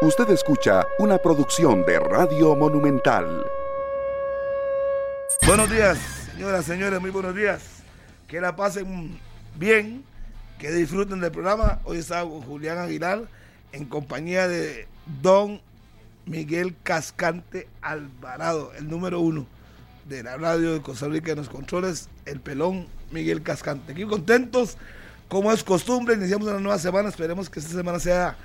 Usted escucha una producción de Radio Monumental. Buenos días, señoras, señores, muy buenos días. Que la pasen bien, que disfruten del programa. Hoy está Julián Aguilar en compañía de Don Miguel Cascante Alvarado, el número uno de la radio de Costa Rica en los controles, el pelón Miguel Cascante. Aquí contentos, como es costumbre, iniciamos una nueva semana, esperemos que esta semana sea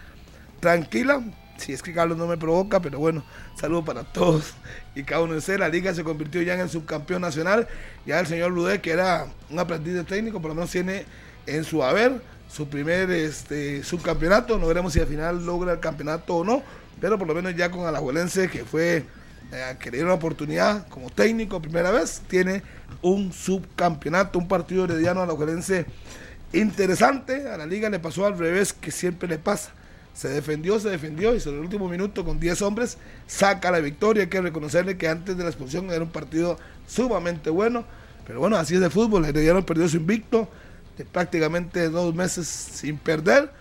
tranquila, si es que Carlos no me provoca, pero bueno, saludo para todos y cada uno de ustedes. La liga se convirtió ya en el subcampeón nacional. Ya el señor Ludé, que era un aprendiz de técnico, por lo menos tiene en su haber su primer este, subcampeonato. No veremos si al final logra el campeonato o no, pero por lo menos ya con Alajuelense, que fue eh, que le dio una oportunidad como técnico primera vez, tiene un subcampeonato, un partido herediano alajuelense interesante. A la liga le pasó al revés, que siempre le pasa se defendió, se defendió y sobre el último minuto con 10 hombres saca la victoria. Hay que reconocerle que antes de la expulsión era un partido sumamente bueno. Pero bueno, así es de fútbol. Herediano perdió su invicto de prácticamente dos meses sin perder.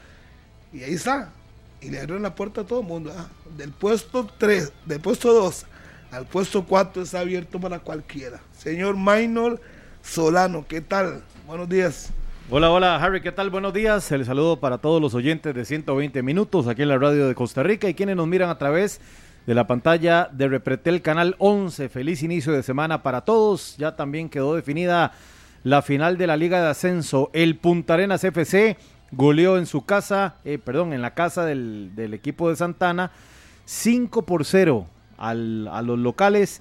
Y ahí está. Y le abrieron la puerta a todo el mundo. ¿ah? Del puesto 3, del puesto 2 al puesto 4 está abierto para cualquiera. Señor Maynor Solano, ¿qué tal? Buenos días. Hola, hola Harry, ¿qué tal? Buenos días. El saludo para todos los oyentes de 120 minutos aquí en la radio de Costa Rica y quienes nos miran a través de la pantalla de Repretel Canal 11. Feliz inicio de semana para todos. Ya también quedó definida la final de la Liga de Ascenso. El Punta Arenas FC goleó en su casa, eh, perdón, en la casa del, equipo de Santana, 5 por 0 a los locales.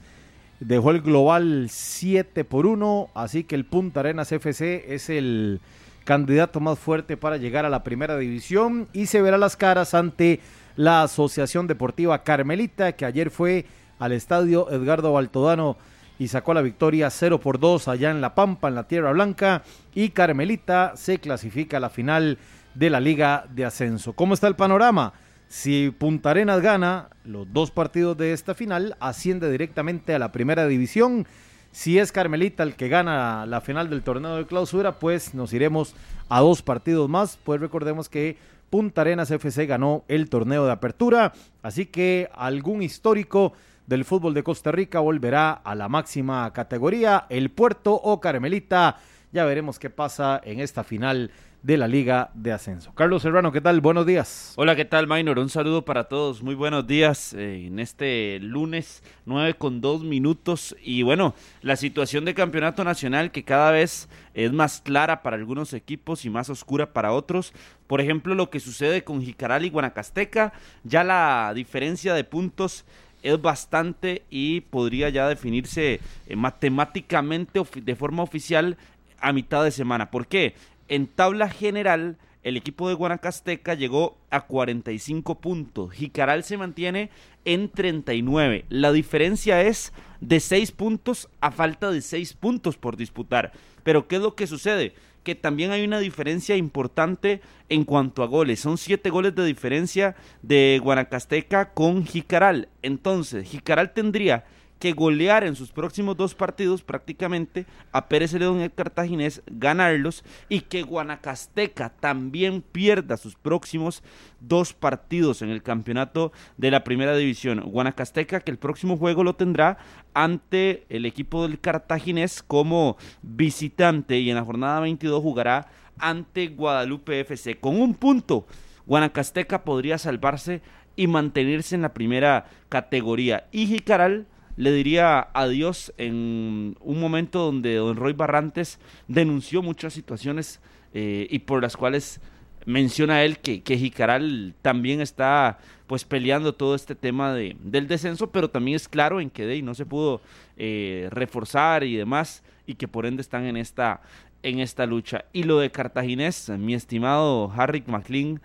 Dejó el global 7 por 1, así que el Punta Arenas FC es el candidato más fuerte para llegar a la primera división y se verá las caras ante la Asociación Deportiva Carmelita que ayer fue al estadio Edgardo Baltodano y sacó la victoria 0 por 2 allá en La Pampa, en la Tierra Blanca y Carmelita se clasifica a la final de la Liga de Ascenso. ¿Cómo está el panorama? Si Punta Arenas gana los dos partidos de esta final, asciende directamente a la primera división si es Carmelita el que gana la final del torneo de clausura, pues nos iremos a dos partidos más. Pues recordemos que Punta Arenas FC ganó el torneo de apertura, así que algún histórico del fútbol de Costa Rica volverá a la máxima categoría, el Puerto o Carmelita. Ya veremos qué pasa en esta final de la Liga de Ascenso. Carlos Serrano, ¿qué tal? Buenos días. Hola, ¿qué tal, Minor? Un saludo para todos. Muy buenos días eh, en este lunes 9 con 2 minutos. Y bueno, la situación de campeonato nacional que cada vez es más clara para algunos equipos y más oscura para otros. Por ejemplo, lo que sucede con Jicaral y Guanacasteca, ya la diferencia de puntos es bastante y podría ya definirse eh, matemáticamente de forma oficial a mitad de semana. ¿Por qué? En tabla general, el equipo de Guanacasteca llegó a 45 puntos. Jicaral se mantiene en 39. La diferencia es de 6 puntos a falta de 6 puntos por disputar. Pero ¿qué es lo que sucede? Que también hay una diferencia importante en cuanto a goles. Son 7 goles de diferencia de Guanacasteca con Jicaral. Entonces, Jicaral tendría que golear en sus próximos dos partidos prácticamente a Pérez y el Cartaginés, ganarlos y que Guanacasteca también pierda sus próximos dos partidos en el campeonato de la primera división. Guanacasteca que el próximo juego lo tendrá ante el equipo del Cartaginés como visitante y en la jornada 22 jugará ante Guadalupe FC con un punto. Guanacasteca podría salvarse y mantenerse en la primera categoría. Y Jicaral le diría adiós en un momento donde don Roy Barrantes denunció muchas situaciones eh, y por las cuales menciona él que, que Jicaral también está pues peleando todo este tema de, del descenso, pero también es claro en que de no se pudo eh, reforzar y demás, y que por ende están en esta, en esta lucha. Y lo de Cartaginés, mi estimado Harry McLean,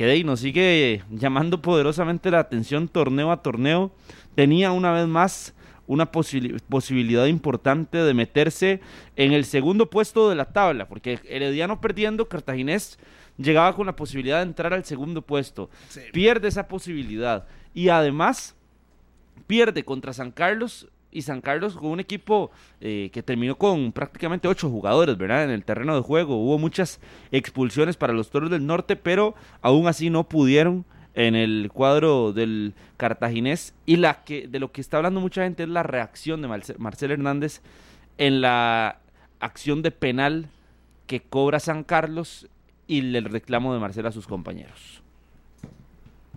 que de nos sigue llamando poderosamente la atención torneo a torneo tenía una vez más una posibilidad importante de meterse en el segundo puesto de la tabla, porque Herediano perdiendo, Cartaginés llegaba con la posibilidad de entrar al segundo puesto. Pierde esa posibilidad y además pierde contra San Carlos y San Carlos con un equipo eh, que terminó con prácticamente ocho jugadores, ¿verdad? En el terreno de juego hubo muchas expulsiones para los Toros del Norte, pero aún así no pudieron en el cuadro del cartaginés y la que de lo que está hablando mucha gente es la reacción de Marcel Hernández en la acción de penal que cobra San Carlos y el reclamo de Marcel a sus compañeros.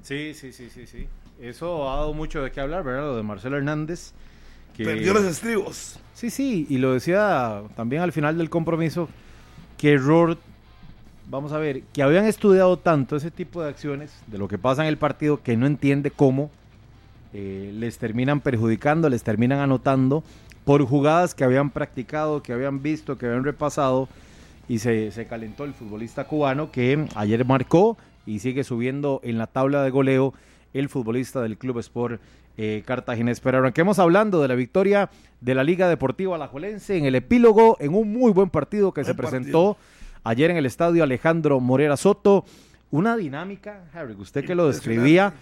Sí, sí, sí, sí, sí. Eso ha dado mucho de qué hablar, ¿verdad? Lo de Marcelo Hernández. Que... Perdió los estribos. Sí, sí, y lo decía también al final del compromiso, que error, vamos a ver, que habían estudiado tanto ese tipo de acciones, de lo que pasa en el partido, que no entiende cómo eh, les terminan perjudicando, les terminan anotando por jugadas que habían practicado, que habían visto, que habían repasado, y se, se calentó el futbolista cubano que ayer marcó y sigue subiendo en la tabla de goleo el futbolista del Club Sport eh, Cartaginés. Pero arranquemos hablando de la victoria de la Liga Deportiva Alajuelense en el epílogo, en un muy buen partido que se presentó ayer en el estadio Alejandro Morera Soto. Una dinámica, Harry, usted que lo describía,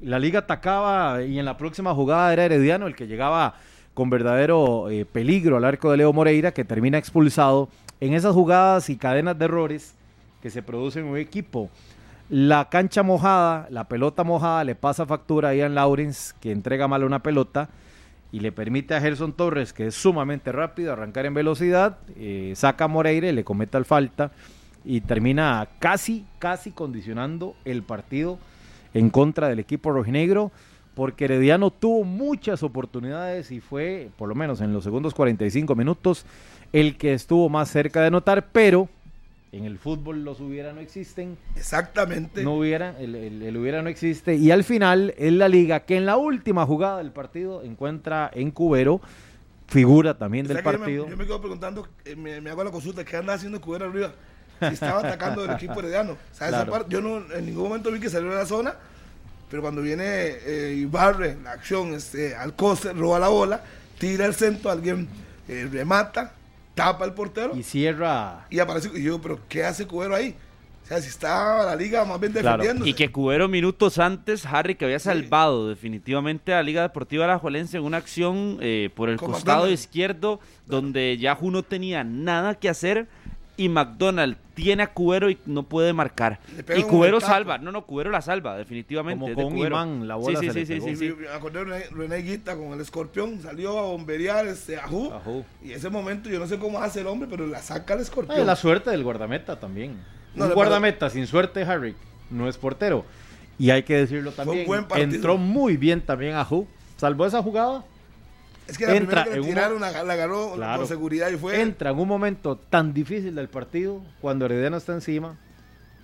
la liga atacaba y en la próxima jugada era Herediano el que llegaba con verdadero eh, peligro al arco de Leo Moreira, que termina expulsado en esas jugadas y cadenas de errores que se producen en un equipo. La cancha mojada, la pelota mojada le pasa factura a Ian Lawrence, que entrega mal una pelota y le permite a Gerson Torres, que es sumamente rápido, arrancar en velocidad, eh, saca a Moreira y le cometa el falta y termina casi, casi condicionando el partido en contra del equipo rojinegro, porque Herediano tuvo muchas oportunidades y fue, por lo menos en los segundos 45 minutos, el que estuvo más cerca de anotar, pero en el fútbol los hubiera no existen. Exactamente. No hubiera, el, hubiera no existe. Y al final es la liga que en la última jugada del partido encuentra en Cubero, figura también del partido. Yo me, quedo preguntando, eh, me, hago la consulta, ¿qué anda haciendo Cubero arriba? Si estaba atacando el equipo herediano. yo no, en ningún momento vi que salió de la zona, pero cuando viene eh, y barre la acción, este, Alcocer roba la bola, tira el centro, alguien eh, remata, tapa el portero. Y cierra. Y aparece. Y yo, pero ¿qué hace Cubero ahí? O sea, si está la liga más bien defendiendo. Y que Cubero minutos antes, Harry, que había salvado definitivamente a la Liga Deportiva La Alajuelense en una acción eh, por el costado izquierdo, donde Yahoo no tenía nada que hacer y McDonald tiene a Cubero y no puede marcar. Y Cubero salva, no, no, Cubero la salva, definitivamente. Como con Imán, la bola sí, se sí, sí, sí, Acordé René Guita con el escorpión, salió a bomberear este Ajú, Y ese momento yo no sé cómo hace el hombre, pero la saca el escorpión. la suerte del guardameta también. No, Un guardameta sin suerte, Harry, no es portero. Y hay que decirlo también. Entró muy bien también Ajú. Salvó esa jugada es que la entra que le tiraron, la, agarró con seguridad y fue. Entra en un momento tan difícil del partido, cuando Herediano está encima,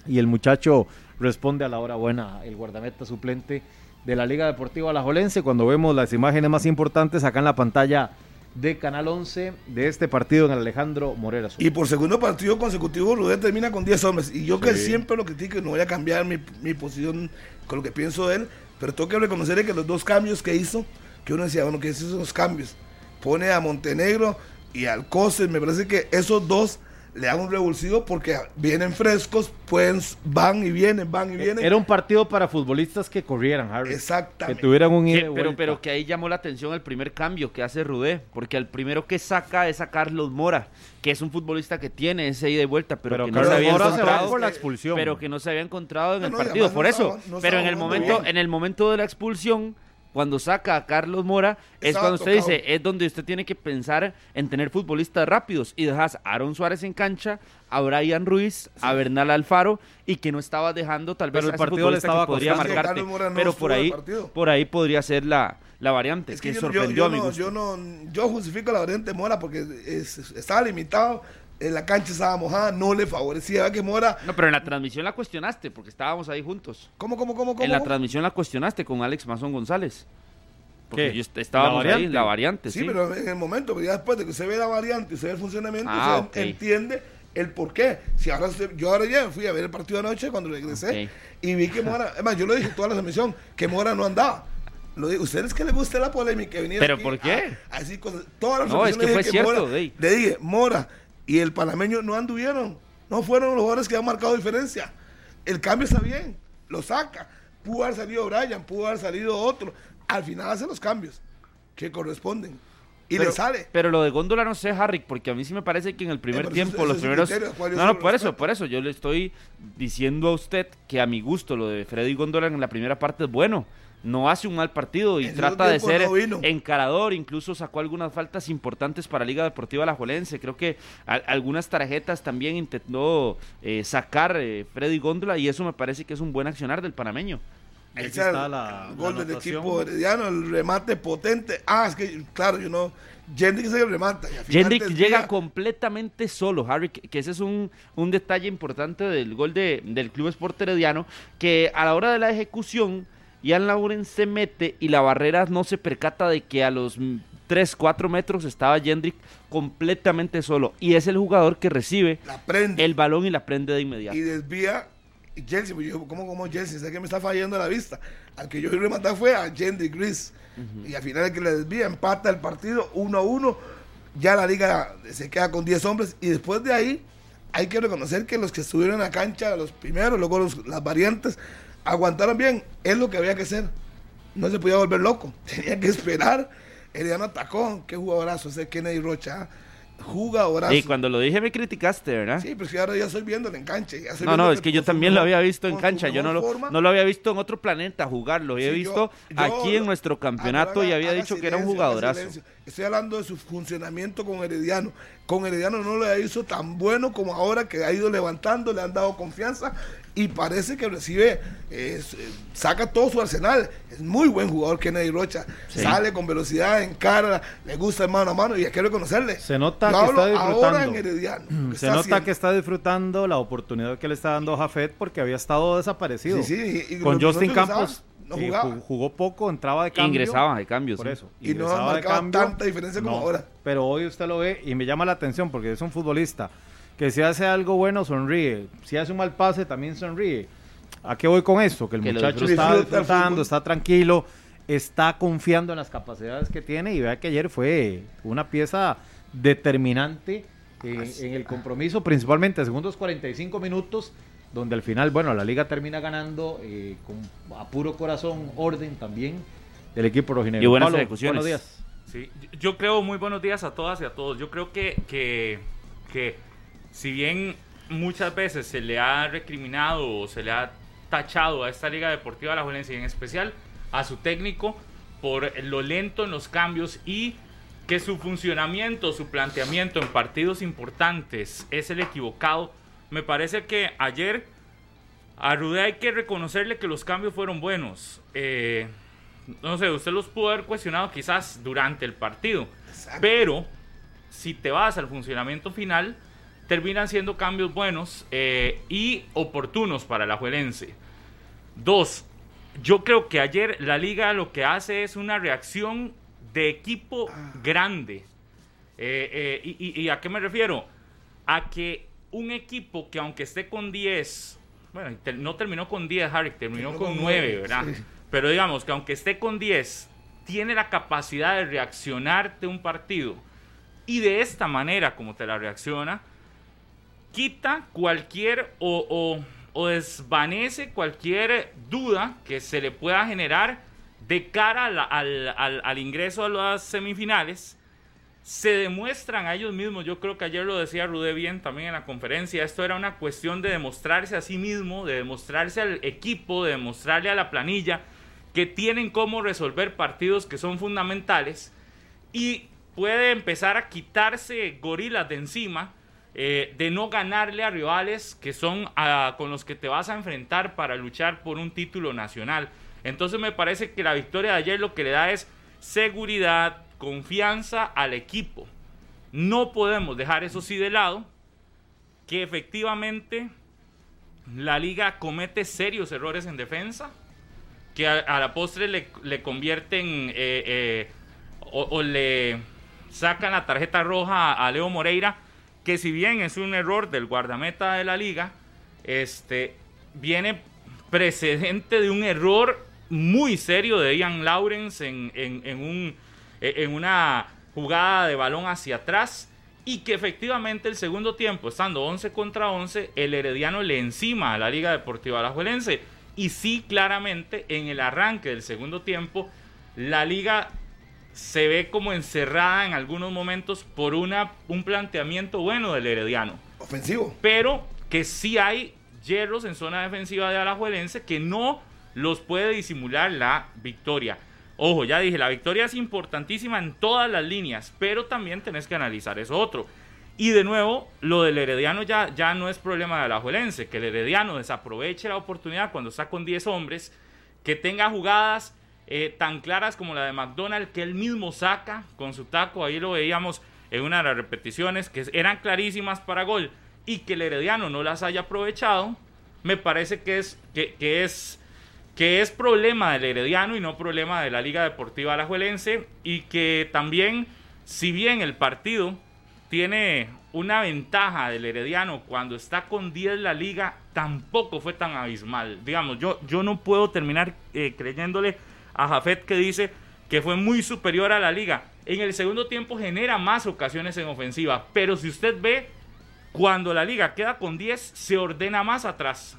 y el muchacho responde a la hora buena, el guardameta suplente de la Liga Deportiva Alajuelense, cuando vemos las imágenes más importantes acá en la pantalla de Canal 11 de este partido en el Alejandro Morera. Y por segundo partido consecutivo, Rudé termina con 10 hombres. Y yo que siempre lo critico, no voy a cambiar mi, mi posición con lo que pienso de él, pero tengo que reconocer que los dos cambios que hizo que uno decía, bueno, ¿qué es esos cambios? Pone a Montenegro y al Coser, me parece que esos dos le dan un revulsivo porque vienen frescos, pueden, van y vienen, van y vienen. Era un partido para futbolistas que corrieran, Harry. Exactamente. Que tuvieran un pero, pero que ahí llamó la atención el primer cambio que hace Rudé, porque el primero que saca es a Carlos Mora, que es un futbolista que tiene ese ida y vuelta, pero, que no se había encontrado por la expulsión. Pero que no se había encontrado en el partido, por eso. pero en el momento, en el momento de la expulsión cuando saca a Carlos Mora, es cuando usted dice, es donde usted tiene que pensar en tener futbolistas rápidos. Y dejas a Aaron Suárez en cancha, a Brian Ruiz, a Bernal Alfaro y que no estaba dejando tal vez el partido le estaba que podría marcarte, pero por ahí, por ahí podría ser la, la variante es que, sorprendió a mi gusto. Yo, no, yo justifico la variante Mora porque estaba limitado en la cancha estaba mojada, no le favorecía que Mora. No, pero en la transmisión la cuestionaste, porque estábamos ahí juntos. ¿Cómo, cómo, cómo, cómo? En la transmisión la cuestionaste con Alex Mazón González. Porque yo estábamos ahí, la variante. Sí, pero en el momento, pero ya después de que se ve la variante y se ve el funcionamiento, ah, se entiende el por qué. Si ahora yo ahora ya fui a ver el partido de anoche cuando regresé y vi que Mora, además yo lo dije toda la transmisión, que Mora no andaba. Lo digo, ¿Ustedes que les gusta la polémica? ¿Pero por qué? así cosas. Todas las no, es que fue cierto. le dije, Mora, y el panameño no anduvieron. No fueron los jugadores que han marcado diferencia. El cambio está bien, lo saca. Pudo haber salido Brian, pudo haber salido otro. Al final hace los cambios que corresponden. y pero, le sale. Pero lo de Góndola no sé, Harry, porque a mí sí me parece que en el primer tiempo, eso- los eso primeros... criterio, ¿cuál es No, no, por eso, por eso. Yo le estoy diciendo a usted que a mi gusto lo de Freddy Góndola en la primera parte es bueno. No hace un mal partido y En trata de ser no encarador, incluso sacó algunas faltas importantes para Liga Deportiva Alajuelense. Creo que a- algunas tarjetas también intentó eh, sacar eh, Freddy Góndola y eso me parece que es un buen accionar del panameño. Es está el la- gol la del equipo herediano, el remate potente. Ah, es que, claro, yo no. Es el que remata. desvía. llega completamente solo, Harry, que, que ese es un, un detalle importante del gol de, del Club Sport Herediano, que a la hora de la ejecución, Ian Lauren se mete y la barrera no se percata de que a los 3, 4 metros estaba Jendrik completamente solo. Y es el jugador que recibe el balón y la prende de inmediato. y desvía. Chelsea, pues yo, ¿cómo, cómo Chelsea? Sé que me está fallando la vista. Al que yo vi rematar fue a Jendrik Gris. Y al final el que le desvía, empata el partido 1 a 1. Ya la liga se queda con 10 hombres. Y después de ahí, hay que reconocer que los que estuvieron en la cancha, los primeros, luego los- las variantes, aguantaron bien. Es lo que había que hacer. No se podía volver loco. Tenía que esperar. Herediano atacó. Qué jugadorazo ese Kennedy Rocha. Jugadorazo. Y cuando lo dije me criticaste, ¿verdad? Sí, pero es que ahora ya estoy viéndolo en cancha. ya No, viendo no, es que yo también lo había visto en cancha. Yo no lo, forma. no lo había visto en otro planeta jugarlo. He Sí, visto yo- yo- aquí en nuestro campeonato Haga- y había dicho que era un jugadorazo. Estoy hablando de su funcionamiento con Herediano. Con Herediano no lo ha hizo tan bueno como ahora que ha ido levantando, le han dado confianza y parece que recibe, eh, s- eh, saca todo su arsenal. Es muy buen jugador Kennedy Rocha. Sí. Sale con velocidad, encara, le gusta el mano a mano y hay que reconocerle. Se nota Yo que está Ahora disfrutando. en Herediano. lo que Se está nota haciendo. que está disfrutando la oportunidad que le está dando Jafet porque había estado desaparecido. Sí, sí, y- y Con Justin Campos no eh, jugaba. ju- jugó poco, entraba de cambio. Ingresaba de cambio. Por sí. eso. Y no ha de marcado cambio. tanta diferencia como ahora. Pero hoy usted lo ve y me llama la atención porque es un futbolista que si hace algo bueno sonríe, si hace un mal pase también sonríe. ¿A qué voy con esto? Que el Que muchacho está disfrutando, está tranquilo, está confiando en las capacidades que tiene y vea que ayer fue una pieza determinante eh, en el compromiso, principalmente segundos 45 minutos, donde al final, bueno, la liga termina ganando eh, con a puro corazón, orden también del equipo rojinegro. Y buenas Pablo, ejecuciones. Buenos días. Sí, yo- yo creo muy buenos días a todas y a todos. Yo creo que, que, que si bien muchas veces se le ha recriminado o se le ha tachado a esta Liga Deportiva La y en especial a su técnico por lo lento en los cambios y que su funcionamiento, su planteamiento en partidos importantes es el equivocado, me parece que ayer a Rudé hay que reconocerle que los cambios fueron buenos. Eh, no sé, usted los pudo haber cuestionado quizás durante el partido. Pero si te vas al funcionamiento final, terminan siendo cambios buenos eh, y oportunos para la Juelense. Dos, yo creo que ayer la liga lo que hace es una reacción de equipo grande. Eh, eh, y, a qué me refiero? A que un equipo que aunque esté con 10, bueno, no terminó con 10, Harry, terminó con con 9, nueve, ¿verdad? sí. Pero digamos que aunque esté con 10, tiene la capacidad de reaccionar de un partido y de esta manera como te la reacciona, quita cualquier o, desvanece cualquier duda que se le pueda generar de cara al- al ingreso a las semifinales. Se demuestran a ellos mismos, yo creo que ayer lo decía Rudé bien también en la conferencia, esto era una cuestión de demostrarse a sí mismo, de demostrarse al equipo, de demostrarle a la planilla que tienen cómo resolver partidos que son fundamentales y puede empezar a quitarse gorilas de encima, eh, de no ganarle a rivales que son ah, con los que te vas a enfrentar para luchar por un título nacional. Entonces me parece que la victoria de ayer lo que le da es seguridad, confianza al equipo. No podemos dejar eso sí de lado, que efectivamente la liga comete serios errores en defensa, que a, la postre le, le convierten eh, eh, o, o le sacan la tarjeta roja a Leo Moreira, que si bien es un error del guardameta de la liga, este viene precedente de un error muy serio de Ian Lawrence en, en- un, en una jugada de balón hacia atrás y que efectivamente el segundo tiempo, estando 11 contra 11, el Herediano le encima a la Liga Deportiva Alajuelense. Y sí, claramente, en el arranque del segundo tiempo, la Liga se ve como encerrada en algunos momentos por una, un planteamiento bueno del Herediano. Ofensivo. Pero que sí hay hierros en zona defensiva de Alajuelense que no los puede disimular la victoria. Ojo, ya dije, la victoria es importantísima en todas las líneas, pero también tenés que analizar eso otro. Y de nuevo, lo del Herediano ya, ya no es problema de Alajuelense, que el Herediano desaproveche la oportunidad cuando está con 10 hombres, que tenga jugadas eh, tan claras como la de McDonald, que él mismo saca con su taco, ahí lo veíamos en una de las repeticiones, que eran clarísimas para gol, y que el Herediano no las haya aprovechado, me parece que es, que es que es problema del Herediano y no problema de la Liga Deportiva Alajuelense y que también, si bien el partido tiene una ventaja del Herediano cuando está con 10 la liga, tampoco fue tan abismal. Digamos, yo, yo no puedo terminar eh, creyéndole a Jafet que dice que fue muy superior a la liga. En el segundo tiempo genera más ocasiones en ofensiva, pero si usted ve, cuando la liga queda con 10, se ordena más atrás.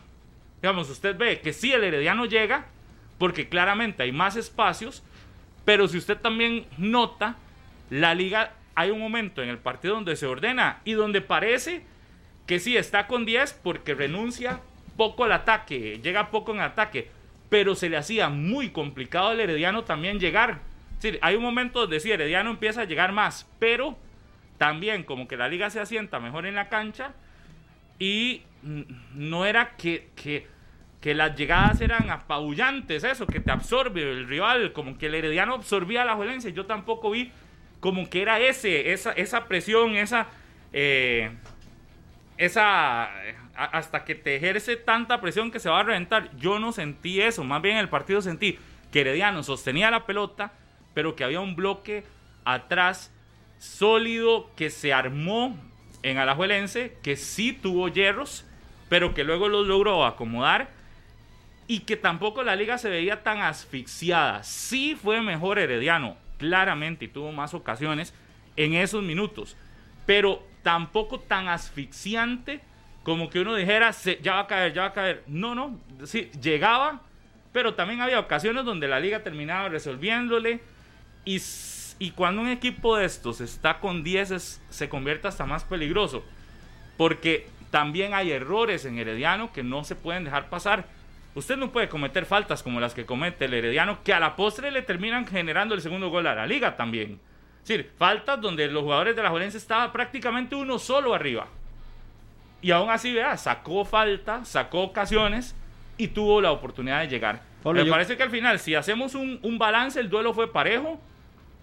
Digamos, usted ve que sí el Herediano llega, porque claramente hay más espacios, pero si usted también nota, la liga, hay un momento en el partido donde se ordena y donde parece que sí está con 10 porque renuncia poco al ataque, llega poco en ataque, pero se le hacía muy complicado al Herediano también llegar. hay un momento donde sí, Herediano empieza a llegar más, pero también como que la liga se asienta mejor en la cancha y no era que, que, las llegadas eran apabullantes, eso, que te absorbe el rival, como que el Herediano absorbía la violencia. Yo tampoco vi como que era ese, esa, esa presión, esa, eh, esa, hasta que te ejerce tanta presión que se va a reventar. Yo no sentí eso, más bien en el partido sentí que Herediano sostenía la pelota, pero que había un bloque atrás sólido que se armó en Alajuelense, que sí tuvo hierros, pero que luego los logró acomodar y que tampoco la liga se veía tan asfixiada. Sí fue mejor Herediano, claramente, y tuvo más ocasiones en esos minutos, pero tampoco tan asfixiante como que uno dijera, ya va a caer, ya va a caer. No, no, sí, llegaba, pero también había ocasiones donde la liga terminaba resolviéndole y cuando un equipo de estos está con 10 se convierte hasta más peligroso. Porque también hay errores en Herediano que no se pueden dejar pasar. Usted no puede cometer faltas como las que comete el Herediano, que a la postre le terminan generando el segundo gol a la liga también. Es decir, faltas donde los jugadores de la Jolense estaban prácticamente uno solo arriba. Y aún así, vea, sacó falta, sacó ocasiones y tuvo la oportunidad de llegar. Me parece que al final, si hacemos un, un balance, el duelo fue parejo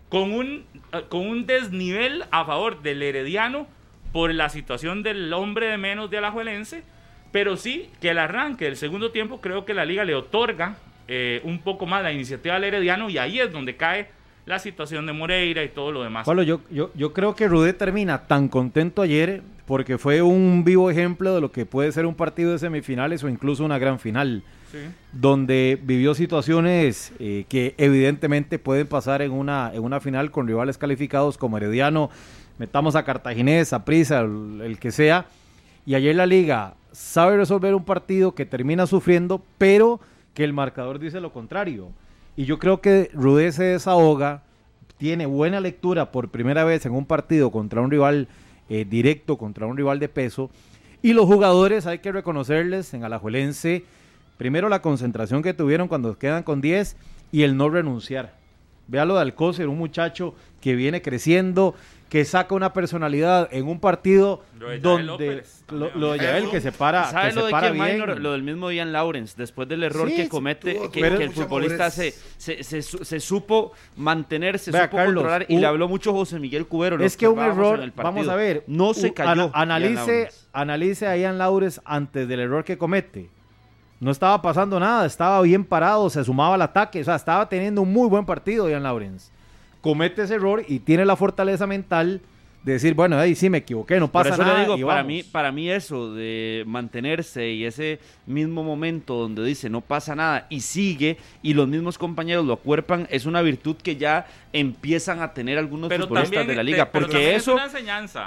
con un, eh, con un desnivel a favor del Herediano por la situación del hombre de menos de Alajuelense, pero sí que el arranque del segundo tiempo creo que la liga le otorga eh, un poco más la iniciativa al Herediano y ahí es donde cae la situación de Moreira y todo lo demás. Pablo, yo, yo, yo creo que Rudé termina tan contento ayer porque fue un vivo ejemplo de lo que puede ser un partido de semifinales o incluso una gran final donde vivió situaciones eh, que evidentemente pueden pasar en una, en una final con rivales calificados como Herediano, metamos a Cartaginés, a Prisa, el, que sea, y ayer la liga sabe resolver un partido que termina sufriendo, pero que el marcador dice lo contrario. Y yo creo que Rudé se desahoga, tiene buena lectura por primera vez en un partido contra un rival eh, directo, contra un rival de peso, y los jugadores hay que reconocerles en Alajuelense Primero la concentración que tuvieron cuando quedan con 10 y el no renunciar. Véalo de Alcócer, un muchacho que viene creciendo, que saca una personalidad en un partido donde lo, de Yael que se para, que lo se para bien. lo del mismo Ian Lawrence, después del error que comete, que, el futbolista se, se, se, supo mantener, se supo controlar y le habló mucho José Miguel Cubero. Es que un error, vamos a ver, no se cayó. analice, analice a Ian Lawrence antes del error que comete no estaba pasando nada, estaba bien parado, se sumaba al ataque, o sea, estaba teniendo un muy buen partido Ian Lawrence. Comete ese error y tiene la fortaleza mental de decir, bueno, ahí sí me equivoqué, no pasa nada. digo, para mí, para mí eso de mantenerse y ese mismo momento donde dice no pasa nada y sigue y los mismos compañeros lo acuerpan es una virtud que ya empiezan a tener algunos futbolistas de la liga, porque eso,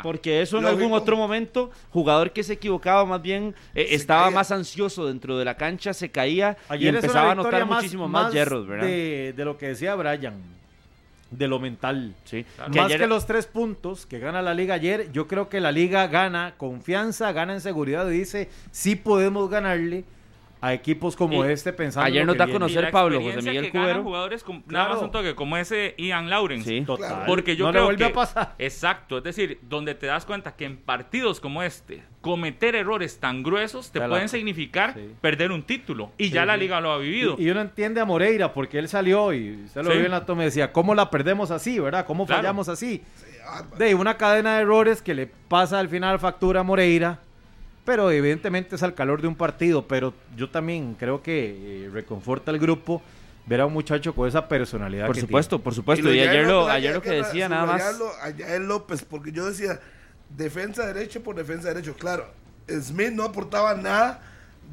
porque eso en algún otro momento jugador que se equivocaba más bien eh, estaba más ansioso dentro de la cancha, se caía y empezaba a notar muchísimo más, hierros, ¿verdad? De, de lo que decía Brian de lo mental. Sí. Claro. Que Más ayer- que los tres puntos que gana la liga ayer, yo creo que la liga gana confianza, gana en seguridad y dice, sí podemos ganarle a equipos como Y este pensando ayer nos da a conocer Y la Pablo, José Miguel que Cubero. jugadores como, nada Claro. más un toque, como ese Ian Lawrence. Sí. Total. Porque yo no creo le vuelve que, a pasar. Exacto, es decir, donde te das cuenta que en partidos como este, cometer errores tan gruesos te Ya la- pueden significar Sí. perder un título. Y Sí, ya la sí. liga lo ha vivido. Y, y uno entiende a Moreira porque él salió y usted lo Sí. vio en la toma y decía, ¿cómo la perdemos así, verdad? ¿Cómo Claro. fallamos así? De una cadena de errores que le pasa al final factura a Moreira, pero evidentemente es al calor de un partido, pero yo también creo que eh, reconforta al grupo ver a un muchacho con esa personalidad Por que supuesto, por Y supuesto. lo Y ayer lo, ayer lo que decía nada más. a Yael López, porque yo decía, defensa derecho por defensa derecho. Claro, Smith no aportaba nada,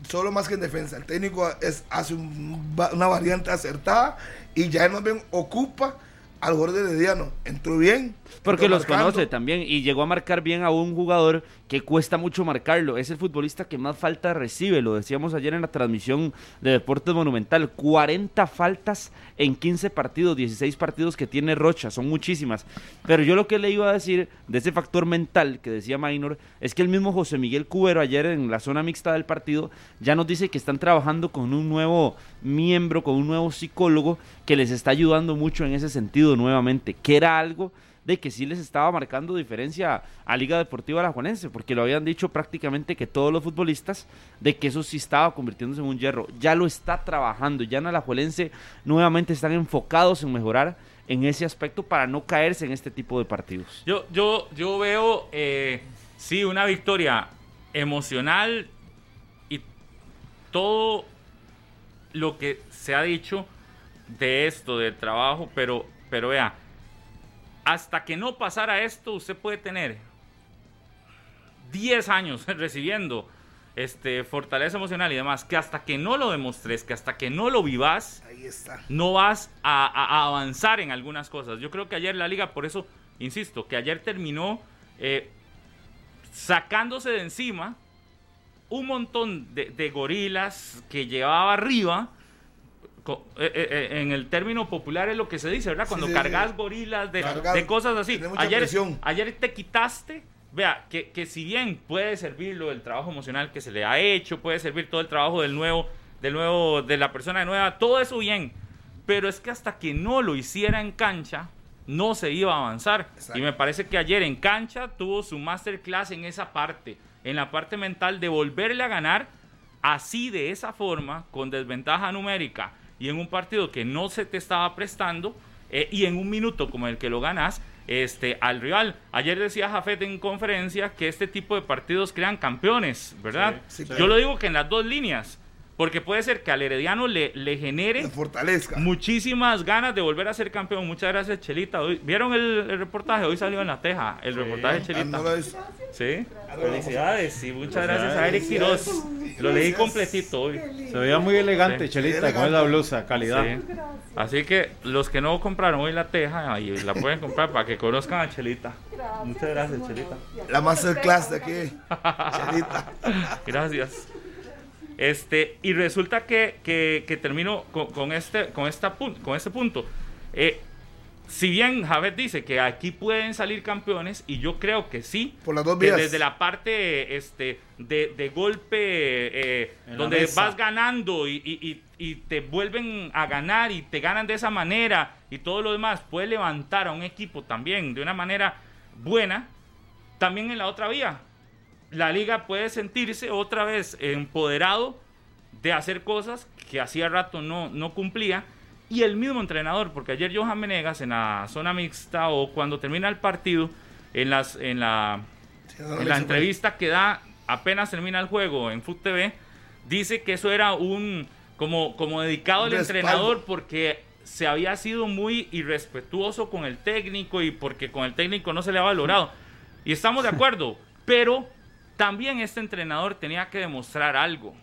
solo más que en defensa. El técnico es, hace un- una variante acertada y ya más bien ocupa al jugador de Herediano. Entró bien. Porque entró los marcando. conoce también y llegó a marcar bien a un jugador que cuesta mucho marcarlo. Es el futbolista que más faltas recibe, lo decíamos ayer en la transmisión de Deportes Monumental. 40 faltas en 15 partidos, 16 partidos que tiene Rocha, son muchísimas. Pero yo lo que le iba a decir de ese factor mental que decía Maynor es que el mismo José Miguel Cubero ayer en la zona mixta del partido ya nos dice que están trabajando con un nuevo miembro, con un nuevo psicólogo que les está ayudando mucho en ese sentido nuevamente, que era algo de que sí les estaba marcando diferencia a Liga Deportiva Alajuelense, porque lo habían dicho prácticamente que todos los futbolistas, de que eso sí estaba convirtiéndose en un hierro. Ya lo está trabajando, ya en Alajuelense nuevamente están enfocados en mejorar en ese aspecto para no caerse en este tipo de partidos. Yo, yo, yo veo, eh, sí, una victoria emocional y todo lo que se ha dicho de esto, del trabajo, pero, pero vea, hasta que no pasara esto, usted puede tener 10 años recibiendo este, fortaleza emocional y demás, que hasta que no lo demostres, que hasta que no lo vivas, Ahí está. no vas a, a- a avanzar en algunas cosas. Yo creo que ayer la liga, por eso, insisto, que ayer terminó eh, sacándose de encima un montón de, de gorilas que llevaba arriba. Eh, eh, eh, en el término popular es lo que se dice, ¿verdad? Cuando Sí, sí, cargas sí. gorilas de, Cargar, de cosas así. Ayer, presión. ayer te quitaste, vea, que, que si bien puede servir lo del trabajo emocional que se le ha hecho, puede servir todo el trabajo del nuevo, del nuevo, de la persona nueva, todo eso bien. Pero es que hasta que no lo hiciera en cancha, no se iba a avanzar. Exacto. Y me parece que ayer en cancha tuvo su masterclass en esa parte, en la parte mental de volverle a ganar así de esa forma, con desventaja numérica y en un partido que no se te estaba prestando eh, y en un minuto como el que lo ganas este, al rival. Ayer decía Jafet en conferencia que este tipo de partidos crean campeones, ¿verdad? Sí, sí, Yo lo digo que en las dos líneas, porque puede ser que al Herediano le, le genere La fortaleza. muchísimas ganas de volver a ser campeón. Muchas gracias, Chelita. Hoy- ¿Vieron el, el reportaje? Hoy salió en la teja el reportaje de Ah, Chelita. Sí, felicidades y muchas gracias a Eric Quiroz. Lo leí completito hoy. Se veía muy elegante, Sí. Chelita, Elegante. con esa blusa, calidad. Sí. Así que los que no compraron hoy la teja, ahí la pueden comprar para que conozcan a Chelita. Muchas gracias, Chelita. La masterclass de aquí. Chelita. Gracias. Este, y resulta que, que, que termino con, con este, con, esta pun- con este punto. Eh, si bien Javed dice que aquí pueden salir campeones, y yo creo que sí, Por las dos que vías. desde la parte este, de, de golpe, eh, donde mesa. vas ganando y, y- y- y te vuelven a ganar y te ganan de esa manera y todo lo demás, puede levantar a un equipo también de una manera buena, también en la otra vía. La liga puede sentirse otra vez empoderado de hacer cosas que hacía rato no, no cumplía. Y el mismo entrenador, porque ayer Johan Menegas en la zona mixta o cuando termina el partido, en, las, en la, Sí, no lo en hizo, la entrevista que da apenas termina el juego en Foot TV, dice que eso era un como, como dedicado al entrenador porque se había sido muy irrespetuoso con el técnico y porque con el técnico no se le ha valorado. Y estamos de acuerdo, pero también este entrenador tenía que demostrar algo.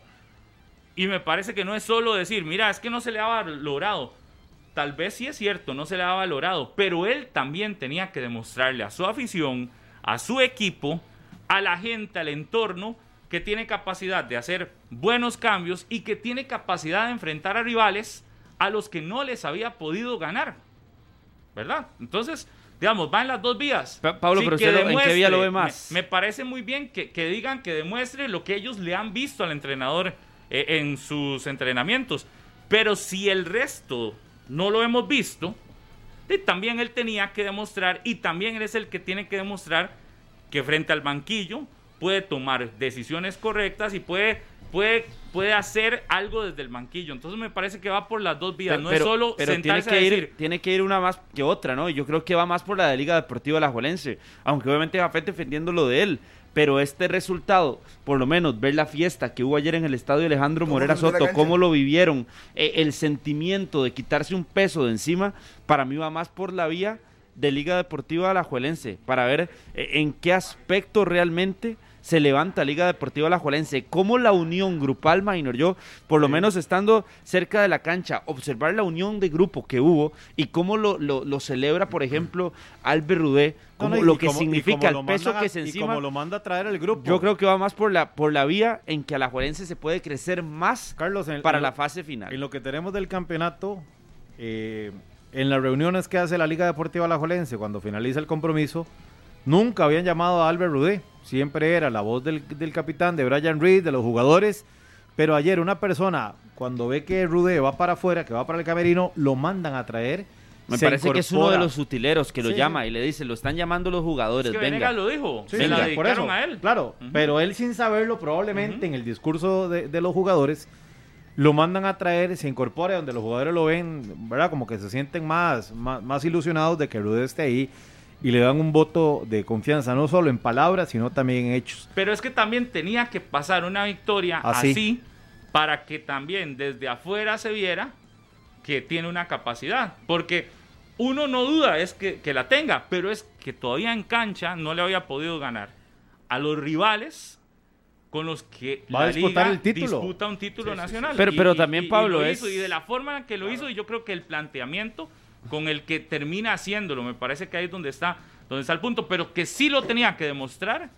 Y me parece que no es solo decir, mira, es que no se le ha valorado. Tal vez sí es cierto, no se le ha valorado, pero él también tenía que demostrarle a su afición, a su equipo, a la gente, al entorno, que tiene capacidad de hacer buenos cambios y que tiene capacidad de enfrentar a rivales a los que no les había podido ganar. ¿verdad? Entonces, digamos, va en las dos vías. Pa- Pablo, pero usted ¿en qué vía lo ve más? Me, me parece muy bien que, que digan, que demuestre lo que ellos le han visto al entrenador eh, en sus entrenamientos. Pero si el resto no lo hemos visto, eh, también él tenía que demostrar, y también él es el que tiene que demostrar que frente al banquillo puede tomar decisiones correctas y puede, puede, puede hacer algo desde el banquillo. Entonces me parece que va por las dos vías. no es solo pero tiene sentarse que, a ir, tiene que ir una más que otra, ¿no? Yo creo que va más por la de Liga Deportiva Alajuelense, aunque obviamente Jafet defendiendo lo de él. Pero este resultado, por lo menos ver la fiesta que hubo ayer en el estadio Alejandro ¿Cómo Morera Soto, cómo lo vivieron, eh, el sentimiento de quitarse un peso de encima, para mí va más por la vía de Liga Deportiva Alajuelense, para ver eh, en qué aspecto realmente se levanta Liga Deportiva Alajuelense, cómo la unión grupal, Minor, yo por lo menos estando cerca de la cancha, observar la unión de grupo que hubo y cómo lo, lo, lo celebra, por ejemplo, Albert Rudé, No, como no, y lo que como- y significa el peso a- que se y encima. como lo manda a traer el grupo. Yo creo que va más por la, por la vía en que Alajuelense se puede crecer más Carlos, en- para en la fase final. En lo que tenemos del campeonato, eh, en las reuniones que hace la Liga Deportiva Alajuelense cuando finaliza el compromiso, nunca habían llamado a Albert Rudé. Siempre era la voz del, del capitán, de Brian Reed, de los jugadores. Pero ayer una persona, cuando ve que Rudé va para afuera, que va para el camerino, lo mandan a traer. Me se parece que es uno de los utileros que lo Sí, llama y le dice, lo están llamando los jugadores, es que venga. Lo dijo, Sí, se por dedicaron eso, a él. Claro, pero él sin saberlo, probablemente en el discurso de, de los jugadores, lo mandan a traer, se incorpora donde los jugadores lo ven, ¿verdad? Como que se sienten más, más, más ilusionados de que Rude esté ahí y le dan un voto de confianza, no solo en palabras, sino también en hechos. Pero es que también tenía que pasar una victoria Así. así, para que también desde afuera se viera que tiene una capacidad. Porque uno no duda es que, que la tenga, pero es que todavía en cancha no le había podido ganar a los rivales con los que Va a la disputar liga el título. disputa un título Sí, sí, sí. nacional. Pero- pero también, Pablo, lo es- hizo, y de la forma en que lo hizo, y yo creo que el planteamiento con el que termina haciéndolo, me parece que ahí es donde está, donde está el punto, pero que sí lo tenía que demostrar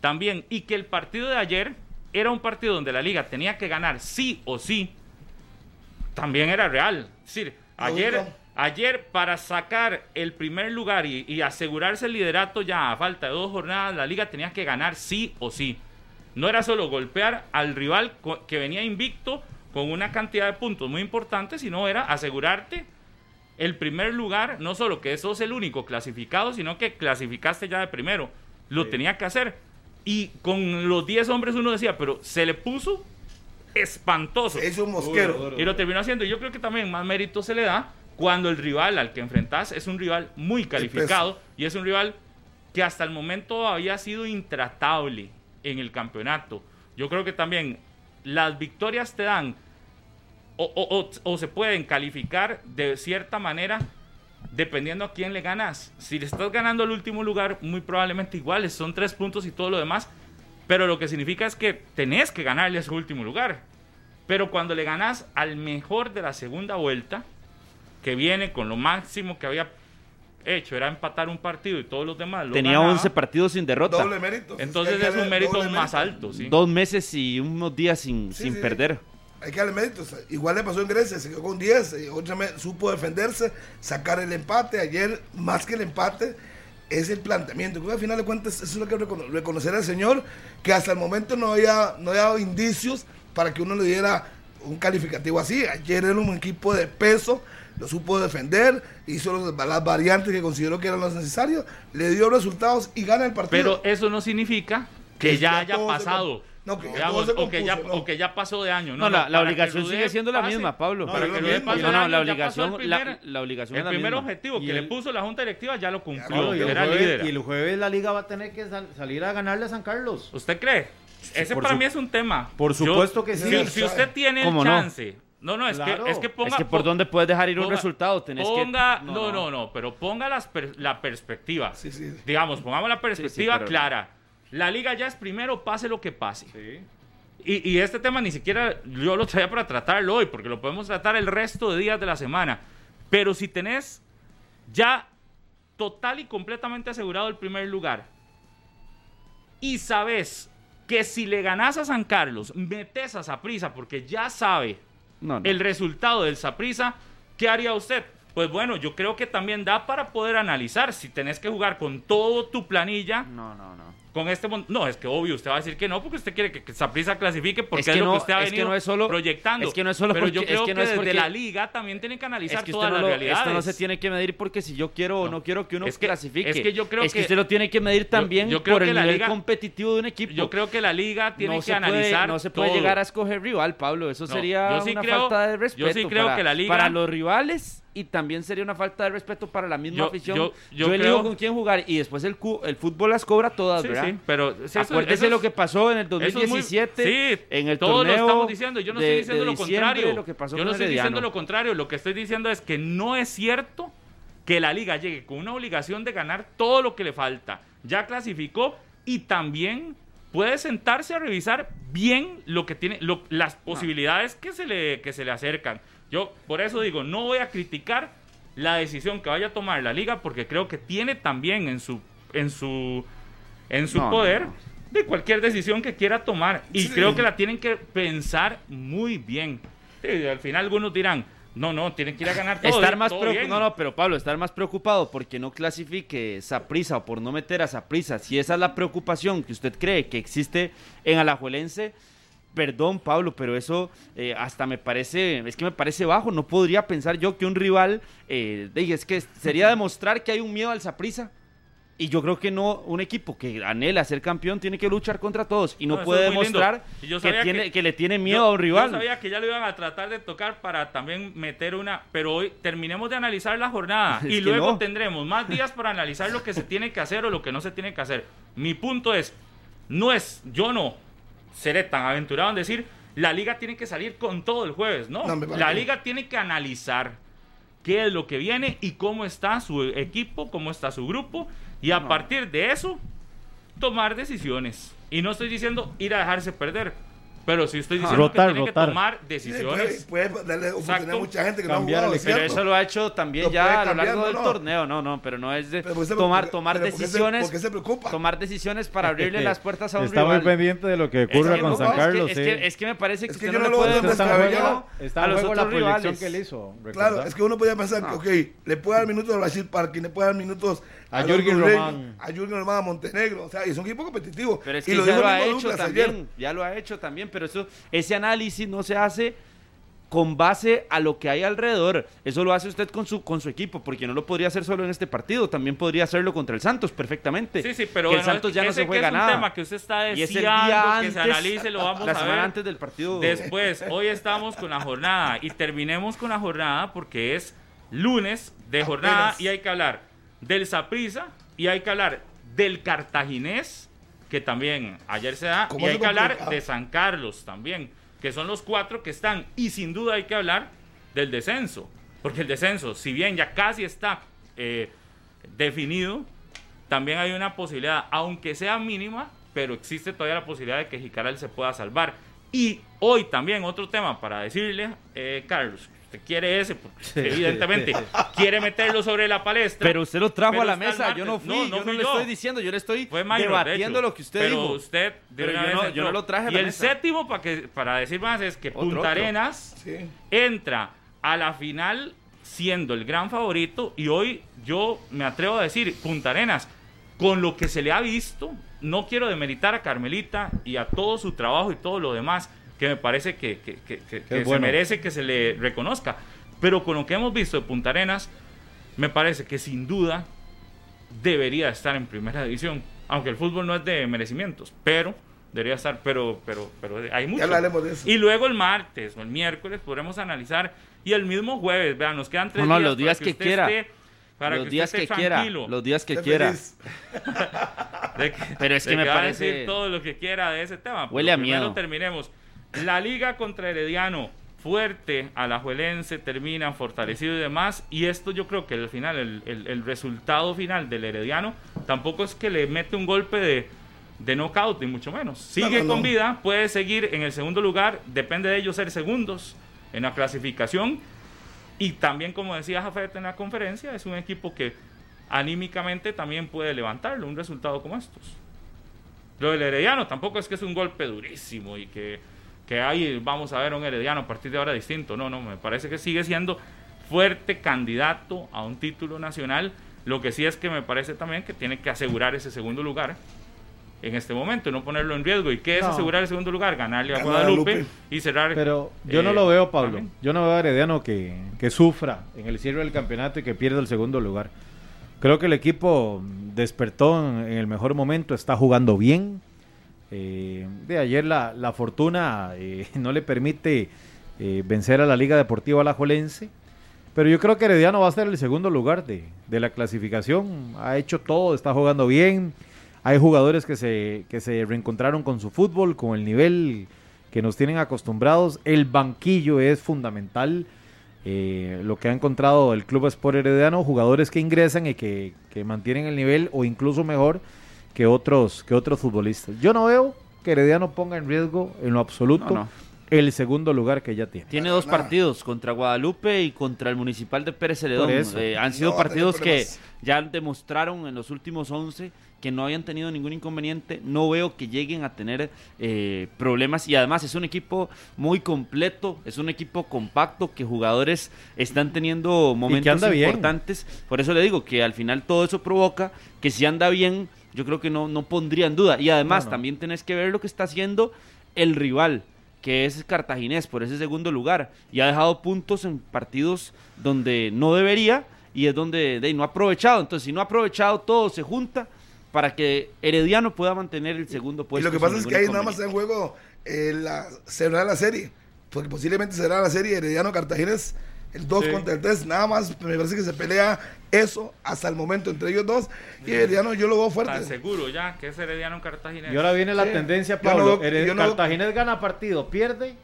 también, y que el partido de ayer era un partido donde la liga tenía que ganar sí o sí, también era real. Es decir, ayer, ayer para sacar el primer lugar y, y asegurarse el liderato ya a falta de dos jornadas, la liga tenía que ganar sí o sí. No era solo golpear al rival que venía invicto con una cantidad de puntos muy importante, sino era asegurarte el primer lugar, no solo que sos el único clasificado, sino que clasificaste ya de primero. Lo tenía que hacer. Y con los 10 hombres uno decía, pero se le puso espantoso. Es un mosquero. Y lo terminó haciendo. Y yo creo que también más mérito se le da cuando el rival al que enfrentas es un rival muy calificado y es un rival que hasta el momento había sido intratable en el campeonato. Yo creo que también las victorias te dan o, o- o- o se pueden calificar de cierta manera dependiendo a quién le ganas. Si le estás ganando al último lugar, muy probablemente iguales, son tres puntos y todo lo demás. Pero lo que significa es que tenés que ganarle a ese último lugar. Pero cuando le ganas al mejor de la segunda vuelta, que viene con lo máximo que había hecho, era empatar un partido y todos los demás lo Tenía ganaba, 11 partidos sin derrota. Doble mérito. Entonces que es un mérito más mérito. alto, ¿sí? Dos meses y unos días sin, Sí, sin sí. perder. Hay que darle méritos. Igual le pasó en Grecia, se quedó con 10, eh, otra vez supo defenderse, sacar el empate. Ayer, más que el empate, es el planteamiento. Creo que al final de cuentas, eso es lo que recono- reconocer al señor, que hasta el momento no había, no había dado indicios para que uno le diera un calificativo así. Ayer era un equipo de peso, lo supo defender, hizo los- las variantes que consideró que eran las necesarias, le dio resultados y gana el partido. Pero eso no significa que Que ya ya haya pasado. No, que ya o, que ya, compuso, no. o que ya pasó de año. No, la, la obligación Rudé sigue siendo la pase- misma, Pablo. No, Para que mismo. pase No, no, año, la obligación, el la, primer- la obligación el es la primer misma. objetivo Y que le puso la Junta Directiva ya lo cumplió. Claro, y, el era jueves, líder. y el jueves la liga va a tener que sal- salir a ganarle a San Carlos. ¿Usted cree? Ese por para su- mí es un tema. por Yo- supuesto que sí. Si, si usted tiene el ¿Cómo no? chance. No, no, es, Claro. que, es que ponga. es que por po- dónde puedes dejar ir un resultado, tenés ponga, que... no, no, no, pero ponga las per- la perspectiva. Sí, sí. Digamos, pongamos la perspectiva pero- clara. La liga ya es primero, pase lo que pase. Y, y este tema ni siquiera yo lo traía para tratarlo hoy, porque lo podemos tratar el resto de días de la semana. Pero si tenés ya total y completamente asegurado el primer lugar y sabes que si le ganás a San Carlos, metes a Saprisa porque ya sabe No, no. el resultado del Saprisa, ¿qué haría usted? pues bueno, yo creo que también da para poder analizar si tenés que jugar con todo tu planilla. No, no, no con este no es que obvio usted va a decir que no porque usted quiere que Saprissa clasifique porque es, lo que usted ha venido es solo, proyectando. es que no es solo pero yo creo que, no es desde la liga también tiene que analizar que todas las no realidades. esto no se tiene que medir porque si yo quiero o no. quiero que uno es que, clasifique. es que yo creo es que, que usted lo tiene que medir también yo, creo por que el la nivel liga, competitivo de un equipo. yo creo que la liga tiene no que analizar puede, no se puede todo. llegar a escoger rival Pablo. Eso sería sí una creo, falta de respeto yo sí creo para, que la liga para los rivales y también sería una falta de respeto para la misma yo, afición. Yo, yo, elijo con quién jugar y después el, el fútbol las cobra todas, sí, ¿verdad? Sí, pero sí, acuérdese eso, lo que pasó en el 2017 muy, sí, en el todos torneo lo estamos diciendo. Yo no de, estoy diciendo lo contrario. Lo que pasó yo no estoy diciendo lo contrario. Lo que estoy diciendo es que no es cierto que la liga llegue con una obligación de ganar todo lo que le falta. Ya clasificó y también puede sentarse a revisar bien lo que tiene, lo, las posibilidades que se le que se le acercan. Yo por eso digo, no voy a criticar la decisión que vaya a tomar la liga porque creo que tiene también en su en su en su no, poder no, no. de cualquier decisión que quiera tomar y sí. creo que la tienen que pensar muy bien. Sí, al final algunos dirán, no, no, tienen que ir a ganar todo. Estar más todo preocupado, no, no, pero Pablo, estar más preocupado porque no clasifique Saprisa o por no meter a Saprisa, si esa es la preocupación que usted cree que existe en Alajuelense, perdón Pablo, pero eso eh, hasta me parece, es que me parece bajo, no podría pensar yo que un rival, eh, es que sería demostrar que hay un miedo al Saprisa. Y yo creo que no, un equipo que anhela ser campeón tiene que luchar contra todos y no, puede demostrar yo que, tiene, que- que le tiene miedo Yo- a un rival. Yo sabía que ya lo iban a tratar de tocar para también meter una, pero hoy terminemos de analizar la jornada Es y luego no. tendremos más días para analizar lo que se tiene que hacer o lo que no se tiene que hacer. Mi punto es, no es, yo no seré tan aventurado en decir, la liga tiene que salir con todo el jueves, no. La liga tiene que analizar qué es lo que viene y cómo está su equipo, cómo está su grupo y a partir de eso tomar decisiones. Y no estoy diciendo ir a dejarse perder, pero sí estoy diciendo Rotar, que tiene rotar. que tomar Sí, puede, decisiones. puede darle oportunidad a mucha gente que no Cambiar ha jugado, Pero cierto. eso lo ha hecho también Lo ya a lo largo ¿no? del no? torneo, no, no, pero no es de Pero ¿por qué se- tomar, tomar pero ¿por qué se- decisiones, por qué se preocupa? tomar decisiones para abrirle las puertas a un Está rival. muy pendiente de lo que ocurra Es que con no, San es que- Carlos. es, sí. que, es que me parece que Es que usted yo no no le lo puede descabellado. a los la otros proyección rivales. que él hizo. Claro, es que uno podía pensar que, ok, le puede dar minutos a Brasil Parkin, le puede dar minutos A Jürgen Román. a Jürgen Román, a Montenegro, o sea, y es un equipo competitivo. Pero es y que lo ya dijo lo ha hecho ayer. también, ya lo ha hecho también, pero eso, ese análisis no se hace con base a lo que hay alrededor. Eso lo hace usted con su, con su equipo, porque no lo podría hacer solo en este partido, también podría hacerlo contra el Santos perfectamente. Sí, sí, pero que bueno, el Santos ya no se juega es un nada. tema que usted está y es el deseando día que se analice, lo vamos la a ver. antes del partido. Después, hoy estamos con la jornada y terminemos con la jornada porque es lunes de jornada Apenas. y hay que hablar del Saprissa y hay que hablar del Cartaginés, que también ayer se da, ¿Cómo y hay que hablar de San Carlos también, que son los cuatro que están y sin duda hay que hablar del descenso, porque el descenso, si bien ya casi está eh, definido, también hay una posibilidad, aunque sea mínima, pero existe todavía la posibilidad de que Jicaral se pueda salvar. Y hoy también otro tema para decirle, eh, Carlos, usted quiere ese, porque evidentemente quiere meterlo sobre la palestra. Pero usted lo trajo a la el mesa, yo no fui, No, no yo no le yo. estoy diciendo, yo le estoy Fue debatiendo hecho. lo que usted pero dijo. usted de Pero yo no- yo entró. no lo traje a Y la el mesa. séptimo, para, que, para decir más, es que Punta otro. Arenas Sí. entra a la final siendo el gran favorito y hoy yo me atrevo a decir, Punta Arenas, con lo que se le ha visto, no quiero demeritar a Carmelita y a todo su trabajo y todo lo demás, que me parece que, que- que- que- que se bueno. merece que se le reconozca, pero con lo que hemos visto de Punta Arenas, me parece que sin duda debería estar en primera división, aunque el fútbol no es de merecimientos, pero debería estar, pero, pero, pero hay mucho. hablaremos de eso. Y luego el martes o el miércoles podremos analizar y el mismo jueves, vean, nos quedan tres No, no, días los días para que usted quiera. esté- para los que días usted que esté quiera, tranquilo. los días que quiera. De que- Pero es que de me va a parece- decir todo lo que quiera de ese tema. Huele a miedo. terminemos. La liga contra Herediano, fuerte, alajuelense, termina fortalecido y demás. Y esto yo creo que al final, el, el- el resultado final del Herediano, tampoco es que le mete un golpe de, de knockout, ni mucho menos. Sigue No, no, con no. vida, puede seguir en el segundo lugar, depende de ellos ser segundos en la clasificación. Y también, como decía Jafet en la conferencia, es un equipo que anímicamente también puede levantarlo, un resultado como estos. Lo del Herediano tampoco es que es un golpe durísimo y que, que ahí vamos a ver un Herediano a partir de ahora distinto. No, no, me parece que sigue siendo fuerte candidato a un título nacional. Lo que sí es que me parece también que tiene que asegurar ese segundo lugar en este momento, no ponerlo en riesgo. ¿Y qué es No. asegurar el segundo lugar? Ganarle a Guadalupe, Guadalupe. y cerrar. Pero yo no eh, lo veo, Pablo. también. Yo no veo a Herediano que, que sufra en el cierre del campeonato y que pierda el segundo lugar. Creo que el equipo despertó en el mejor momento, está jugando bien. Eh, de ayer la, fortuna eh, no le permite eh, vencer a la Liga Deportiva Alajuelense. Pero yo creo que Herediano va a ser el segundo lugar de, la clasificación. Ha hecho todo, está jugando bien. Hay jugadores que se, reencontraron con su fútbol, con el nivel que nos tienen acostumbrados. El banquillo es fundamental. lo que ha encontrado el Club Sport Herediano, jugadores que ingresan y que mantienen el nivel o incluso mejor que otros, que otros futbolistas. Yo no veo que Herediano ponga en riesgo en lo absoluto No, no. el segundo lugar que ya tiene. Tiene dos nada. partidos, contra Guadalupe y contra el Municipal de Pérez Celedón. Eh, han sido No partidos que ya demostraron en los últimos 11 que no habían tenido ningún inconveniente. No veo que lleguen a tener eh, problemas. Y además es un equipo muy completo, es un equipo compacto que jugadores están teniendo momentos anda bien. importantes. Por eso le digo que al final todo eso provoca que si anda bien, yo creo que no, no pondría en duda. Y además No, no. también tenés que ver lo que está haciendo el rival que es Cartaginés por ese segundo lugar y ha dejado puntos en partidos donde no debería y es donde de, no ha aprovechado. Entonces, si no ha aprovechado, todo se junta para que Herediano pueda mantener el segundo Y puesto. lo que pasa es que ahí nada más en juego eh, la, cerrar la serie. Porque posiblemente cerrar la serie Herediano Cartaginés, el 2 Sí. contra el 3. Nada más me parece que se pelea eso hasta el momento entre ellos dos. Y Herediano yo lo veo Tan fuerte. seguro ya que es Herediano Cartaginés. Y ahora viene la Sí. tendencia, no Pablo. no Cartaginés gana partido, pierde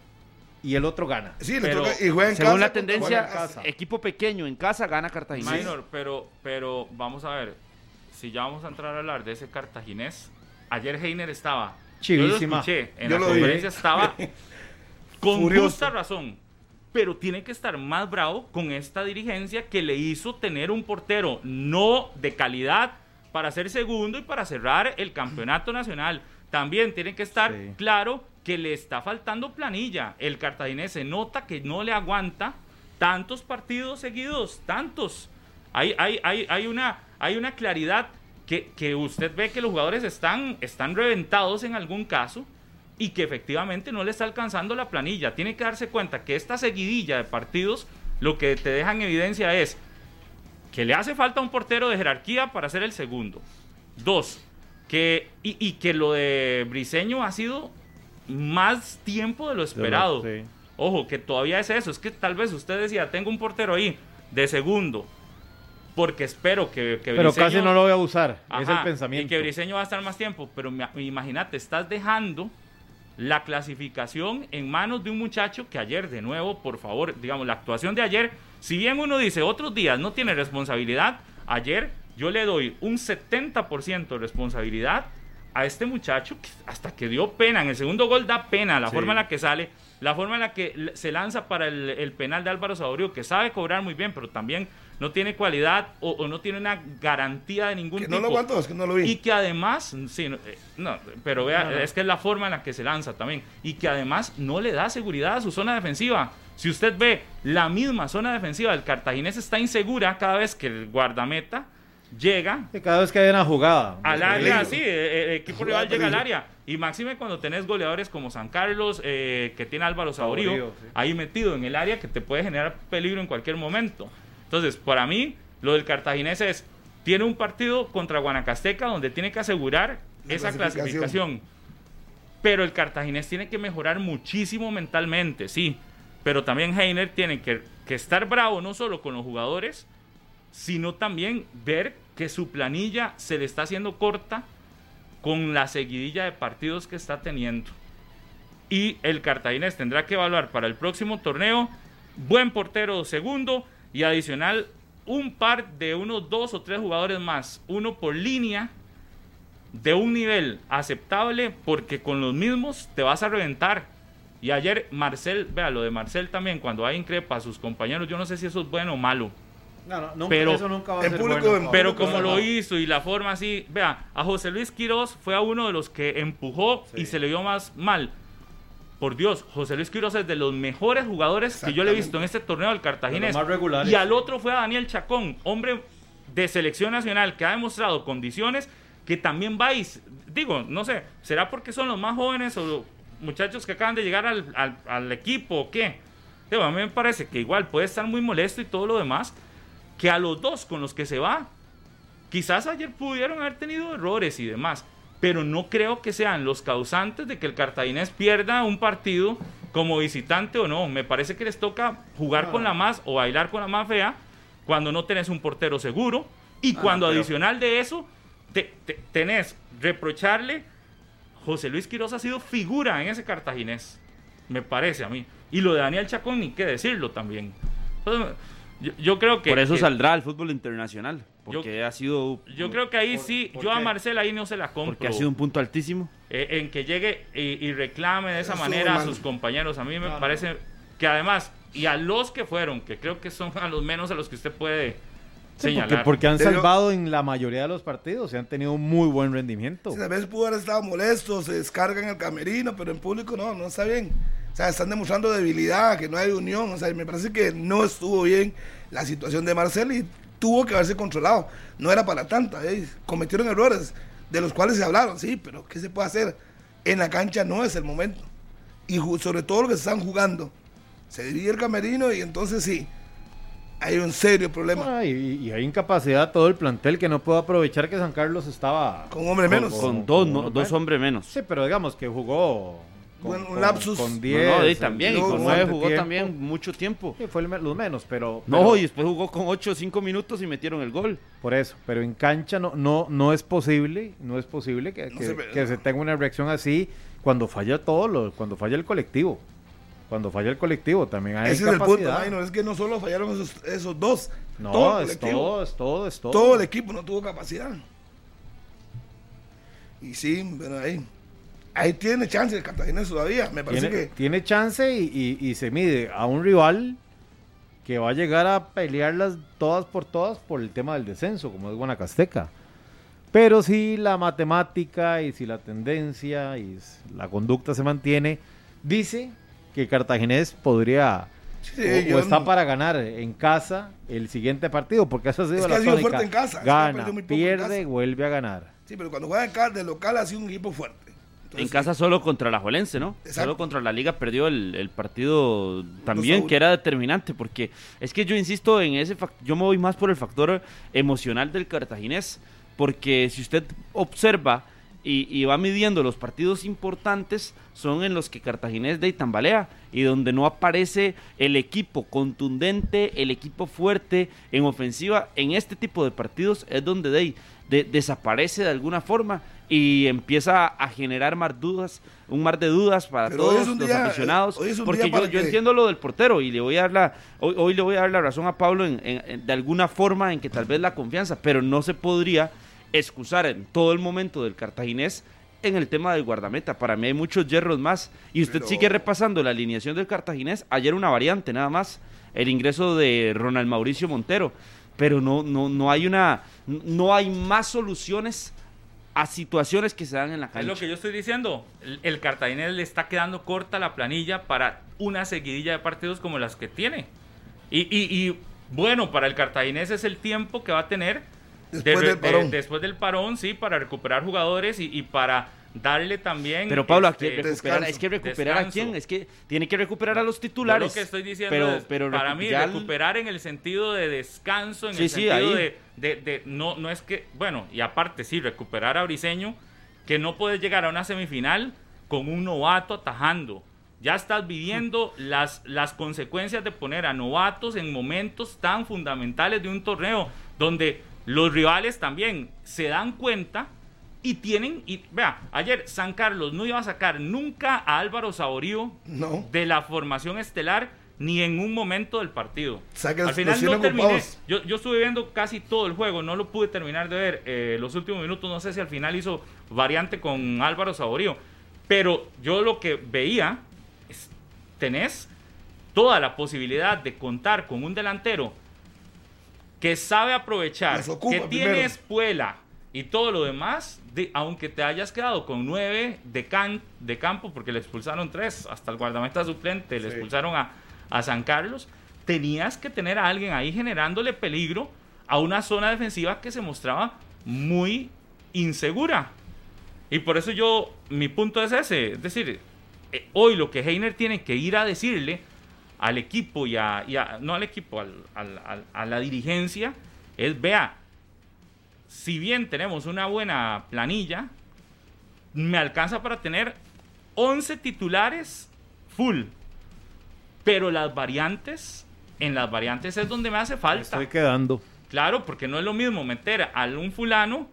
y el otro gana. Sí, le Pero, toca y juega en Según casa la tendencia, equipo pequeño en casa gana Cartaginés. Minor, pero, pero vamos a ver, si ya vamos a entrar a hablar de ese cartaginés, ayer Heiner estaba, Chivísima. yo lo escuché, en Yo la lo vi. conferencia estaba con Furioso. justa razón, pero tiene que estar más bravo con esta dirigencia que le hizo tener un portero no de calidad para ser segundo y para cerrar el campeonato nacional. También tiene que estar Sí. claro que le está faltando planilla. El cartaginés se nota que no le aguanta tantos partidos seguidos, tantos. Hay, hay, hay, hay, una, hay una claridad que, que usted ve que los jugadores están, están reventados en algún caso y que efectivamente no le está alcanzando la planilla. Tiene que darse cuenta que esta seguidilla de partidos lo que te deja en evidencia es que le hace falta un portero de jerarquía para ser el segundo. Dos, que, y, y que lo de Briseño ha sido más tiempo de lo esperado. Sí. Ojo, que todavía es eso. Es que tal vez usted decía, tengo un portero ahí de segundo, porque espero que, que Pero Briseño- casi no lo voy a usar. es el pensamiento. Y que Briseño va a estar más tiempo. Pero me- imagínate, estás dejando la clasificación en manos de un muchacho que ayer, de nuevo, por favor, digamos, la actuación de ayer, si bien uno dice otros días no tiene responsabilidad, ayer yo le doy un 70% de responsabilidad a este muchacho que hasta que dio pena. En el segundo gol da pena la Sí. forma en la que sale, la forma en la que se lanza para el, el penal de Álvaro Saborío, que sabe cobrar muy bien, pero también no tiene cualidad o, o no tiene una garantía de ningún Que tipo. no lo aguanto, es que no lo vi. Y que además, sí, no, eh, no, pero vea, No, no. es que es la forma en la que se lanza también. Y que además no le da seguridad a su zona defensiva. Si usted ve la misma zona defensiva del cartaginés está insegura cada vez que el guardameta llega Que Cada vez que hay una jugada. al área, sí, eh, el equipo rival llega al área. Y máxime cuando tenés goleadores como San Carlos, eh, que tiene Álvaro Saborío, Saborío, sí. ahí metido en el área que te puede generar peligro en cualquier momento. Entonces, para mí, lo del cartaginés es, tiene un partido contra Guanacasteca donde tiene que asegurar La esa clasificación. clasificación. Pero el cartaginés tiene que mejorar muchísimo mentalmente, sí. Pero también Heiner tiene que, que estar bravo no solo con los jugadores, sino también ver que su planilla se le está haciendo corta con la seguidilla de partidos que está teniendo. Y el Cartaginés tendrá que evaluar para el próximo torneo buen portero segundo y adicional un par de unos dos o tres jugadores más, uno por línea de un nivel aceptable porque con los mismos te vas a reventar. Y ayer Marcel, vea lo de Marcel también, cuando hay increpa a sus compañeros, yo no sé si eso es bueno o malo. No, no, nunca- Pero- eso nunca va a en ser público, bueno, en-. Pero Pablo, como lo no. hizo y la forma así, vea, a José Luis Quiroz fue a uno de los que empujó Sí. y se le vio más mal. por Dios, José Luis Quiroz es de los mejores jugadores que yo le he visto en este torneo del Cartaginés. Más. Y al otro fue a Daniel Chacón, hombre de selección nacional que ha demostrado condiciones que también vais, digo, no sé, ¿será porque son los más jóvenes o muchachos que acaban de llegar al, al- al equipo o qué? Digo, a mí me parece que igual puede estar muy molesto y todo lo demás, que a los dos con los que se va, quizás ayer pudieron haber tenido errores y demás, pero no creo que sean los causantes de que el cartaginés pierda un partido como visitante o no. Me parece que les toca jugar con la más o bailar con la más fea cuando no tenés un portero seguro y cuando pero- adicional de eso te- te- tenés reprocharle José Luis Quiroz ha sido figura en ese cartaginés, me parece a mí. Y lo de Daniel Chacón, ni qué decirlo también. Entonces, yo, yo creo que... Por eso que- saldrá al fútbol internacional. Porque ha sido. Yo creo que ahí ¿Por- sí, por yo a? Marcel ahí no se la compro. Porque ha sido un punto altísimo. Eh, en que llegue y, y reclame de esa manera a sus compañeros. A mí me No, no. parece que además, y a los que fueron, que creo que son a los menos a los que usted puede Sí, porque, señalar. porque han Pero- salvado en la mayoría de los partidos y han tenido un muy buen rendimiento. Si tal vez pudo haber estado molesto, se descargan el camerino, pero en público no, no está bien. O sea, están demostrando debilidad, que no hay unión. O sea, me parece que no estuvo bien la situación de Marcel y tuvo que haberse controlado. No era para tanta. ¿eh? Cometieron errores de los cuales se hablaron, sí, pero ¿qué se puede hacer? En la cancha no es el momento. Y sobre todo lo que se están jugando. Se divide el camerino y entonces sí, hay un serio problema. Ah, y, y hay incapacidad todo el plantel que no puede aprovechar que San Carlos estaba Con hombre menos. Con dos, con no- uno dos hombres menos. Sí, pero digamos que jugó Un lapsus. con No, 10. no, y también, y no, con no, nueve bastante jugó tiempo. también mucho tiempo. Sí, fue el los menos, pero, No, y después jugó con 8 o 5 minutos y metieron el gol. por eso, pero en cancha no, no, no es posible, no es posible que, No que- se ve. que se tenga una reacción así cuando falla todo, lo, cuando falla el colectivo. Cuando falla el colectivo también hay Ese es el punto, incapacidad. Maynor, es que no solo fallaron esos, esos dos. No, todo es todo, es todo, es todo. todo el equipo no tuvo capacidad. Y sí, pero ahí, ahí tiene chance el Cartaginés todavía. Me parece tiene, que tiene chance y, y- y se mide a un rival que va a llegar a pelearlas todas por todas por el tema del descenso, como es Guanacasteca. Pero si la matemática y si la tendencia y la conducta se mantiene, dice que Cartaginés podría Sí, o, está no- para ganar en casa el siguiente partido, porque eso ha sido Es que la ha sido fuerte en casa, Gana, en pierde, casa. vuelve a ganar. sí, pero cuando juega en de local ha sido un equipo fuerte. En casa solo contra la Juelense, ¿no? Exacto. Solo contra la Liga perdió el, el partido también, que era determinante, porque es que yo insisto en ese yo me voy más por el factor emocional del cartaginés, porque si usted observa y, y va midiendo los partidos importantes, son en los que Cartaginés de tambalea y donde no aparece el equipo contundente, el equipo fuerte en ofensiva, en este tipo de partidos es donde de, de- desaparece de alguna forma y empieza a generar más dudas, un mar de dudas para Pero todos los día- aficionados, porque yo, entiendo lo del portero y le voy a dar la, hoy, hoy le voy a dar la razón a Pablo en, en- en- de alguna forma en que tal vez la confianza, pero no se podría excusar en todo el momento del cartaginés en el tema del guardameta. Para mí hay muchos hierros más. Y usted Pero- sigue repasando la alineación del cartaginés. Ayer una variante nada más. El ingreso de Ronald Mauricio Montero. Pero no, no, no hay una. No hay más soluciones a situaciones que se dan en la Es cancha. lo que yo estoy diciendo. El, el Cartaginés le está quedando corta la planilla para una seguidilla de partidos como las que tiene. Y, y- y, bueno, para el Cartaginés es el tiempo que va a tener Después del parón. después del parón, sí, para recuperar jugadores y, y para darle también. Pero Pablo, ¿a este, recuperar? Es que recuperar a quién? Es que tiene que recuperar a los Yo titulares. lo que estoy diciendo pero, es, pero para mí, recuperar en el sentido de descanso, en Sí, el sí, sentido ahí. de, de- de- no, no es que, bueno, y aparte, sí, recuperar a Briseño, que no puedes llegar a una semifinal con un novato atajando. Ya estás viviendo las, las consecuencias de poner a novatos en momentos tan fundamentales de un torneo, donde los rivales también se dan cuenta y tienen, y vea, ayer San Carlos no iba a sacar nunca a Álvaro Saborío No. de la formación estelar ni en un momento del partido. Al final no terminé. Yo, yo estuve viendo casi todo el juego, no lo pude terminar de ver. eh, los últimos minutos, no sé si al final hizo variante con Álvaro Saborío. Pero yo lo que veía es, tenés toda la posibilidad de contar con un delantero que sabe aprovechar, que tiene primero. espuela, Y todo lo demás, de, aunque te hayas quedado con nueve de, can, de campo, porque le expulsaron tres, hasta el guardameta suplente, le expulsaron a, a San Carlos, tenías que tener a alguien ahí generándole peligro a una zona defensiva que se mostraba muy insegura. Y por eso yo, mi punto es ese, es decir, eh, hoy lo que Heiner tiene que ir a decirle al equipo y a, y a- no al equipo, al- al- al- a la dirigencia, es, vea, si bien tenemos una buena planilla, me alcanza para tener 11 titulares full. Pero las variantes, en las variantes es donde me hace Me falta. estoy quedando. Claro, porque no es lo mismo meter a un fulano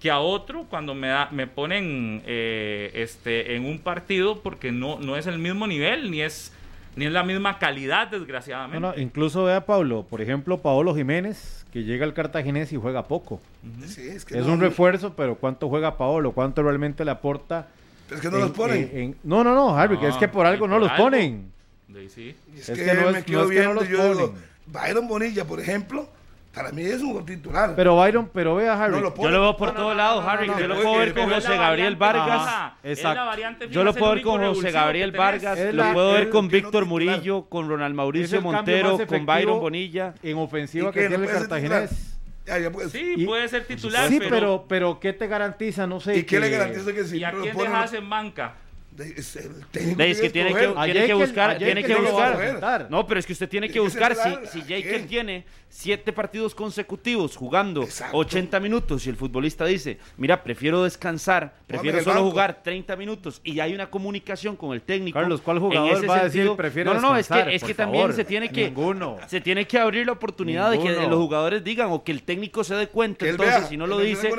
que a otro cuando me, da, me ponen eh, este, en un partido porque no, no es el mismo nivel ni es, ni es la misma calidad, desgraciadamente. No, no, incluso vea Pablo, por ejemplo, Paolo Jiménez, que llega al Cartaginés y juega poco. Sí, es que Es no- un refuerzo, pero ¿cuánto juega Paolo? ¿Cuánto realmente le aporta? Es que no en- los ponen. en- en- no, no, no, Harry, que es que por algo no los algo. ponen. Sí, sí. Es, Es que, que no me quedo no es que no viendo los y yo digo, ponen. Byron Bonilla, por ejemplo, para mí es un titular. Pero Byron, pero vea Harry. No lo Yo lo veo por No, todos no, lados, no, Harry. no, yo lo puedo ver con José Gabriel Vargas. exacto. Yo lo puedo ver con José Gabriel. Vargas, lo puedo ver con Víctor. Murillo, con Ronald Mauricio Montero, con Byron Bonilla. En ofensiva ¿Y que tiene ¿No el? Cartaginés. Ya, ya, Sí, y- puede ser titular, Sí, pero, pero, pero ¿qué te garantiza? No sé. ¿Y qué le garantiza que si ¿Y a quién ponen, dejas en banca? Es el técnico De- es que tiene que, tiene que buscar, a tiene Jekyll que buscar. No, pero es que usted tiene que Tiene que buscar. Si, si ¿a Jekyll tiene siete partidos consecutivos jugando Exacto. 80 minutos y el futbolista dice, mira, prefiero descansar, prefiero solo banco. jugar 30 minutos y hay una comunicación con el técnico. Carlos, ¿cuál en jugador ese va a decir, "Prefiero No, no, es descansar"? que, es que también favor. se tiene que Ninguno. se tiene que abrir la oportunidad de Ninguno. que los jugadores digan o que el técnico se dé cuenta, entonces vea, si no lo dice,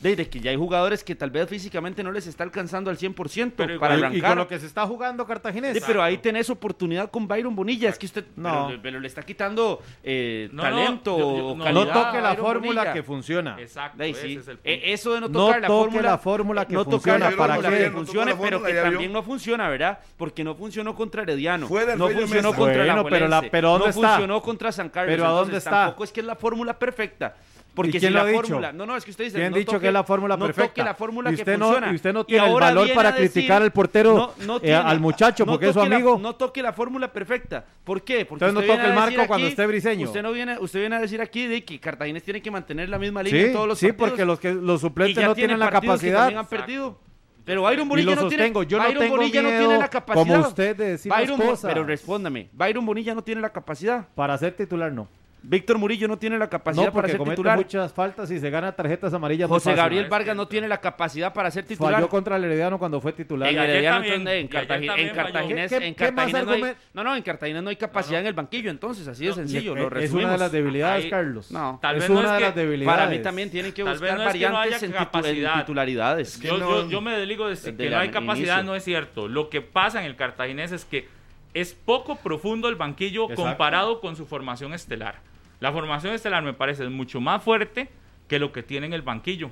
de, de que ya hay jugadores que tal vez físicamente no les está alcanzando al 100% Pero para Y- con lo que se está jugando Cartaginés. Sí, pero ahí tenés oportunidad con Byron Bonilla. Es que usted No. pero, pero le está quitando eh, No, no, talento yo- yo- o no. calidad no toque la Byron fórmula Bonilla. que funciona. Exacto, Ahí ese sí. es el punto. Eh, eso de no No tocar la fórmula, la fórmula que no funciona, tocar la ¿para fórmula que funcione, pero que también no funciona, ¿verdad? Porque no funcionó contra Herediano, no funcionó contra Bueno, la pero la- pero ¿dónde no está? funcionó contra San Carlos. Pero ¿a dónde entonces está? Tampoco es que es la fórmula perfecta. Porque ¿Y si quién lo la ha dicho? fórmula, no, no, es que usted dice, ¿Quién ha no dicho toque- que es la fórmula no perfecta? toque la fórmula y que usted no, funciona. y usted no tiene el valor para decir- criticar al portero no- eh, al muchacho porque es su la- amigo. no toque la fórmula perfecta. ¿Por qué? Porque Entonces no toque el marco cuando esté Briseño. Usted no viene, usted viene a decir aquí de que Cartaginés tiene que mantener la misma línea sí, en todos los sí, partidos. porque los que los suplentes no tiene tienen la que capacidad. han perdido. Pero Byron Y Bonilla no tiene, sostengo, yo no Byron tengo Bonilla no miedo, tiene la capacidad. como usted, de decir Byron cosas. Pero respóndame, Byron Bonilla no tiene la capacidad. Para ser titular no. Víctor Murillo no tiene la capacidad No, para porque ser comete titular. muchas faltas y se gana tarjetas amarillas. José fácil. Gabriel Es Vargas no tiene la capacidad para ser titular. Falló contra el Herediano cuando fue titular. En Herediano, también, en, y ayer Cartagin- también en falló. Cartaginés, ¿Qué- en qué más Cartaginés no hay, no, no, en Cartaginés no hay capacidad en el banquillo, entonces así de No, sencillo, lo es una de las debilidades, Ahí- Carlos. No. Tal es vez no una es de que- las debilidades. Para mí también tienen que Tal buscar vez no es que no variantes haya en, capacidad. titularidades. Yo, no- yo, yo me desligo de que no hay capacidad, no es cierto. Lo que pasa en el cartaginés es que es poco profundo el banquillo comparado con su formación estelar. La formación estelar me parece mucho más fuerte que lo que tiene en el banquillo.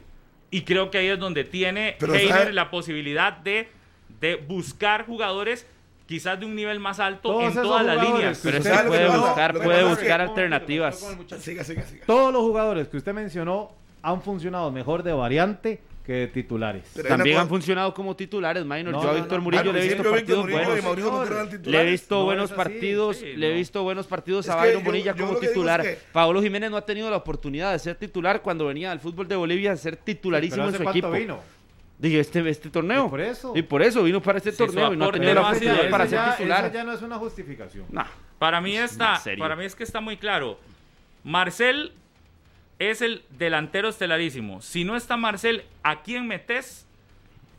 Y creo que ahí es donde tiene Pero, la posibilidad de, de buscar jugadores quizás de un nivel más alto Todos en todas las líneas. Pero ¿sabe lo puede buscar, puede es buscar alternativas. Siga, siga, siga. Todos los jugadores que usted mencionó han funcionado mejor de variante que de titulares. Pero También han funcionado como titulares, minor. No, Yo a Víctor no. Murillo le he visto partidos buenos. Le he visto No, buenos partidos, Sí, le he visto buenos partidos a Byron Bonilla como titular. es que- Paolo Jiménez no ha tenido la oportunidad de ser titular cuando venía al fútbol de Bolivia a ser titularísimo Pero en su equipo. vino. Dije, este, este torneo. Y por eso. Y por eso vino para este Sí, torneo y no ha aporte tenido no la oportunidad para ser ya- titular. eso ya no es una justificación. Nah. Para mí está, para mí es que está muy claro. Marcel es el delantero estelarísimo. Si no está Marcel, ¿a quién metes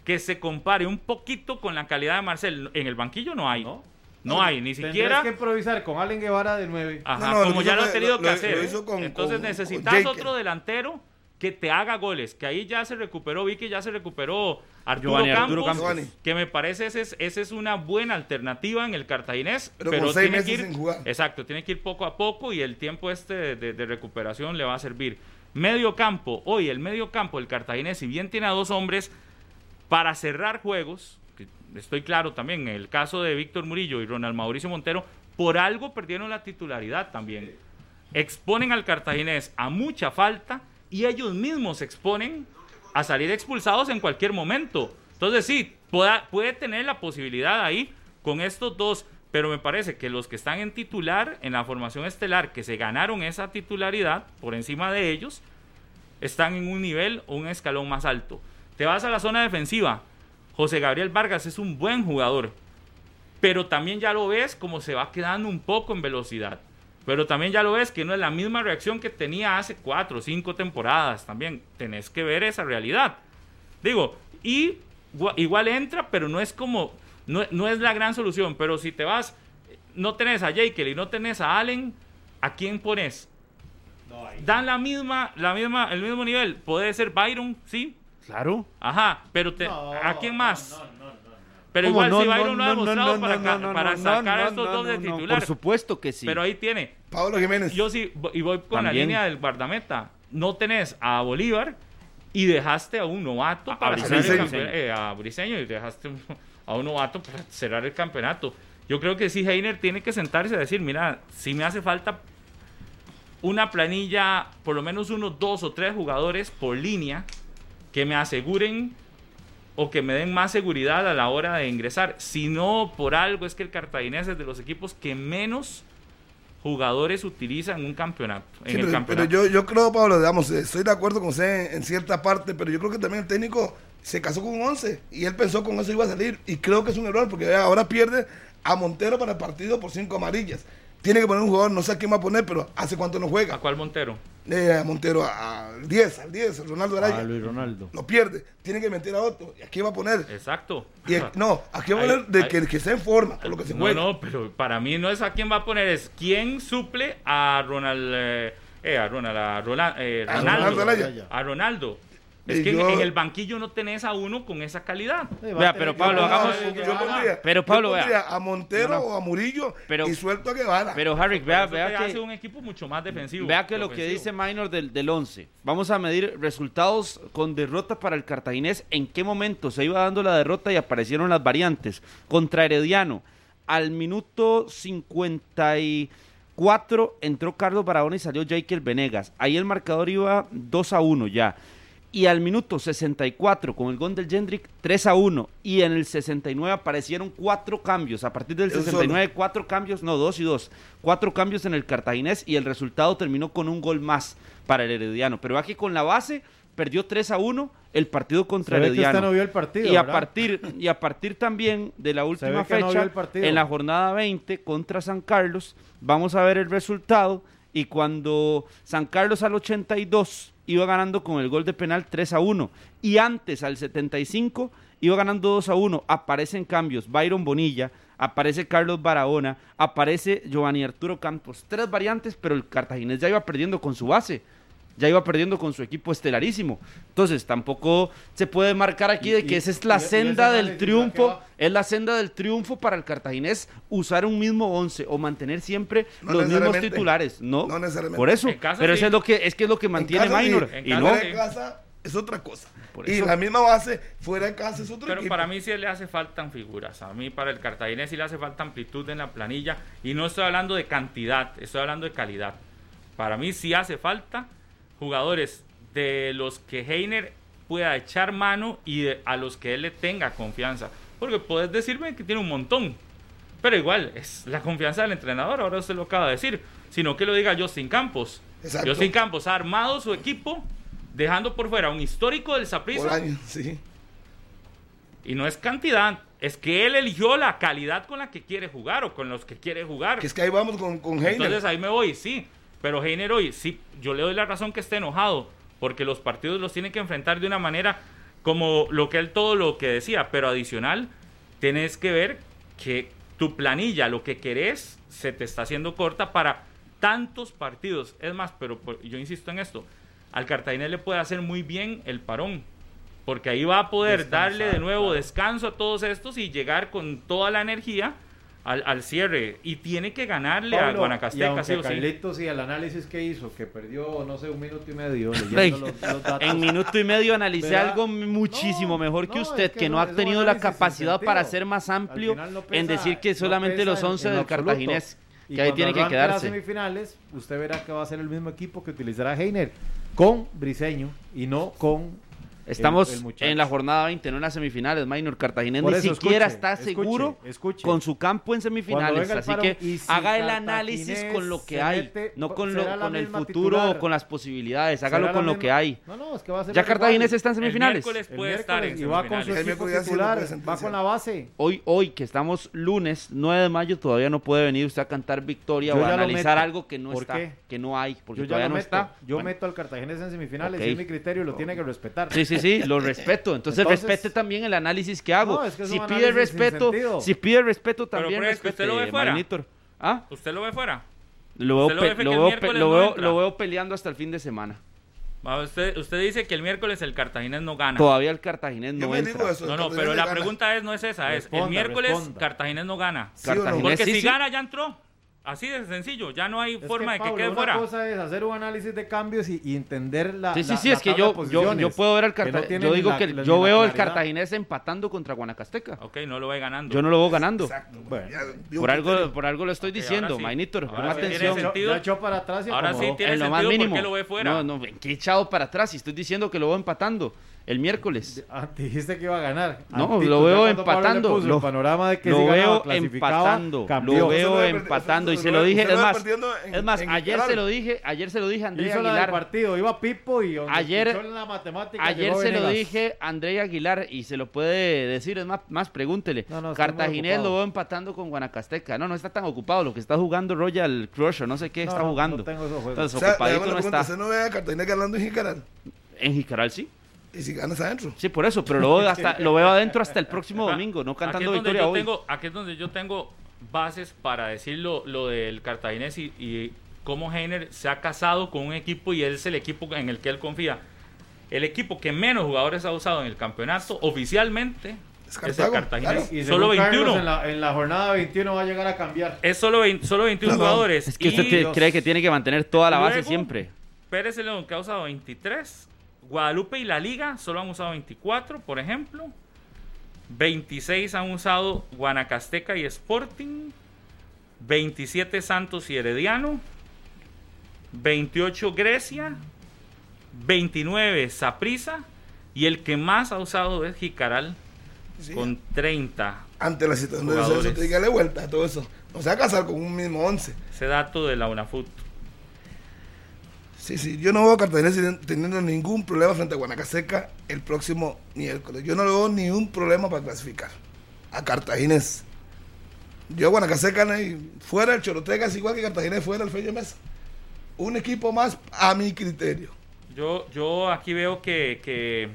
que se compare un poquito con la calidad de Marcel? En el banquillo no hay. ¿No? No, hay, ni siquiera. que improvisar con Allen Guevara de 9. Ajá, No, no, lo como ya hizo lo ha tenido lo- que lo- hacer. lo hizo con- Entonces con- necesitas con otro delantero que te haga goles. Que ahí ya se recuperó, vi que ya se recuperó Arturo, Giovanni Campos, Arturo Campos. Que me parece esa es, esa es una buena alternativa en el cartaginés. Pero Pero, con seis tiene que meses ir, sin jugar. Exacto, tiene que ir poco a poco y el tiempo este de, de- de recuperación le va a servir. Medio campo, hoy el medio campo del cartaginés, si bien tiene a dos hombres, para cerrar juegos, que estoy claro también, en el caso de Víctor Murillo y Ronald Mauricio Montero, por algo perdieron la titularidad también. Exponen al cartaginés a mucha falta y ellos mismos se exponen a salir expulsados en cualquier momento. Entonces sí, puede tener la posibilidad ahí con estos dos, pero me parece que los que están en titular, en la formación estelar, que se ganaron esa titularidad por encima de ellos, están en un nivel o un escalón más alto. Te vas a la zona defensiva. José Gabriel Vargas es un buen jugador, pero también ya lo ves como se va quedando un poco en velocidad. Pero también ya lo ves que no es la misma reacción que tenía hace cuatro o cinco temporadas. También tenés que ver esa realidad. Digo, y gua- igual entra, pero no es como, no, no es la gran solución. Pero si te vas, no tenés a Jekyll y no tenés a Allen, ¿a quién pones? Dan la misma, la misma, el mismo nivel. Puede ser Byron, sí, Claro. Ajá, pero te- ¿a quién más? Pero igual si Byron lo ha demostrado para, no, para no, sacar a no, estos no, dos de no, no, titular. Por supuesto que sí. Pero ahí tiene. Pablo Jiménez. Yo sí, y voy con la línea del guardameta. No tenés a Bolívar y dejaste a un novato A- a para cerrar el Briseño. campeonato. eh, a Briseño y dejaste a un novato para cerrar el campeonato. Yo creo que sí, Heiner tiene que sentarse y decir, mira, si me hace falta una planilla, por lo menos unos dos o tres jugadores por línea que me aseguren o que me den más seguridad a la hora de ingresar. Si no, por algo es que el cartaginés es de los equipos que menos jugadores utiliza en un campeonato. En Sí, el pero, campeonato. pero yo, yo creo, Pablo, digamos, eh, estoy de acuerdo con usted en, en cierta parte, pero yo creo que también el técnico se casó con un 11 y él pensó con eso iba a salir. Y creo que es un error porque ahora pierde a Montero para el partido por cinco amarillas. Tiene que poner un jugador, no sé a quién va a poner, pero hace cuánto no ¿A juega. cuál Montero? Eh, a Montero a- al 10, al 10, a Ronaldo Araya. A Luis Ronaldo. Lo pierde, tiene que meter a otro. ¿Y a quién va a poner? Exacto. Y el- no, ¿a quién va a poner? De que, que esté en forma, con lo que se No, juega. no, pero para mí no es a quién va a poner, es quién suple a Ronald, eh, eh, a Ronald, a Rola- eh, A Ronaldo. Ronaldo Araya. A Ronaldo. Es Y que en- yo- en, el banquillo no tenés a uno con esa calidad. Vea, pero Pablo, Yo hagamos- yo pondría- Pero, yo Pablo, vea. a Montero No, no. o a Murillo Pero- y suelto a Guevara. Pero Harry, vea, vea hace que, un equipo mucho más defensivo. vea que lo que dice Minor del, del 11. Vamos a medir resultados con derrota para el cartaginés. ¿En qué momento se iba dando la derrota y aparecieron las variantes? Contra Herediano, al minuto 54 entró Carlos Barahona y salió Jekyll Venegas. Ahí el marcador iba 2 a 1 ya. Y al minuto 64, con el gol del Jendrick, 3 a 1. Y en el 69 aparecieron cuatro cambios. A partir del Él solo. 69, cuatro cambios, no, dos y dos. Cuatro cambios en el cartaginés y el resultado terminó con un gol más para el Herediano. Pero aquí con la base perdió 3 a 1 el partido contra Se Herediano. no vio el partido, y a ¿verdad? partir y a partir también de la última no fecha partido. en la jornada 20 contra San Carlos, vamos a ver el resultado y cuando San Carlos al 82 iba ganando con el gol de penal 3 a 1 y antes al 75 iba ganando 2 a 1, aparecen cambios, Byron Bonilla, aparece Carlos Barahona, aparece Giovanni Arturo Campos, tres variantes, pero el cartaginés ya iba perdiendo con su base. Ya iba perdiendo con su equipo estelarísimo. Entonces, tampoco se puede marcar aquí de que y- esa es la y- y ese senda del análisis, ¿a triunfo es la senda del triunfo para el cartaginés usar un mismo once o mantener siempre No los mismos titulares. No, No necesariamente. por eso. En casa pero sí. eso es lo que es que es lo que mantiene casa sí, Minor. en y casa no, fuera sí. de casa es otra cosa. Por y eso. la misma base, fuera de casa es otro Pero equipo. para mí sí le hace faltan figuras. A mí para el cartaginés sí le hace falta amplitud en la planilla. Y no estoy hablando de cantidad, estoy hablando de calidad. Para mí sí hace falta jugadores de los que Heiner pueda echar mano y de- a los que él le tenga confianza. Porque puedes decirme que tiene un montón. Pero igual, es la confianza del entrenador, ahora usted lo acaba de decir. Sino que lo diga Justin Campos. Exacto. Justin Campos ha armado su equipo dejando por fuera un histórico del Por Saprissa sí. y no es cantidad, es que él eligió la calidad con la que quiere jugar o con los que quiere jugar. Que es que ahí vamos con, con Heiner. Entonces ahí me voy, sí. Pero Heiner hoy, sí, yo le doy la razón que esté enojado, porque los partidos los tiene que enfrentar de una manera como lo que él todo lo que decía, pero adicional, tienes que ver que tu planilla, lo que querés, se te está haciendo corta para tantos partidos. Es más, pero por- yo insisto en esto, al Cartagena le puede hacer muy bien el parón, porque ahí va a poder Descansar, darle de nuevo claro. descanso a todos estos y llegar con toda la energía al, al cierre. Y tiene que ganarle a Pablo, y Guanacasteca, aunque sí. Carlitos y el análisis que hizo, que perdió, no sé, un minuto y medio los, los datos. En minuto y medio analicé ¿Verdad? algo muchísimo No, mejor que no, usted, es que, que no no- ha tenido la capacidad para ser más amplio en decir que solamente los en- 11 en del absoluto. cartaginés. Y que ahí cuando tiene que arranque las quedarse. semifinales, usted verá que va a ser el mismo equipo que utilizará Heiner con Briseño y no con Estamos el- el muchacho. en la jornada 20, no en las semifinales. Minor Cartaginés ni eso, siquiera escuche, está seguro escuche. con su campo en semifinales. Así paro, que si haga el análisis con lo que hay, mete, no con, lo, con el futuro titular. o con las posibilidades. Hágalo con lo misma- que hay. No, no, es que va a ser Ya. Cartaginés está en El semifinales. miércoles El puede estar en miércoles, y va con su equipo miércoles titular, va con la base. Hoy, hoy que estamos lunes 9 de mayo, todavía no puede venir usted a cantar victoria Yo o a analizar algo que no ¿Por está, qué? que no hay, porque todavía no meto. está. Yo meto al Cartaginés en semifinales es mi criterio y lo tiene que respetar. Sí, sí, sí, lo respeto. Entonces, Entonces- respete también el análisis que hago. No, es que si pide respeto, si pide respeto también pero respete, usted lo ve fuera. ¿Ah? ¿Usted lo ve fuera? Lo veo, lo ve veo lo no veo- entra. lo veo peleando hasta el fin de semana. Usted, usted dice que el miércoles el Cartaginés no gana. Todavía el Cartaginés no entra. eso. No, no, pero la gana. pregunta es no es esa, es Responda, el miércoles responda. Cartaginés no gana. ¿Sí no? Cartaginés Porque sí, si sí. gana ya entró. Así de sencillo, ya no hay Es forma de que Pablo, quede una fuera. cosa es hacer un análisis de cambios y, y entender la. Sí, sí, la- sí, la es que yo, yo, yo puedo ver al que no Cartaginés. tienen yo digo la- que la- yo veo la el claridad. Cartaginés empatando contra Guanacasteca. Ok, no lo ve ganando. Yo no lo veo ganando. Exacto. Bueno. Ya Por algo, por algo lo estoy Ok, diciendo, sí. Mainitor. Sí tiene atención. sentido. Ya echó para atrás y Ahora sí acomodó. tiene en lo más sentido, ¿por mínimo. qué lo ve fuera? No, no, ¿en qué echado para atrás? Y estoy diciendo que lo veo empatando el miércoles. Ah, dijiste que iba a ganar. No, lo veo empatando, lo- el panorama de que lo si ganaba, veo empatando, cambió. lo veo empatando y se lo dije, es más, en- es más, en ayer se lo dije, ayer se lo dije a André Hizo la del Aguilar. partido, iba Pipo y Ayer- escuchó en la matemática Ayer se lo dije a André Aguilar y se lo puede decir, es más, más pregúntele. No, Cartaginés lo veo empatando con Guanacasteca. No, no está tan ocupado, lo que está jugando Royal Crush o no sé qué No, está jugando. no tengo esos juegos. O Entonces, ocupadito no está. ¿Usted no ve a Cartagena ganando en Jicaral? En Jicaral sí. Y si ganas adentro. Sí, por eso, pero lo veo, hasta, lo veo adentro hasta el próximo domingo, no Aquí cantando donde victoria yo hoy. tengo, aquí es donde yo tengo bases para decir lo, lo del cartaginés y, y cómo Heiner se ha casado con un equipo y es el equipo en el que él confía. El equipo que menos jugadores ha usado en el campeonato oficialmente Es el cartaginés. Y Solo según Carlos, 21. En la, en la jornada 21 va a llegar a cambiar. Es solo, 20 solo 21 No, no. jugadores. Es que usted y cree que tiene que mantener toda la base Luego- siempre. Pérez León que ha usado 23. Guadalupe y la Liga solo han usado 24, por ejemplo. 26 han usado Guanacasteca y Sporting. 27 Santos y Herediano. 28 Grecia. 29 Saprisa. Y el que más ha usado es Jicaral Sí. con 30. Ante la situación de que darle vuelta a todo eso. No se va a casar con un mismo 11. Ese dato de la UNAFUT. Sí, sí, yo no veo a Cartagena teni- teniendo ningún problema frente a Guanacaseca el próximo miércoles. Yo no veo ningún problema para clasificar a Cartaginés. Yo a Guanacaseca fuera el Chorotega es igual que Cartaginés fuera el Feño Mesa. Un equipo más a mi criterio. Yo, yo aquí veo que, que,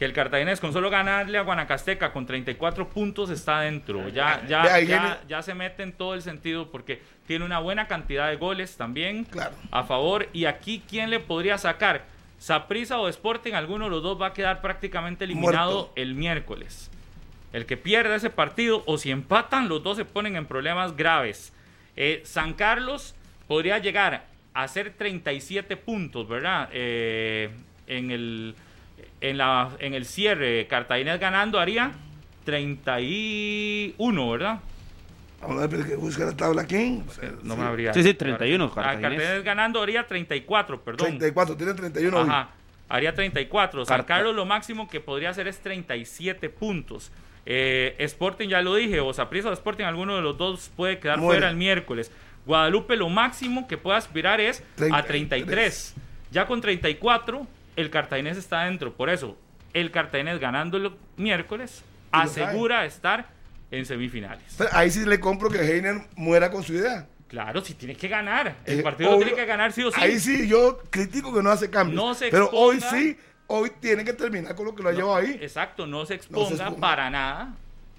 que el Cartaginés con solo ganarle a Guanacasteca con 34 puntos está dentro. Ya, ya, ya, ya se mete en todo el sentido porque tiene una buena cantidad de goles también Claro. a favor. Y aquí, ¿quién le podría sacar? Saprisa o Sporting, alguno de los dos va a quedar prácticamente eliminado Muerto. el miércoles. El que pierda ese partido o si empatan, los dos se ponen en problemas graves. Eh, San Carlos podría llegar a hacer 37 puntos, ¿verdad? Eh, en, el, en, la, en el cierre, Cartaginés ganando haría 31, ¿verdad? Vamos a ver que busca la tabla aquí. No me habría. Sí, sí, 31, Ah. Cartaginés ganando haría 34, perdón. 34, tiene 31 hoy. Ajá, haría 34. San Carlos lo máximo que podría hacer es 37 puntos. Eh, Sporting, ya lo dije, o Saprissa o Sporting, alguno de los dos puede quedar Muere. fuera el miércoles. Guadalupe lo máximo que puede aspirar es a 33. Ya con 34, el Cartaginés está dentro. Por eso, el Cartaginés ganando el miércoles asegura estar en semifinales. Ahí sí le compro que Heiner muera con su idea. Claro, si tiene que ganar. El Eh, partido lo obvio. tiene que ganar sí o sí. Ahí sí yo critico que no hace cambios. No se pero hoy sí, hoy tiene que terminar con lo que lo ha llevado ahí. Exacto, no se exponga, exponga. para nada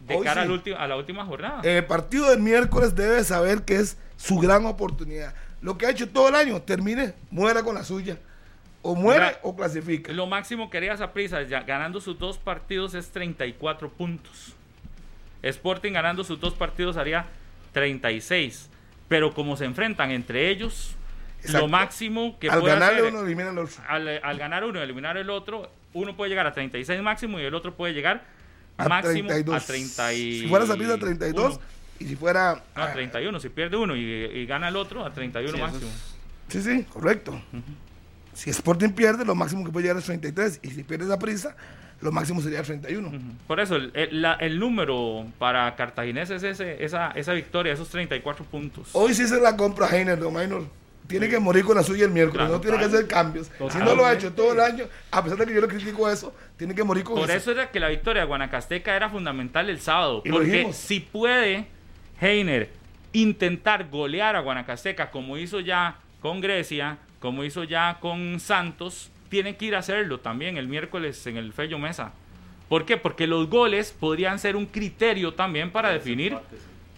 de Hoy cara sí. al ulti- a la última jornada. En el partido del miércoles debe saber que es su gran oportunidad. Lo que ha hecho todo el año, termine, muera con la suya. O muere o clasifica. Lo máximo que haría Saprissa ganando sus dos partidos es 34 puntos. Sporting ganando sus dos partidos haría 36. Pero como se enfrentan entre ellos, Exacto. lo máximo que Al puede hacer uno, elimina al otro. al, al ganar uno y eliminar el otro, uno puede llegar a 36 máximo y el otro puede llegar A máximo 32. a 30 y Si fuera Saprissa, 32. Y si fuera... No, a ah, 31, si pierde uno y, y gana el otro, a 31 Sí, máximo. Sí, sí, correcto. Si Sporting pierde, lo máximo que puede llegar es 33. Y si pierde la prisa, lo máximo sería 31. Ujú. Por eso, el, el- la- el número para Cartaginés es ese, esa, esa victoria, esos 34 puntos. Hoy sí se la compra Heiner, don Maynor. Tiene que morir con la suya el miércoles, Claro, no tiene que hacer cambios. Si no lo ha hecho todo el año, a pesar de que yo le critico eso, tiene que morir con Por eso era que la victoria de Guanacasteca era fundamental el sábado. Porque si puede Heiner intentar golear a Guanacasteca como hizo ya con Grecia, como hizo ya con Santos, tiene que ir a hacerlo también el miércoles en el Fello Mesa. ¿Por qué? Porque los goles podrían ser un criterio también para definir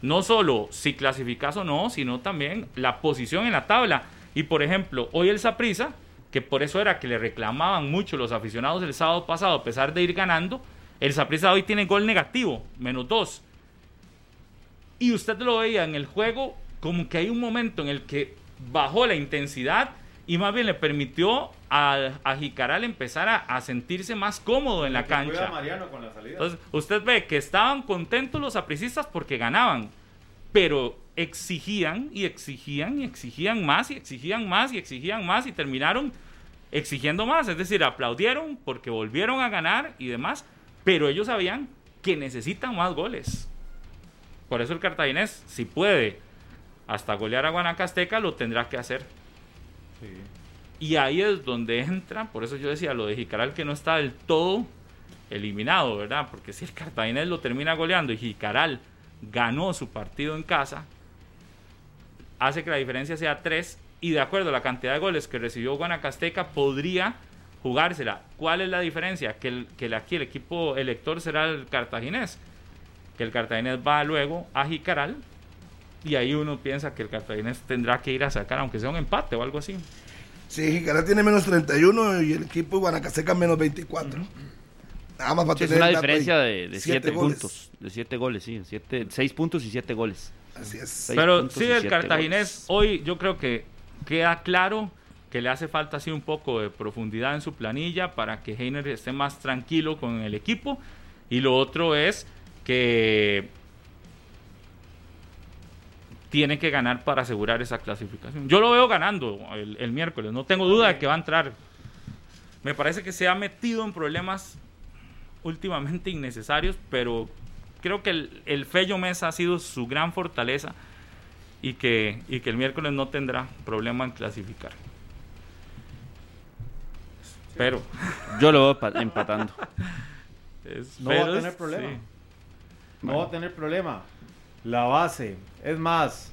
no solo si clasificas o no, sino también la posición en la tabla. Y por ejemplo, hoy el Saprissa, que por eso era que le reclamaban mucho los aficionados el sábado pasado, a pesar de ir ganando, el Saprissa hoy tiene gol negativo, menos dos. Y usted lo veía en el juego como que hay un momento en el que bajó la intensidad y más bien le permitió a, a Jicaral empezar a, a sentirse más cómodo en la cancha. Entonces, usted ve que estaban contentos los apricistas porque ganaban, pero exigían y exigían y exigían más y exigían más y exigían más y terminaron exigiendo más. Es decir, aplaudieron porque volvieron a ganar y demás, pero ellos sabían que necesitan más goles. Por eso el cartaginés, si puede hasta golear a Guanacasteca, lo tendrá que hacer. Y ahí es donde entra, por eso yo decía lo de Jicaral que no está del todo eliminado, ¿verdad? Porque si el Cartaginés lo termina goleando y Jicaral ganó su partido en casa, hace que la diferencia sea 3 y de acuerdo a la cantidad de goles que recibió Guanacasteca podría jugársela. ¿Cuál es la diferencia? Que, el, que aquí el equipo elector será el Cartaginés, que el Cartaginés va luego a Jicaral y ahí uno piensa que el Cartaginés tendrá que ir a sacar, aunque sea un empate o algo así. Sí, Jicaral tiene menos 31 y el equipo de Guanacasteca menos 24. Nada más para Sí, es tener una diferencia de, de Siete siete goles. puntos. De siete goles, sí. Siete, seis puntos y siete goles. Así es. Seis Pero sí, el cartaginés goles. hoy yo creo que queda claro que le hace falta así un poco de profundidad en su planilla para que Heiner esté más tranquilo con el equipo. Y lo otro es que tiene que ganar para asegurar esa clasificación. Yo lo veo ganando el, el miércoles, no tengo duda de que va a entrar. Me parece que se ha metido en problemas últimamente innecesarios, pero creo que el, el Fello Mesa ha sido su gran fortaleza y que, y que el miércoles no tendrá problema en clasificar. Pero, Yo lo veo pa- empatando. es- No va a tener problema. sí. No va a tener problema. La base. Es más,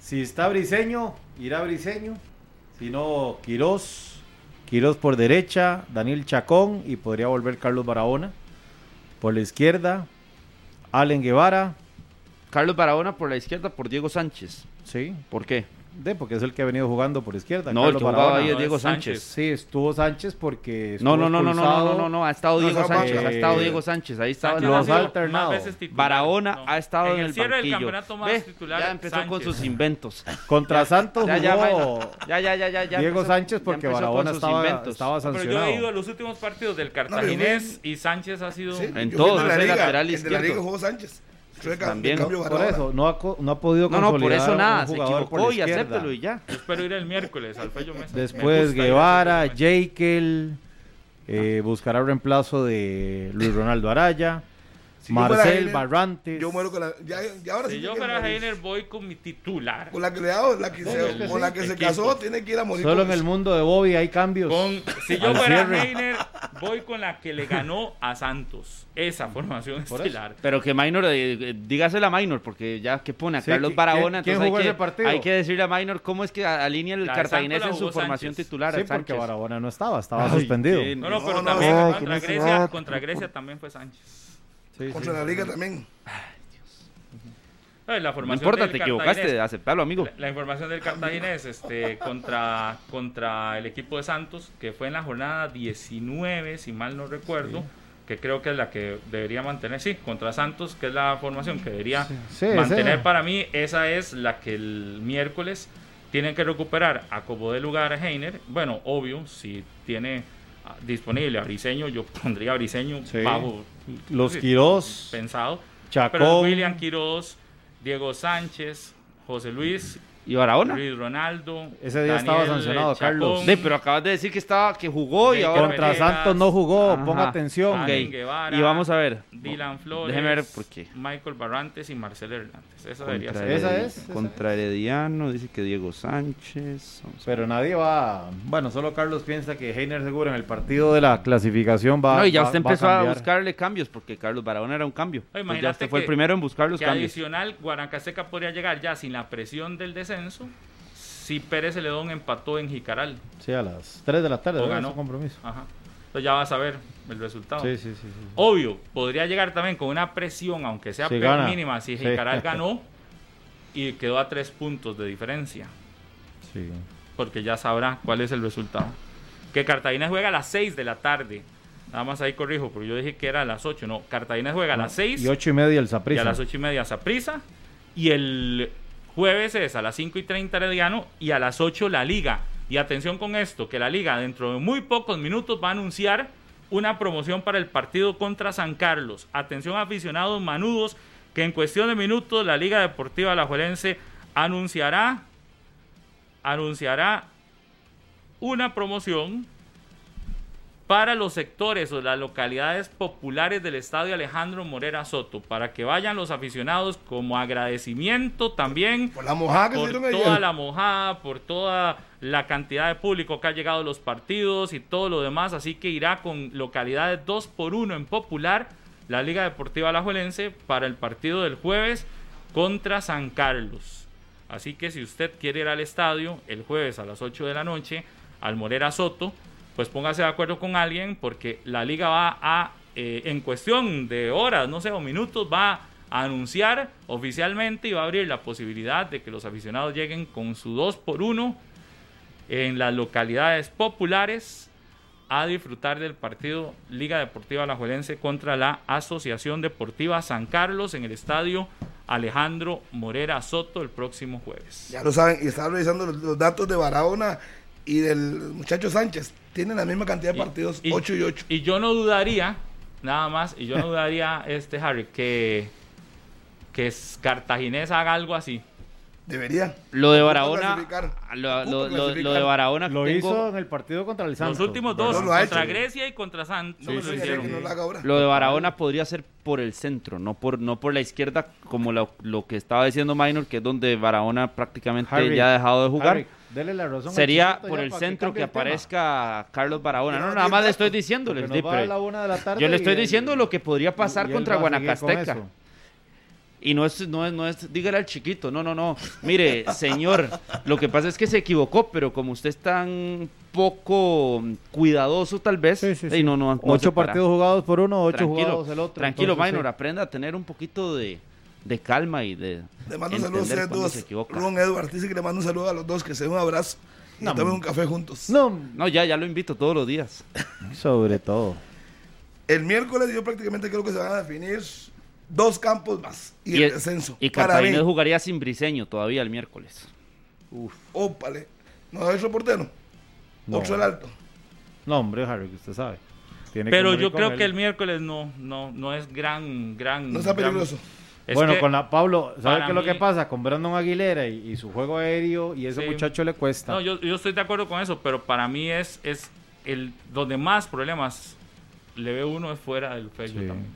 si está Briseño, irá Briseño. Si no, Quirós. Quirós por derecha, Daniel Chacón y podría volver Carlos Barahona. Por la izquierda, Allen Guevara. Carlos Barahona por la izquierda por Diego Sánchez. Sí, ¿Por qué? De porque es el que ha venido jugando por izquierda. No, el Carlos que jugaba Barahona. ahí es No, Diego Sánchez. Sánchez. Sí, estuvo Sánchez porque. No, estuvo no, no, no, no, no, no, no, no, ha estado No, Diego esa Sánchez, banca. ha estado Eh, Diego Sánchez, ahí estaba en Sánchez Los el ha ha sido banquillo. alternado. más veces titular. Barahona No. ha estado en el, cierre del banquillo. campeonato más Ve, titular. Ya empezó con Sánchez. sus inventos. Contra Santos Ya, ya, jugó ya, ya, ya, ya, ya Diego empezó- Sánchez porque con Barahona estaba, inventos. estaba Pero yo sancionado. he ido a los últimos partidos del No, Cartaginés y Sánchez ha sido... En todos, es la el liga, lateral el de la izquierdo. liga jugó Sánchez. Chueca, También. de cambio Por eso, no ha, no ha podido No, no, por consolidar eso un nada, se jugador por la equivocó y izquierda. acéptelo y ya. Yo espero ir el miércoles al Fello Mesa. Me Después Guevara. Jekyll, eh, buscará reemplazo de Luis Ronaldo Araya, Si Marcel Heiner, Barrantes. Yo muero con la. Ya, ya ahora sí Si yo que fuera. Heiner voy con mi titular. Con la que le hago, la que se, que con sí. la que se Equipo. casó, tiene que ir a morir. Solo en el mundo de Bobby hay cambios. Con, si yo fuera. Heiner, voy con la que le ganó a Santos. Esa formación Por eso. estelar. Pero que Minor, eh, eh, dígasela a Minor, porque ya que pone a Sí, Carlos ¿qui- Barahona, quién- quién entonces hay jugó que, ese partido? hay que decirle a Minor cómo es que alinea el cartaginés en su formación Sánchez. titular. sí, porque. Barahona no estaba, estaba Ay, suspendido. No, no, pero también que contra Grecia también fue Sánchez. Sí, Contra sí. la liga también. Eh, La No formación importa, del te equivocaste, aceptalo, amigo. La, la información del Cartaginés este, contra, contra el equipo de Santos, que fue en la jornada 19, si mal no recuerdo, que creo que es la que debería mantener, sí, contra Santos, que es la formación que debería Sí, mantener para mí, esa es la que el miércoles tienen que recuperar a como de lugar a Heiner. Bueno, obvio, si tiene ah, disponible a Briseño, yo pondría a Briseño Sí. bajo Los Quirós, pensado. Chacón. Pero William Quiroz, Diego Sánchez, José Luis, ¿Y Barahona? Luis Ronaldo. Ese día estaba sancionado, Chacón, Carlos. Sí, pero acabas de decir que estaba que jugó y ahora Contra. Santos no jugó, Ajá. ponga atención. Guevara, Y vamos a ver. Dylan Flores, Déjeme ver por qué. Michael Barrantes y Marcelo Hernández. Esa debería Contra, ser. Esa Heredi- es, esa contra Herediano, dice que Diego Sánchez. Pero nadie va. Bueno, solo Carlos piensa que Heiner seguro en el partido de la clasificación va. No, y ya usted va empezó a, buscarle cambios porque Carlos Barahona era un cambio. Pues ya imagínate usted fue el primero en buscar los Que cambios. adicional, Guanacasteca podría llegar ya sin la presión del descenso si Pérez Celedón empató en Jicaral. Sí, a las 3 de la tarde. O ganó. Compromiso. Ajá. Entonces ya vas a ver el resultado. Sí, sí, sí. sí. Obvio, podría llegar también con una presión, aunque sea Si pe- gana. mínima, si Sí. Jicaral ganó y quedó a tres puntos de diferencia, sí. porque ya sabrá cuál es el resultado. Que Cartagena juega a las 6 de la tarde. Nada más ahí corrijo, porque yo dije que era a las 8. No, Cartagena juega a las 6 Y 8 y media el y Saprissa. a las 8 y media Saprissa. Y el jueves es a las 5 y 30 Herediano y a las 8 la Liga. Y atención con esto, que la Liga dentro de muy pocos minutos va a anunciar una promoción para el partido contra San Carlos. Atención aficionados manudos, que en cuestión de minutos la Liga Deportiva Alajuelense anunciará, anunciará una promoción para los sectores o las localidades populares del estadio Alejandro Morera Soto, para que vayan los aficionados como agradecimiento también Por la mojada por toda ayer. la mojada, por toda la cantidad de público que ha llegado a los partidos y todo lo demás, así que irá con localidades 2 por 1 en popular la Liga Deportiva Alajuelense para el partido del jueves contra San Carlos. Así que si usted quiere ir al estadio el jueves a las 8 de la noche al Morera Soto, pues póngase de acuerdo con alguien porque la liga va a, eh, en cuestión de horas, no sé, o minutos, va a anunciar oficialmente y va a abrir la posibilidad de que los aficionados lleguen con su 2 por 1 en las localidades populares a disfrutar del partido Liga Deportiva Alajuelense contra la Asociación Deportiva San Carlos en el estadio Alejandro Morera Soto el próximo jueves. Ya lo saben, y estaba revisando los, los datos de Barahona y del muchacho Sánchez. Tienen la misma cantidad de partidos, 8 y 8. Y yo no dudaría, nada más, y yo no dudaría, este Harry, que, que es- Cartaginés haga algo así. Debería. Lo de Barahona, clasificar. lo, lo- lo- lo de Barahona Lo tengo- hizo en el partido contra el Santos. Los últimos dos, No lo ha contra hecho. Grecia y contra Santos, lo no de Barahona podría ser por el centro, no por no por la izquierda, como lo, lo que estaba diciendo Minor, que es donde Barahona prácticamente Harry, ya ha dejado de jugar. Harry, dele la razón Sería por el centro que, tema. aparezca Carlos Barahona. No, no nada más le estoy diciéndole. Yo le estoy diciendo lo que podría pasar contra Guanacasteca. Y no es, no es, no es, dígale al chiquito, no, no, no. Mire, señor, lo que pasa es que se equivocó, pero como usted es tan poco cuidadoso, tal vez, Sí, sí, no, no, no Ocho partidos jugados por uno, ocho tranquilo, jugados el otro. tranquilo, entonces, Minor, aprenda a tener un poquito de, de calma y de Le mando un saludo a dos. Ron Edward dice que le mando un saludo a los dos, que se den un abrazo y No, tomen man. un café juntos. No, No, ya, ya lo invito todos los días. sobre todo. El miércoles yo prácticamente creo que se van a definir dos campos más y, el descenso. Y mí, jugaría sin Briseño todavía el miércoles. ópale. No es portero. No. Otro el alto. No, hombre, Harry, que usted sabe. Tiene Pero yo creo él. que el miércoles no, no, no es gran, gran. No está gran- peligroso. Es bueno, que con la Pablo, ¿sabe para qué es lo que pasa? Con Brandon Aguilera y, y su juego aéreo y ese Sí. muchacho le cuesta. No, yo, yo estoy de acuerdo con eso, pero para mí es, es el donde más problemas le ve uno es fuera del Sí. también.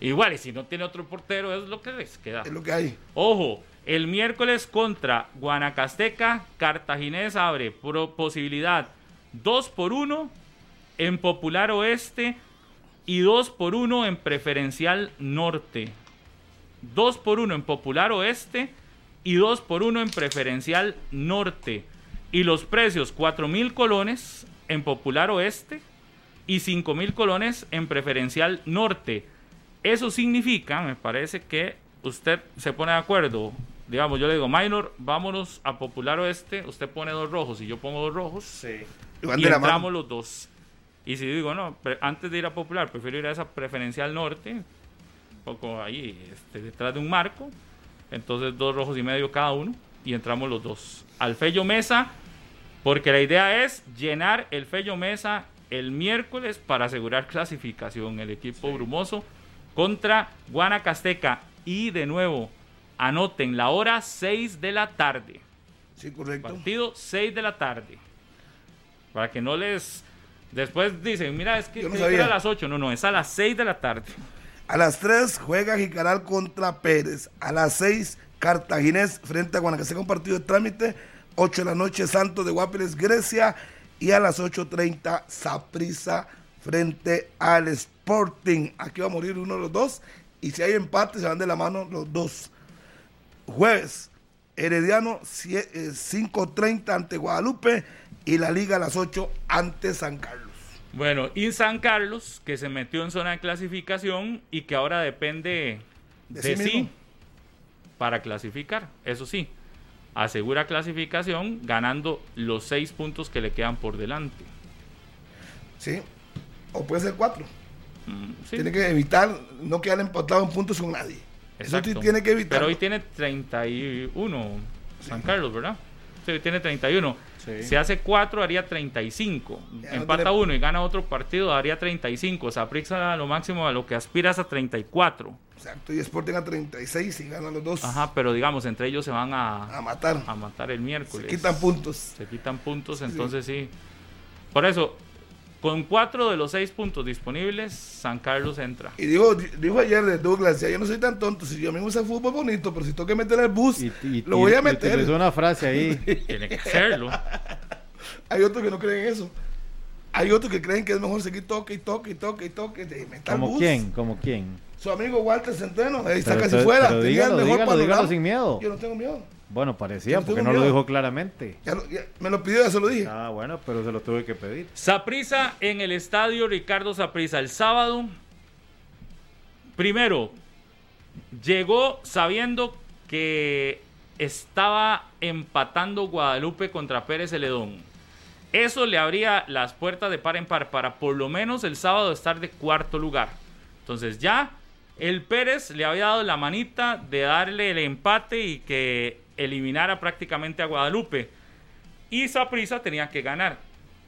Igual, y si no tiene otro portero, es lo que les queda. Es lo que hay. Ojo, el miércoles contra Guanacasteca, Cartaginés abre pro- posibilidad 2 por 1 en Popular Oeste y 2 por 1 en Preferencial Norte. 2 por 1 en Popular Oeste y 2 por 1 en Preferencial Norte. Y los precios 4 mil colones en Popular Oeste y 5 mil colones en Preferencial Norte. Eso significa, me parece que usted se pone de acuerdo. Digamos, yo le digo, Minor, vámonos a Popular Oeste. Usted pone dos rojos y yo pongo dos rojos. Y van Y entramos los dos. Y si digo, no, antes de ir a Popular, prefiero ir a esa preferencial norte, un poco ahí, este, detrás de un marco. Entonces, dos rojos y medio cada uno. Y entramos los dos. Al Fello Mesa, porque la idea es llenar el Fello Mesa el miércoles para asegurar clasificación. El equipo brumoso contra Guanacasteca. Y de nuevo, Anoten la hora 6 de la tarde. Sí, correcto. Partido 6 de la tarde. Para que no les... Después dicen, mira, es que, no que era a las 8. No, no, es a las 6 de la tarde. A las 3 juega Jicaral contra Pérez. A las 6 Cartaginés frente a Guanacasteca, un partido de trámite. 8 de la noche Santos de Guapiles, Grecia. Y a las 8.30 Saprissa frente al Sporting. Aquí va a morir uno de los dos. Y si hay empate, se van de la mano los dos. Jueves, Herediano sie- eh, 5.30 ante Guadalupe. Y la Liga a las 8 ante San Carlos. Bueno, y San Carlos, que se metió en zona de clasificación y que ahora depende De de, sí sí, para clasificar. Eso sí, asegura clasificación ganando los seis puntos que le quedan por delante. ¿Sí? O puede ser 4. Mm, sí, Tiene que evitar no quedar empatado en puntos con nadie. Eso sí exacto. tiene que evitar. Pero hoy tiene 31 San Carlos, ¿verdad? Sí, hoy tiene 31. Sí. Si hace 4 haría 35. Ya no Empata uno y gana otro partido haría 35. Saprissa lo máximo a lo que aspiras a 34. Exacto, y Sporting a 36 y ganan los dos Ajá, pero digamos, entre ellos se van a, a matar. a matar el Se miércoles. quitan puntos. Se quitan puntos, entonces sí. Por eso, con cuatro de los seis puntos disponibles, San Carlos entra. Y digo, dijo ayer de Douglas, yo no soy tan tonto, si yo a mí me gusta el fútbol bonito, pero si tengo que meter el bus, Y, y- lo voy y- a y meter. utilizó una frase ahí. Tiene que hacerlo. Hay otros que no creen eso. Hay otros que creen que es mejor seguir toque y toque y toque y toque de meter el ¿Como bus. quién? ¿Como quién? Su amigo Walter Centeno, ahí está Pero casi entonces- fuera. pero dígalo, dígalo, dígalo sin miedo. Yo no tengo miedo. Bueno, parecía, porque no lo dijo claramente. Ya lo- ya- me lo pidió, ya se lo dije. Ah, bueno, pero se lo tuve que pedir. Saprisa en el estadio Ricardo Saprisa el sábado. Primero, llegó sabiendo que estaba empatando Guadalupe contra Pérez Celedón. Eso le abría las puertas de par en par para por lo menos el sábado estar de cuarto lugar. Entonces ya el Pérez le había dado la manita de darle el empate y que eliminara prácticamente a Guadalupe. Y Saprissa tenía que ganar.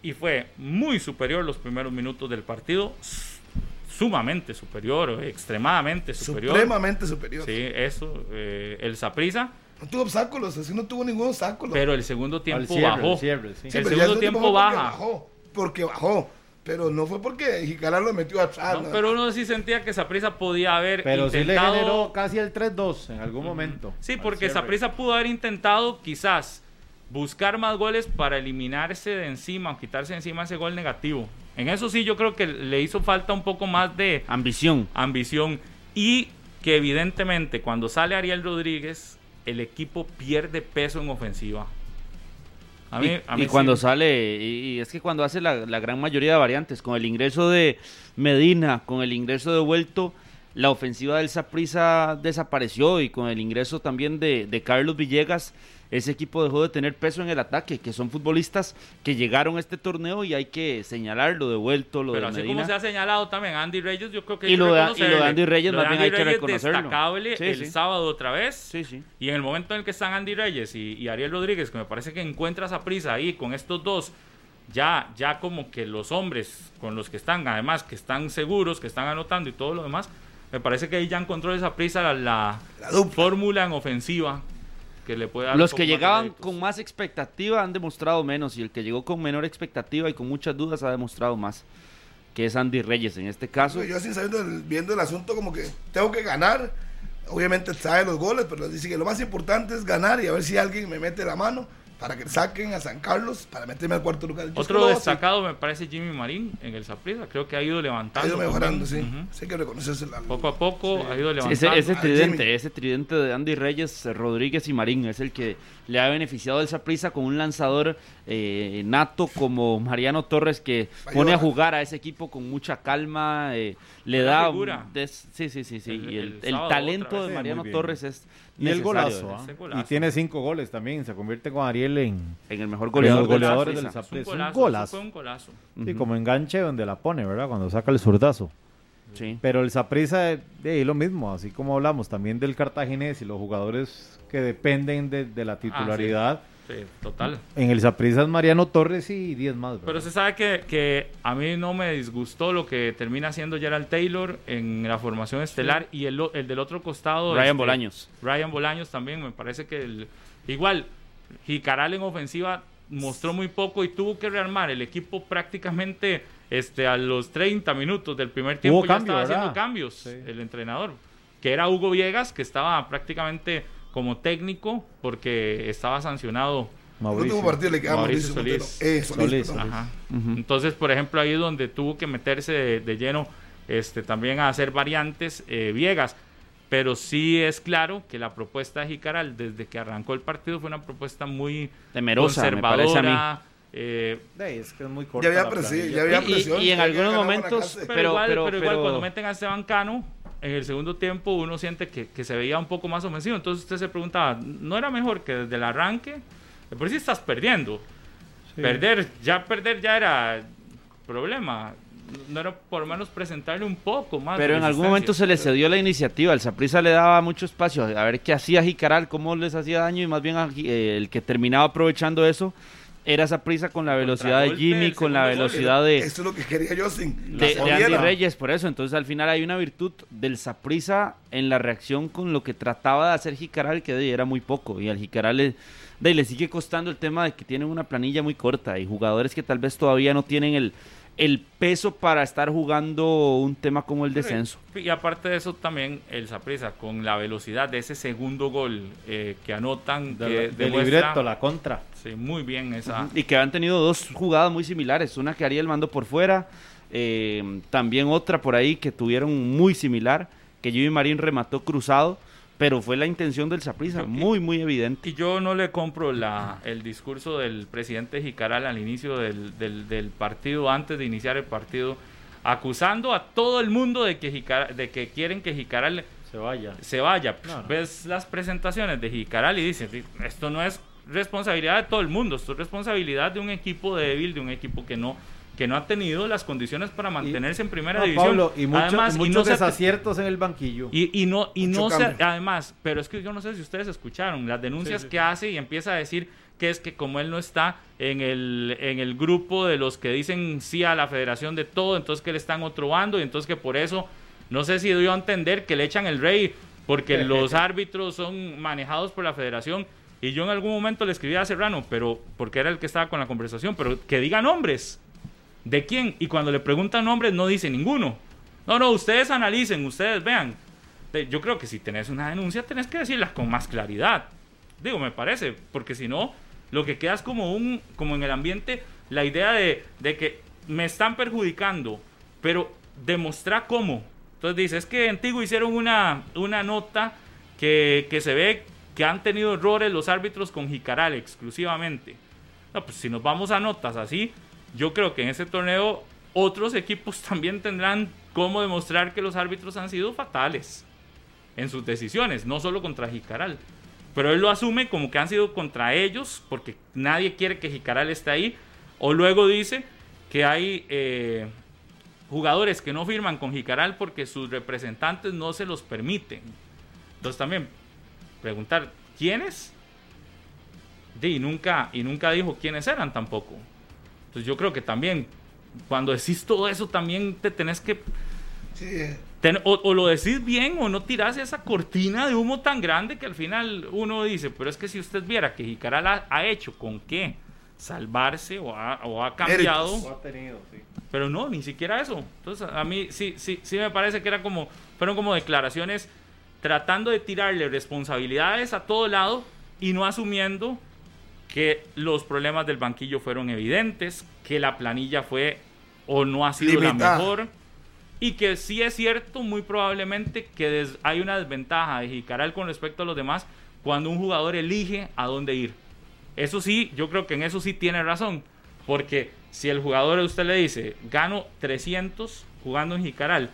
Y fue muy superior los primeros minutos del partido. Sumamente superior, extremadamente superior. Supremamente superior. Sí, eso, eh, el Saprissa. No tuvo obstáculos, así no tuvo ningún obstáculo. Pero el segundo tiempo cierre, bajó. al cierre, sí. Sí, el segundo tiempo baja. Bajó, porque bajó. Pero no fue porque Jicaral lo metió atrás. No, ¿no? pero uno sí sentía que Saprissa podía haber Pero sí le intentado. generó casi el 3-2 en algún momento. Sí, porque cierre. Saprissa pudo haber intentado quizás buscar más goles para eliminarse de encima o quitarse de encima ese gol negativo. En eso sí yo creo que le hizo falta un poco más de Ambición. ambición y que evidentemente cuando sale Ariel Rodríguez el equipo pierde peso en ofensiva. A mí- y, a mí y cuando sale, y, y es que cuando hace la, la gran mayoría de variantes, con el ingreso de Medina, con el ingreso de Vuelto, la ofensiva del Saprissa desapareció y con el ingreso también de, de Carlos Villegas, ese equipo dejó de tener peso en el ataque, que son futbolistas que llegaron a este torneo y hay que señalarlo de Vuelto, lo Pero de así Medina. como se ha señalado también Andy Reyes, yo creo que hay Y que lo de- y lo de. Andy Reyes Lo de más bien Andy hay que Reyes reconocerlo. destacable Sí, el sí. sábado otra vez. Sí, sí. Y en el momento en el que están Andy Reyes y, y Ariel Rodríguez, que me parece que encuentra esa prisa ahí con estos dos, ya, ya como que los hombres con los que están, además que están seguros, que están anotando y todo lo demás, me parece que ahí ya encontró esa prisa la, la fórmula en ofensiva que le puede dar Los que llegaban con más expectativa han demostrado menos y el que llegó con menor expectativa y con muchas dudas ha demostrado más, que es Andy Reyes en este caso. Yo sin saber, del- viendo el asunto como que tengo que ganar. Obviamente sabe los goles, pero dice que lo más importante es ganar y a ver si alguien me mete la mano para que saquen a San Carlos para meterme al cuarto lugar. Yo Otro destacado me parece Jimmy Marín en el Saprissa, creo que ha ido Ha levantando. ido mejorando, sí. también. Ujú. Sí hay que reconocerse la Poco a poco ha ido Sí, levantando. ese, ese a tridente, ese tridente de Andy Reyes, eh, Rodríguez y Marín es el que le ha beneficiado el Saprissa con un lanzador eh, nato como Mariano Torres que Ayuda. pone a jugar a ese equipo con mucha calma, eh, le da figura. des- sí, sí, sí, sí, El- y el, el el sábado talento de Mariano. Torres es Y el golazo, ¿ah? Ese golazo. Y tiene cinco goles también. Se convierte con Ariel en. en el mejor Los goleador, del del Es un Saprissa. Es un golazo, fue un golazo. Sí, Ujú. como enganche donde la pone, ¿verdad? Cuando saca el zurdazo. Sí. Pero el Saprissa es lo mismo, así como hablamos también del Cartaginés y los jugadores que dependen de, de la titularidad. Sí. Sí, total. En el Saprissa es Mariano Torres y 10 más. ¿verdad? Pero se sabe que, que a mí no me disgustó lo que termina haciendo Gerald Taylor en la formación estelar y el, el del otro costado. Ryan este, Bolaños. Ryan Bolaños también, me parece que el- igual, Jicaral en ofensiva mostró muy poco y tuvo que rearmar el equipo prácticamente este, a los 30 minutos del primer tiempo. Hubo ya cambio, estaba haciendo cambios Sí. el entrenador, que era Hugo Viegas, que estaba prácticamente como técnico porque estaba sancionado El Mauricio. último partido le queda Mauricio Mauricio, Solís. Eh, Solís. Ajá. Entonces, por ejemplo, ahí es donde tuvo que meterse de, de lleno este, también a hacer variantes eh, Viegas. Pero sí es claro que la propuesta de Jicaral desde que arrancó el partido fue una propuesta muy Temerosa, conservadora. eh, es que es muy corta Ya había la presi- planilla. ya había Y- y- presión. y en algunos momentos, pero, Pero- igual, pero- pero igual cuando meten a Esteban Cano, en el segundo tiempo uno siente que, que se veía un poco más ofensivo. Entonces usted se preguntaba, ¿no era mejor que desde el arranque? Por sí estás perdiendo. Sí. Perder, ya perder ya era problema. No era por lo menos presentarle un poco más. Pero en algún momento se le cedió la iniciativa. El Saprissa le daba mucho espacio a ver qué hacía Jicaral, cómo les hacía daño y más bien eh, el que terminaba aprovechando eso era Saprissa con la velocidad de Jimmy, con la velocidad de, Eso es lo que quería yo sin de, de Andy. Reyes, por eso. Entonces al final hay una virtud del Saprissa en la reacción con lo que trataba de hacer Jicaral, que de- era muy poco. Y al Jicaral le, de- le sigue costando el tema de que tienen una planilla muy corta y jugadores que tal vez todavía no tienen el, el peso para estar jugando un tema como el descenso. Y aparte de eso también el Saprissa con la velocidad de ese segundo gol eh, que anotan De, que del demuestra- libreto, la contra. sí, muy bien esa Y que han tenido dos jugadas muy similares. Una que Ariel mandó por fuera, eh, también otra por ahí que tuvieron muy similar, que Jimmy Marín remató cruzado, pero fue la intención del Saprissa, Y- muy, muy evidente. Y yo no le compro la, el discurso del presidente Jicaral al inicio del, del- del partido, antes de iniciar el partido, acusando a todo el mundo de que, Jicaral- de que quieren que Jicaral Se vaya. se vaya. No, no. Ves las presentaciones de Jicaral y dices, esto no es responsabilidad de todo el mundo, esto es responsabilidad de un equipo débil, de un equipo que no que no ha tenido las condiciones para mantenerse en primera No, división. Pablo, y, mucho- Además, y y muchos no desaciertos en el banquillo. y, y no, y Mucho no se, además, pero es que yo no sé si ustedes escucharon las denuncias Sí, sí. que hace y empieza a decir que es que como él no está en el, en el grupo de los que dicen sí a la federación de todo, entonces que él está en otro bando y entonces que por eso, no sé si dio a entender que le echan el rey porque los árbitros son manejados por la federación. Y yo en algún momento le escribí a Serrano, pero porque era el que estaba con la conversación, pero que diga nombres. ¿De quién? Y cuando le preguntan nombres no dice ninguno. No, no, ustedes analicen, ustedes vean. Yo creo que si tenés una denuncia tenés que decirla con más claridad. Digo, me parece, porque si no, lo que queda es como un, como en el ambiente, la idea de, de que me están perjudicando, pero demostrar cómo. Entonces dice, es que en Tigo hicieron una, una nota que, que se ve que han tenido errores los árbitros con Jicaral exclusivamente. No, pues si nos vamos a notas así, yo creo que en ese torneo otros equipos también tendrán cómo demostrar que los árbitros han sido fatales en sus decisiones, no solo contra Jicaral. Pero él lo asume como que han sido contra ellos, porque nadie quiere que Jicaral esté ahí. O luego dice que hay eh, jugadores que no firman con Jicaral porque sus representantes no se los permiten. Entonces también preguntar, ¿quiénes? Y, nunca, y nunca dijo quiénes eran tampoco. Entonces yo creo que también, cuando decís todo eso, también te tenés que Sí, Ten- o, o lo decís bien o no tirás esa cortina de humo tan grande que al final uno dice, pero es que si usted viera que Jicaral ha, ha hecho con qué salvarse o ha, o ha cambiado, Méritos. ha tenido, sí. pero no, ni siquiera eso. Entonces a mí sí, sí, sí me parece que era como, fueron como declaraciones tratando de tirarle responsabilidades a todo lado y no asumiendo que los problemas del banquillo fueron evidentes, que la planilla fue o no ha sido Limitada. la mejor y que sí es cierto muy probablemente que hay una desventaja de Jicaral con respecto a los demás cuando un jugador elige a dónde ir. Eso sí, yo creo que en eso sí tiene razón, porque si el jugador a usted le dice, gano 300 jugando en Jicaral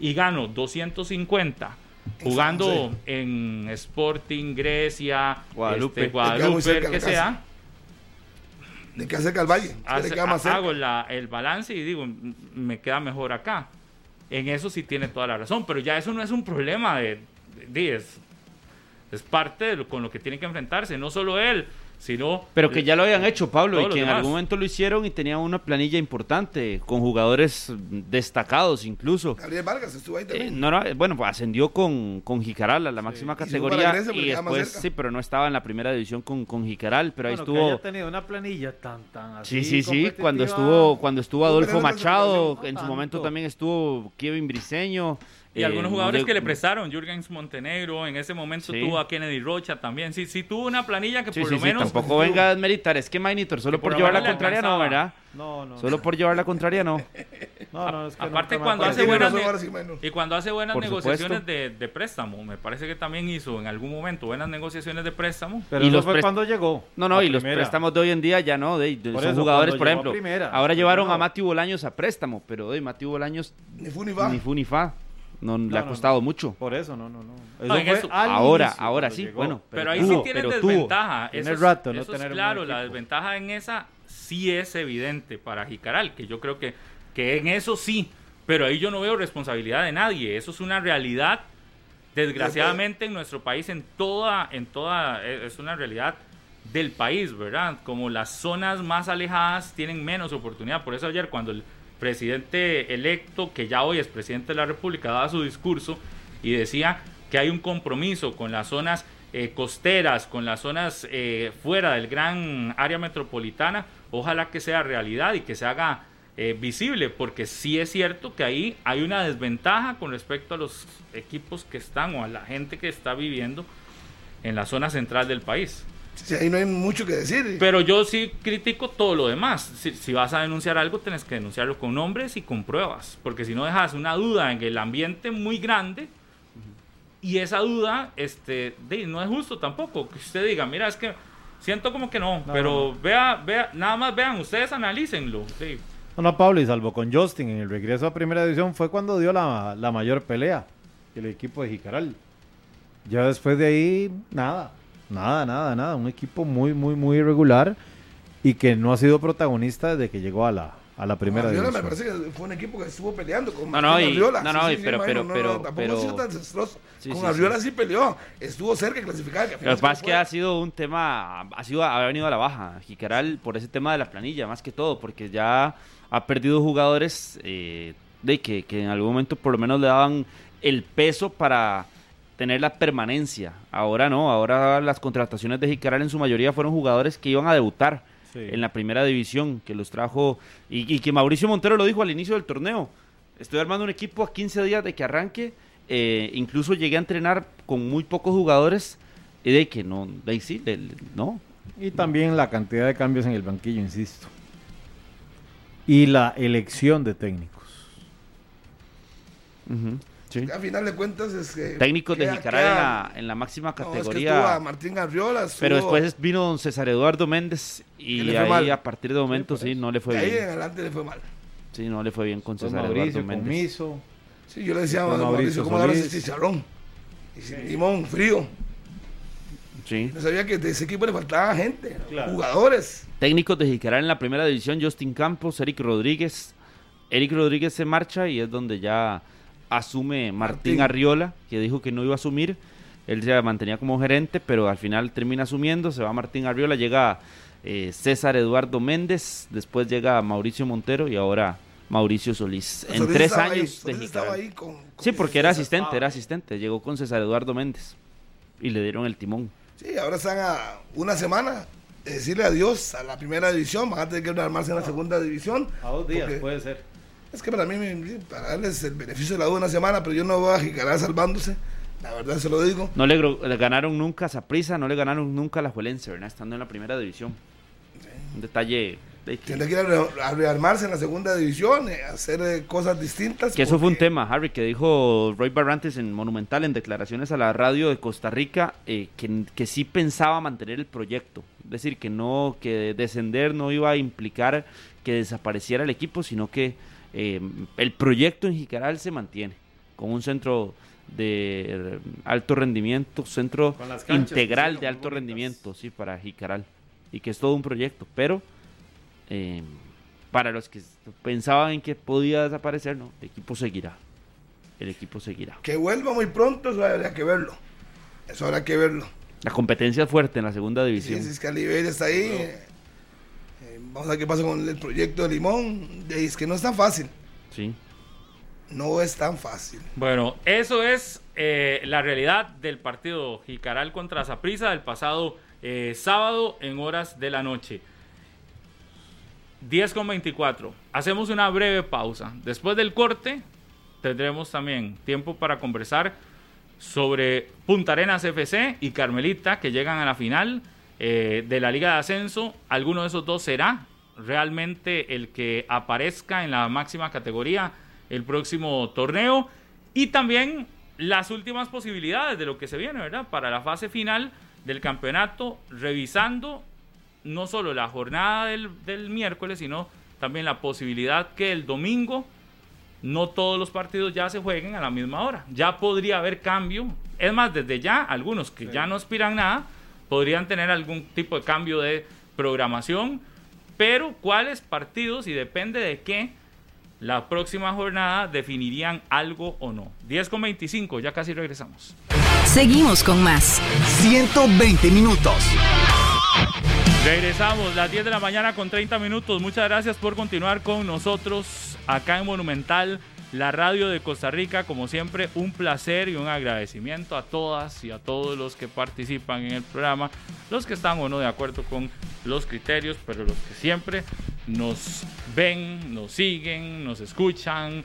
y gano 250 jugando en Sporting, Grecia, Guadalupe. este, Guadalupe, el de que sea. Le queda cerca al valle. hace- queda más cerca. hago la- el balance y digo, "M- me queda mejor acá. En eso sí tiene toda la razón, pero ya eso no es un problema de, de- de- es, es parte de lo, con lo que tiene que enfrentarse, no solo él, sino... Pero que ya lo habían hecho, Pablo, y que en algún momento lo hicieron y tenían una planilla importante, con jugadores destacados incluso. Gabriel Vargas estuvo ahí Eh, también. no, no, bueno, pues ascendió con, con Jicaral a la máxima categoría y después, sí, pero no estaba en la primera división con, con Jicaral, pero ahí Bueno, que estuvo... haya tenido una planilla tan, tan así Sí, sí, sí, cuando estuvo, cuando estuvo Estuvo Adolfo Machado, en su momento también estuvo Kevin Briseño. Y eh, algunos no jugadores le- que le prestaron, Jürgens Montenegro, en ese momento Sí. tuvo a Kennedy Rocha también. Sí, sí, tuvo una planilla que Sí, por sí, lo sí, menos... tampoco venga a desmeritar, es que Mainitor, solo Que por por llevar la contraria no, alcanzaba. ¿verdad? No, no. Solo por llevar la contraria no. No, no, es que Aparte cuando hace buenas. Y cuando hace buenas Por negociaciones de, de préstamo, me parece que también hizo en algún momento buenas negociaciones de préstamo. Pero Y eso los fue cuando llegó. No, no, a y los primera. préstamos de hoy en día ya no, de, de- Por son eso, jugadores, por ejemplo. primera, ahora llevaron no. a Mati Bolaños a préstamo, pero de Mati Bolaños Ni fu ni fa. No, le ha no, costado mucho. Por eso, no, no, no. No, en fue eso- al ahora, inicio, ahora sí, llegó. bueno. Pero, ahí tuvo, sí tienen pero tuvo. desventaja. Tiene Eso es- rato no eso es tener claro, la desventaja en esa sí es evidente para Jicaral, que yo creo que, que en eso sí, pero ahí yo no veo responsabilidad de nadie. Eso es una realidad, desgraciadamente en nuestro país, en toda, en toda, eh, es una realidad del país, ¿verdad? Como las zonas más alejadas tienen menos oportunidad. Por eso ayer cuando el presidente electo, que ya hoy es presidente de la República, daba su discurso y decía que hay un compromiso con las zonas eh, costeras, con las zonas eh, fuera del gran área metropolitana, ojalá que sea realidad y que se haga eh, visible, porque sí es cierto que ahí hay una desventaja con respecto a los equipos que están o a la gente que está viviendo en la zona central del país. Sí, ahí no hay mucho que decir. Pero yo sí critico todo lo demás. Si, si vas a denunciar algo, tienes que denunciarlo con nombres y con pruebas. Porque si no dejas una duda en el ambiente muy grande, y esa duda este, de- no es justo tampoco. Que usted diga, mira, es que siento como que no, No, pero vea, vea, nada más vean, ustedes analícenlo. Sí. No, no, Pablo, y salvo con Justin en el regreso a primera división fue cuando dio la, la mayor pelea el equipo de Jicaral. Ya después de ahí, nada, nada, nada, nada. Un equipo muy, muy, muy irregular y que no ha sido protagonista desde que llegó a la, a la primera Arriola me división. parece que fue un equipo que estuvo peleando con No, no, y- Arriola. no, no, y pero- Maynor, pero- pero- tampoco pero- ha sido tan desastroso. Sí, con sí, Arriola sí. peleó, estuvo cerca de clasificar. Lo que pasa es que ha sido un tema, ha sido, ha venido a la baja, Jicaral, por ese tema de la planilla, más que todo, porque ya ha perdido jugadores eh, de que, que en algún momento por lo menos le daban el peso para tener la permanencia. Ahora no, ahora las contrataciones de Jicaral en su mayoría fueron jugadores que iban a debutar Sí. en la primera división, que los trajo, y, y que Mauricio Montero lo dijo al inicio del torneo. Estoy armando un equipo a 15 días de que arranque, eh, incluso llegué a entrenar con muy pocos jugadores, y de que no, de ahí sí, no. Y también la cantidad de cambios en el banquillo, insisto. Y la elección de técnicos. Ujú, sí. A final de cuentas es que... Técnicos de Jicaral en la, en la máxima No, es que categoría. a Martín Arriola. pero después vino don César Eduardo Méndez y ahí mal. a partir de momento sí, no le fue de ahí en bien. adelante le fue mal. Sí, no le fue bien con César Mauricio, Eduardo Méndez. Miso. Sí, yo le decía a Mauricio, Mauricio ¿cómo agarras Solís. ese chicharrón? Y sin limón, frío. Sí. No sabía que de ese equipo le faltaba gente, Claro. jugadores. Técnicos de Jicaral en la primera división, Justin Campos, Eric Rodríguez. Eric Rodríguez se marcha y es donde ya asume Martín, Martín. Arriola, que dijo que no iba a asumir. Él se mantenía como gerente, pero al final termina asumiendo. Se va Martín Arriola, llega eh, César Eduardo Méndez, después llega Mauricio Montero y ahora Mauricio Solís. En tres ahí, años estaba ahí con- con Sí, porque era asistente, era asistente. Llegó con César Eduardo Méndez y le dieron el timón. Sí, ahora están a una semana de decirle adiós a la primera división. Van a tener que armarse en la segunda división. A dos días, puede ser. Es que para mí, para darles el beneficio de la duda una semana, pero yo no voy a Jicaral salvándose. La verdad se lo digo. No le, ganaron nunca a Saprissa, no le ganaron nunca a la Juelense, ¿verdad? Estando en la primera división. Un detalle de que, Tiene que ir a, re- a rearmarse en la segunda división, eh, hacer eh, cosas distintas. que eso fue un tema, Harry, que dijo Roy Barrantes en Monumental en declaraciones a la radio de Costa Rica, eh, que, que sí pensaba mantener el proyecto. Es decir, que no, que descender no iba a implicar que desapareciera el equipo, sino que eh, el proyecto en Jicaral se mantiene, con un centro de alto rendimiento, centro canchas, integral sí, de alto bonitas. rendimiento, sí, para Jicaral. Y que es todo un proyecto, pero eh, para los que pensaban en que podía desaparecer, no, el equipo seguirá. El equipo seguirá. Que vuelva muy pronto, eso habría que verlo. Eso habrá que verlo. La competencia es fuerte en la segunda Sí, división. que Liberia está ahí. Vamos a ver qué pasa con el proyecto de Limón. Es que no es tan fácil. Sí. No es tan fácil. Bueno, eso es eh, la realidad del partido Jicaral contra Zaprisa del pasado eh, sábado en horas de la noche. 10 con 24. Hacemos una breve pausa. Después del corte tendremos también tiempo para conversar sobre Punta Arenas FC y Carmelita que llegan a la final eh, de la Liga de Ascenso. Alguno de esos dos será realmente el que aparezca en la máxima categoría el próximo torneo. Y también las últimas posibilidades de lo que se viene, ¿verdad? Para la fase final del campeonato, revisando no solo la jornada del, del miércoles, sino también la posibilidad que el domingo no todos los partidos ya se jueguen a la misma hora. Ya podría haber cambio. Es más, desde ya, algunos que ya no aspiran nada, podrían tener algún tipo de cambio de programación. Pero cuáles partidos y depende de qué, la próxima jornada definirían algo o no. 10 con 25, ya casi regresamos. Seguimos con más. 120 minutos. Regresamos, las 10 de la mañana con 30 minutos. Muchas gracias por continuar con nosotros acá en Monumental, la radio de Costa Rica. Como siempre, un placer y un agradecimiento a todas y a todos los que participan en el programa, los que están o no de acuerdo con los criterios, pero los que siempre nos ven, nos siguen, nos escuchan,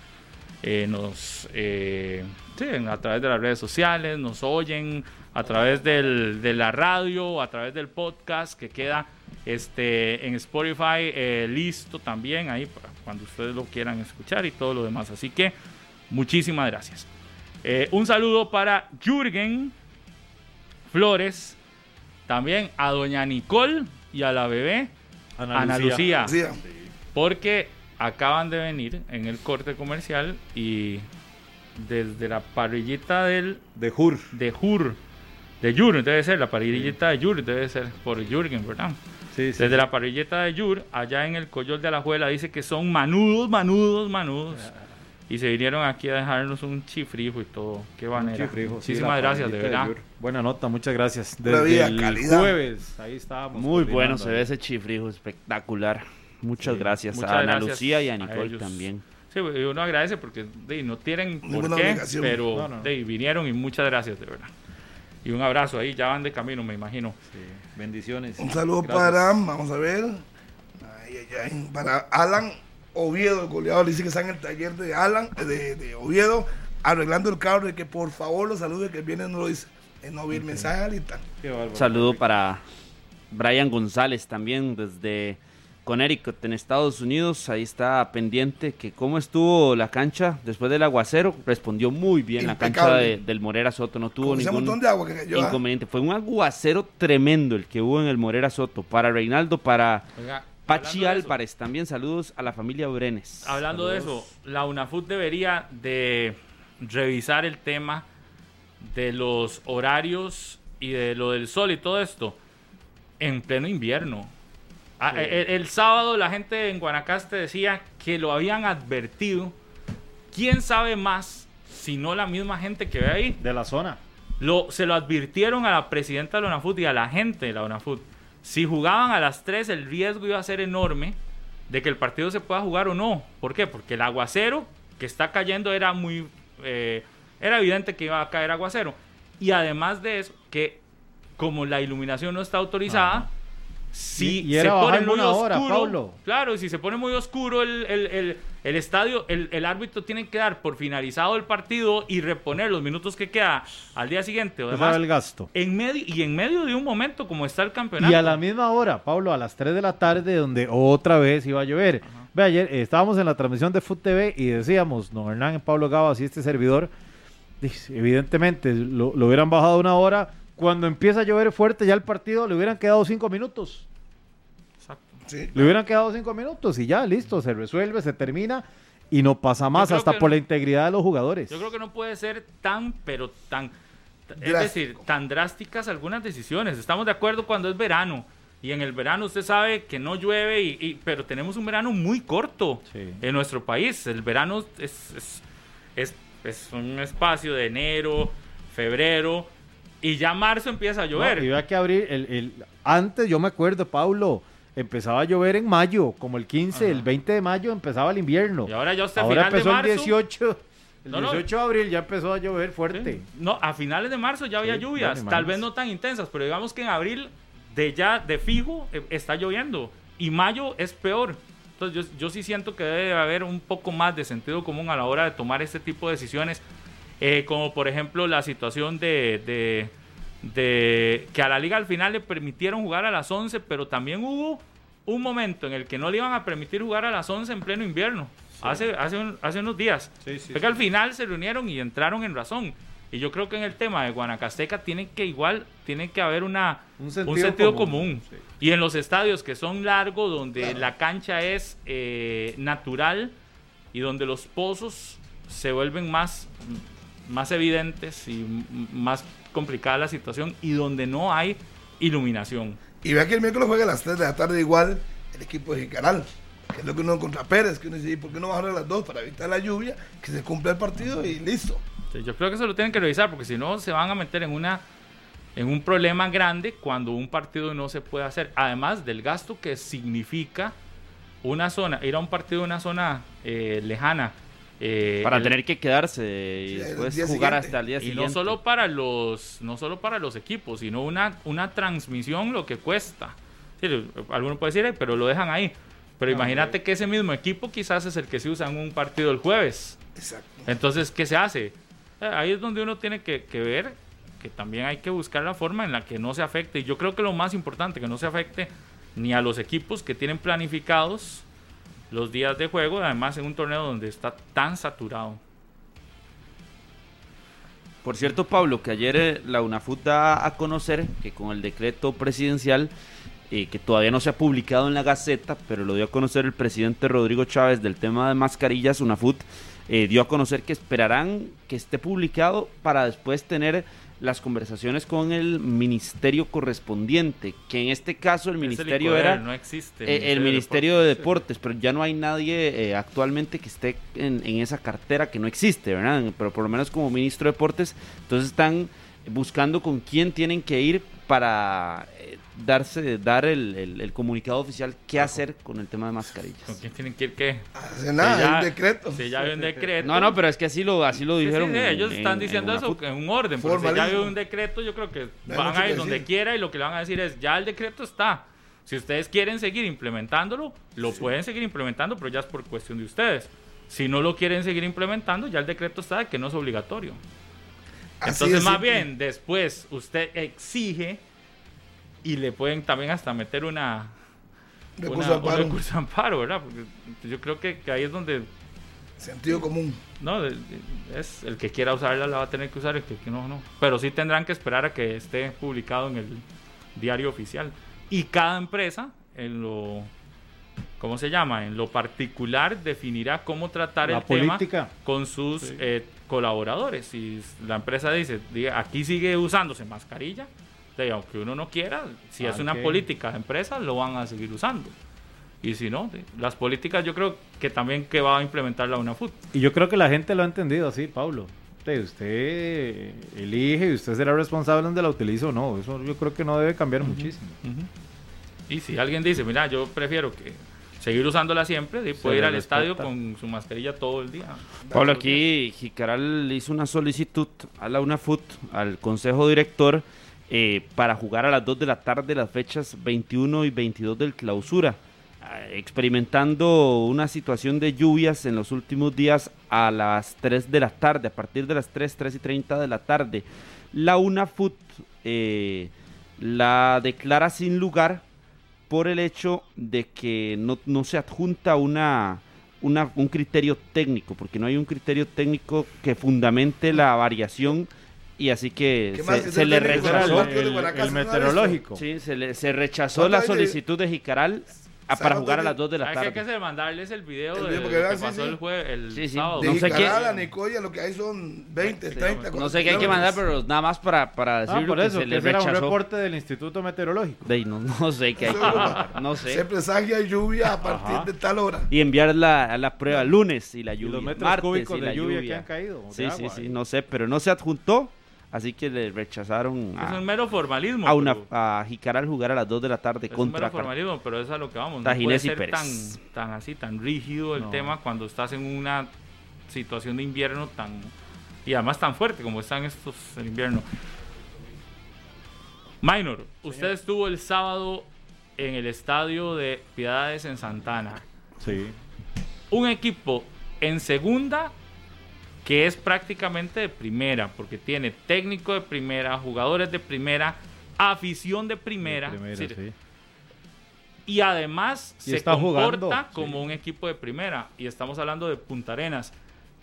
eh, nos eh, siguen a través de las redes sociales, nos oyen a través de la radio, a través del podcast que queda este, en Spotify eh, listo también ahí para cuando ustedes lo quieran escuchar y todo lo demás. Así que muchísimas gracias. Eh, un saludo para Jürgen Flores, también a doña Nicole y a la bebé Ana, Lucía, Sí, porque acaban de venir en el corte comercial y desde la parrillita del De Jur. de Jur, de Jur debe ser, la parrillita de Jur debe ser por Jürgen, ¿verdad? Sí, sí. Desde la parrilleta de Jur, allá en el Coyol de Alajuela, dice que son manudos, manudos, manudos. Y se vinieron aquí a dejarnos un chifrijo y todo. Qué manera. Chifrijo, sí, Muchísimas la gracias, de verdad. Jur. Buena nota, muchas gracias. Desde vida, el calidad. jueves, ahí estábamos. Muy bueno se ve ese chifrijo espectacular. Muchas Sí. gracias Muchas a Ana gracias Lucía y a a Nicole ellos. también. Sí, y uno agradece porque de, no tienen por Ninguna qué, obligación. pero No, no. de, vinieron y muchas gracias, de verdad. Y un abrazo ahí, ya van de camino, me imagino. Sí, Bendiciones. Un saludo Gracias. para, vamos a ver, ay, ay, ay, para Alan Oviedo, el goleador, dice que está en el taller de Alan, de, de Oviedo, arreglando el carro, y que por favor lo salude, que viene, no lo dice, Eh, no vi el mensaje ahorita. Saludo para Brian González también desde Connecticut en Estados Unidos. Ahí está pendiente que cómo estuvo la cancha después del aguacero. Respondió muy bien la cancha de- del Morera Soto. No tuvo ningún montón de agua que cayó. ¿ah? inconveniente. Fue un aguacero tremendo el que hubo en el Morera Soto. Para Reinaldo, para Oiga, Pachi eso- Álvarez. También saludos a la familia Brenes. Hablando de eso, la UNAFUT debería de revisar el tema de los horarios y de lo del sol y todo esto en pleno invierno. Ah, el, el sábado la gente en Guanacaste decía que lo habían advertido. ¿Quién sabe más si no la misma gente que ve ahí? De la zona. Lo, se lo advirtieron a la presidenta de la UNAFUT y a la gente de la UNAFUT. Si jugaban a las 3, el riesgo iba a ser enorme de que el partido se pueda jugar o no. ¿Por qué? Porque el aguacero que está cayendo era muy... eh, era evidente que iba a caer aguacero. Y además de eso, que como la iluminación no está autorizada, si Y- era se pone muy una hora, oscuro, Pablo. claro, si se pone muy oscuro el, el- el- el estadio, el, el árbitro tiene que dar por finalizado el partido y reponer los minutos que queda al día siguiente o demás. el gasto. En medio, y en medio de un momento como está el campeonato. Y a la misma hora, Pablo, a las 3 de la tarde, donde otra vez iba a llover. Ve, ayer eh, estábamos en la transmisión de Foot TV y decíamos, don Hernán, Pablo Gabas y este servidor, evidentemente lo, lo hubieran bajado una hora. Cuando empieza a llover fuerte, ya el partido le hubieran quedado cinco minutos. Exacto. Sí. Le hubieran quedado cinco minutos y ya, listo, se resuelve, se termina y no pasa más, hasta por no- la integridad de los jugadores. Yo creo que no puede ser tan, pero tan. Es decir, tan drásticas algunas decisiones. Estamos de acuerdo cuando es verano. Y en el verano usted sabe que no llueve, y, y- pero tenemos un verano muy corto Sí. en nuestro país. El verano es, es, es- es un espacio de enero, febrero, Y ya marzo empieza a llover. No, y vea que abril, el, el- antes yo me acuerdo, Paulo, empezaba a llover en mayo, como el 15, el 20 de mayo empezaba el invierno. Y ahora ya hasta Ahora final de empezó el marzo. 18, el No, no. 18 de abril ya empezó a llover fuerte. No, a finales de marzo ya había Sí, lluvias, tal vez no tan intensas, pero digamos que en abril de ya de fijo eh, está lloviendo y mayo es peor. Entonces yo, yo sí siento que debe haber un poco más de sentido común a la hora de tomar este tipo de decisiones, eh, como por ejemplo la situación de, de, de que a la liga al final le permitieron jugar a las 11, pero también hubo un momento en el que no le iban a permitir jugar a las 11 en pleno invierno, hace, hace, un- hace unos días. Sí, sí, Fue que al final se reunieron y entraron en razón. Y yo creo que en el tema de Guanacasteca tiene que igual, tiene que haber una, Un un sentido común, común. sí. Y en los estadios que son largos, donde la cancha es eh, natural y donde los pozos se vuelven más, más evidentes y más complicada la situación y donde no hay iluminación. Y vea que el miércoles juega a las 3 de la tarde igual el equipo de Jicaral. Que es lo que uno contra Pérez, que uno dice, ¿y por qué no bajar a las 2 para evitar la lluvia? Que se cumpla el partido y listo. Sí, Yo creo que eso lo tienen que revisar porque si no se van a meter en una en un problema grande cuando un partido no se puede hacer. Además del gasto que significa una zona, ir a un partido en una zona eh, lejana. Eh, Para el- tener que quedarse y después jugar siguiente. hasta el día y siguiente. no solo para los no solo para los equipos, sino una, una transmisión lo que cuesta. Sí, alguno puede decir, "Ay, pero lo dejan ahí. Pero imagínate que ese mismo equipo quizás es el que se usa en un partido el jueves. Exacto. Entonces, ¿qué se hace? Eh, Ahí es donde uno tiene que, que ver que también hay que buscar la forma en la que no se afecte. Y yo creo que lo más importante, que no se afecte ni a los equipos que tienen planificados los días de juego, además en un torneo donde está tan saturado. Por cierto, Pablo, que ayer eh, la UNAFUT da a conocer que con el decreto presidencial, eh, que todavía no se ha publicado en la Gaceta, pero lo dio a conocer el presidente Rodrigo Chávez del tema de mascarillas, UNAFUT eh, dio a conocer que esperarán que esté publicado para después tener las conversaciones con el ministerio correspondiente, que en este caso el ministerio ICODER, era no existe. eh, el Ministerio de Deportes, pero ya no hay nadie eh, actualmente que esté en, en esa cartera que no existe, ¿verdad? Pero por lo menos como ministro de Deportes, entonces están buscando con quién tienen que ir para eh, darse, dar el, el- el comunicado oficial qué hacer con el tema de ¿Con mascarillas. quién tienen que ir qué? Hace nada, Si ya- un decreto. Si ya hay un decreto. No, no, pero es que así lo, así lo Sí, sí, dijeron. sí, ellos en- están en- diciendo en eso en un orden, pero si ya hay Formalismo. un decreto, yo creo que No van a ir donde decir. quiera y lo que le van a decir es, ya el decreto está. Si ustedes quieren seguir implementándolo, lo pueden seguir implementando, pero ya es por cuestión de ustedes. Si no lo quieren seguir implementando, ya el decreto está de que no es obligatorio. Así Entonces, es más simple. bien, después usted exige y le pueden también hasta meter una, Recurso una- de un amparo, recurso de amparo, ¿verdad? Porque yo creo que, que ahí es donde sentido común. no, es el que quiera usarla la va a tener que usar, el que, que no, no. Pero sí tendrán que esperar a que esté publicado en el diario oficial. Y cada empresa, en lo, ¿cómo se llama? En lo particular, definirá cómo tratar La el tema con sus Sí. eh, colaboradores. Si la empresa dice, diga, aquí sigue usándose mascarilla, de, aunque uno no quiera, si es una política de empresa, lo van a seguir usando. Y si no, de- las políticas yo creo que también que va a implementar la UNAFUT. Y yo creo que la gente lo ha entendido así, Pablo. Usted, usted elige y usted será responsable donde la utilice o no. Eso yo creo que no debe cambiar muchísimo. Y si alguien dice, mira, yo prefiero que seguir usándola siempre, Se puede ir al estadio con su mascarilla todo el día. Pablo, aquí Jicaral hizo una solicitud a la UNAFUT, al Consejo Director, eh, para jugar a las 2 de la tarde las fechas 21 y 22 del clausura, eh, experimentando una situación de lluvias en los últimos días a las 3 de la tarde, a partir de las 3, 3 y 30 de la tarde. La UNAFUT eh, la declara sin lugar por el hecho de que no, no se adjunta una, una- un criterio técnico, porque no hay un criterio técnico que fundamente la variación y así que ¿Qué más se, que se le el, rechazó, el- el meteorológico. sí, se, le- se rechazó ¿Cuándo la solicitud de Jicaral a- para jugar a las 2 de la Hay que, hay tarde. que mandarles el video El de lo que vean, pasó sí. el, jue- el Sí, sí. sábado. De No sé qué- Nicoya lo que hay son 20, 30. No sé qué hay que mandar, pero nada más para, para Ah, decir por que eso, se que le era un rechazó. reporte del Instituto Meteorológico. De no, no sé qué hay que mandar, no Se sé. presagia lluvia a partir Ajá. de tal hora. Y enviar la, la prueba lunes y la Y lluvia. los metros martes cúbicos y de la lluvia, que han caído. Sí, sí, sí, no sé, pero no se adjuntó así que le rechazaron Es un a, mero formalismo. a, una, a Jicaral jugar a las 2 de la tarde Es un contra mero Car- formalismo, pero es a lo que vamos. No puede ser tan, Pérez. tan así, tan rígido el No. tema cuando estás en una situación de invierno tan y además tan fuerte como están estos en invierno. Minor, usted estuvo el sábado en el estadio de Piedades en Santana. Sí. Un equipo en segunda que es prácticamente de primera, porque tiene técnico de primera, jugadores de primera, afición de primera. Primera, es decir, sí. y además Y se está comporta jugando, como sí. un equipo de primera. Y estamos hablando de Punta Arenas,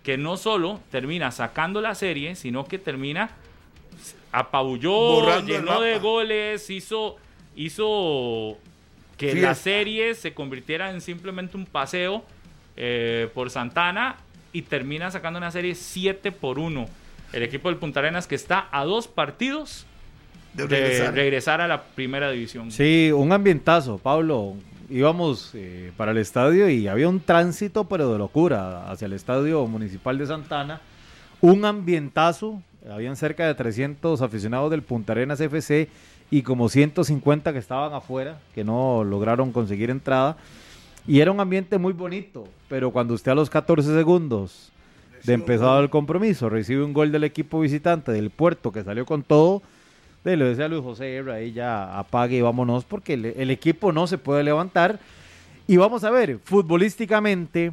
que no solo termina sacando la serie, sino que termina apabulló, Borrando llenó de goles, hizo, hizo que la serie se convirtiera en simplemente un paseo eh, por Santana y termina sacando una serie 7 por 1. El equipo del Punta Arenas que está a dos partidos De de regresar. regresar a la primera división. Sí, un ambientazo, Pablo. Íbamos eh, para el estadio y había un tránsito, pero de locura, hacia el estadio municipal de Santana. Un ambientazo. Habían cerca de 300 aficionados del Punta Arenas FC y como 150 que estaban afuera, que no lograron conseguir entrada. Y era un ambiente muy bonito, pero cuando usted a los 14 segundos de empezado el compromiso recibe un gol del equipo visitante del puerto que salió con todo, de, le decía Luis José Herrera, ahí ya apague y vámonos porque el, el equipo no se puede levantar. Y vamos a ver, futbolísticamente,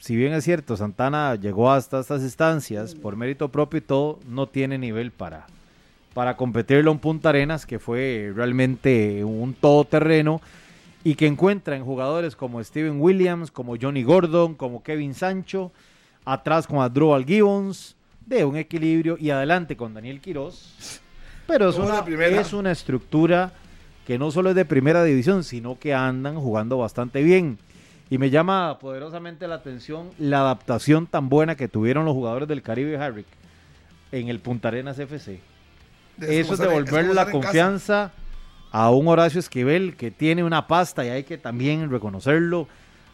si bien es cierto, Santana llegó hasta estas instancias por mérito propio y todo, no tiene nivel para, para competirle a un Punta Arenas que fue realmente un todoterreno y que encuentra en jugadores como Steven Williams, como Johnny Gordon, como Kevin Sancho, atrás con Adrubal Gibbons, de un equilibrio y adelante con Daniel Quiroz. Pero es una, es una estructura que no solo es de primera división, sino que andan jugando bastante bien. Y me llama poderosamente la atención la adaptación tan buena que tuvieron los jugadores del Caribe Harrick en el Punta Arenas FC. Eso es como la confianza a un Horacio Esquivel que tiene una pasta y hay que también reconocerlo.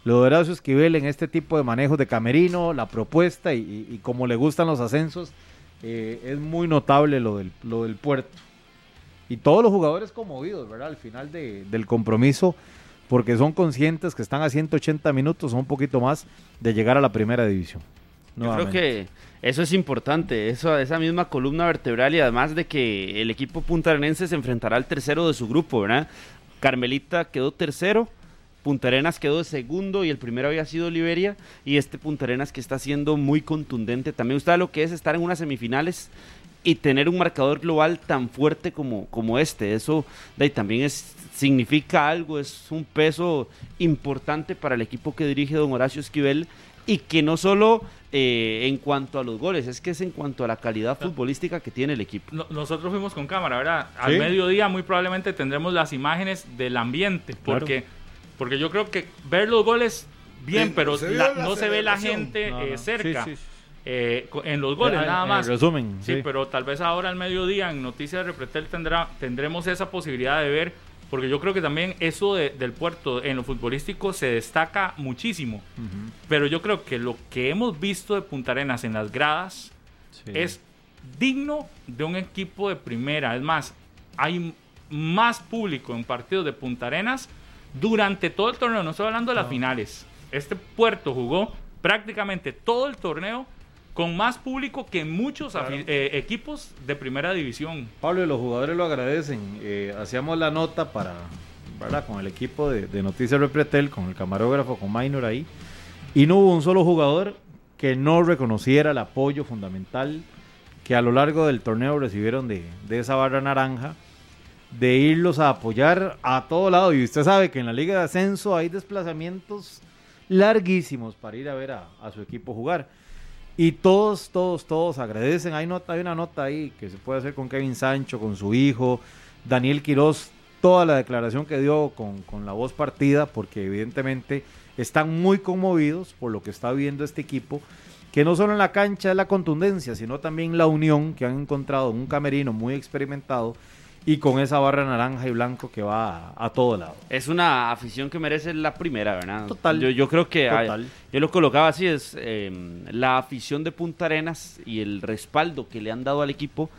Lo de Horacio Esquivel en este tipo de manejos de camerino, la propuesta y, y- como le gustan los ascensos, eh, es muy notable lo del, lo del puerto. Y todos los jugadores conmovidos, ¿verdad? Al final de- del compromiso, porque son conscientes que están a 180 minutos o un poquito más de llegar a la primera división. Yo creo que eso es importante, eso, esa misma columna vertebral y además de que el equipo puntarenense se enfrentará al tercero de su grupo, ¿verdad? Carmelita quedó tercero, Punta Arenas quedó segundo y el primero había sido Liberia y este Punta Arenas que está siendo muy contundente. También usted sabe lo que es estar en unas semifinales y tener un marcador global tan fuerte como, como este. Eso de ahí, también es, significa algo, es un peso importante para el equipo que dirige don Horacio Esquivel y que no solo eh, en cuanto a los goles, es que es en cuanto a la calidad futbolística que tiene el equipo. No- nosotros fuimos con cámara, ¿verdad? Al Sí. mediodía muy probablemente tendremos las imágenes del ambiente, Claro. porque, porque yo creo que ver los goles bien, Sí, pero se vio la- la no se ve la gente No, eh, no. cerca Sí, eh, co- en los goles, nada en más. resumen, Sí, sí. pero tal vez ahora al mediodía en Noticias de Repretel tendrá, tendremos esa posibilidad de ver, porque yo creo que también eso de- del puerto en lo futbolístico se destaca muchísimo. Pero yo creo que lo que hemos visto de Punta Arenas en las gradas Sí. es digno de un equipo de primera. Es más, hay más público en partidos de Punta Arenas durante todo el torneo. No estoy hablando de las finales. Este puerto jugó prácticamente todo el torneo con más público que muchos afi- eh, equipos de primera división. Pablo y los jugadores lo agradecen. Eh, hacíamos la nota para, ¿verdad? Con el equipo de, de Noticias Repretel, con el camarógrafo, con Minor ahí. Y no hubo un solo jugador que no reconociera el apoyo fundamental que a lo largo del torneo recibieron de, de esa barra naranja, de irlos a apoyar a todo lado. Y usted sabe que en la Liga de Ascenso hay desplazamientos larguísimos para ir a ver a, a su equipo jugar. Y todos, todos, todos agradecen. Hay, nota, hay una nota ahí que se puede hacer con Kevin Sancho, con su hijo, Daniel Quiroz, toda la declaración que dio con, con la voz partida, porque evidentemente están muy conmovidos por lo que está viendo este equipo, que no solo en la cancha es la contundencia, sino también la unión que han encontrado en un camerino muy experimentado y con esa barra naranja y blanco que va a, a todo lado. Es una afición que merece la primera, ¿verdad? Total. Yo, yo creo que Total. yo lo colocaba así, es eh, la afición de Punta Arenas y el respaldo que le han dado al equipo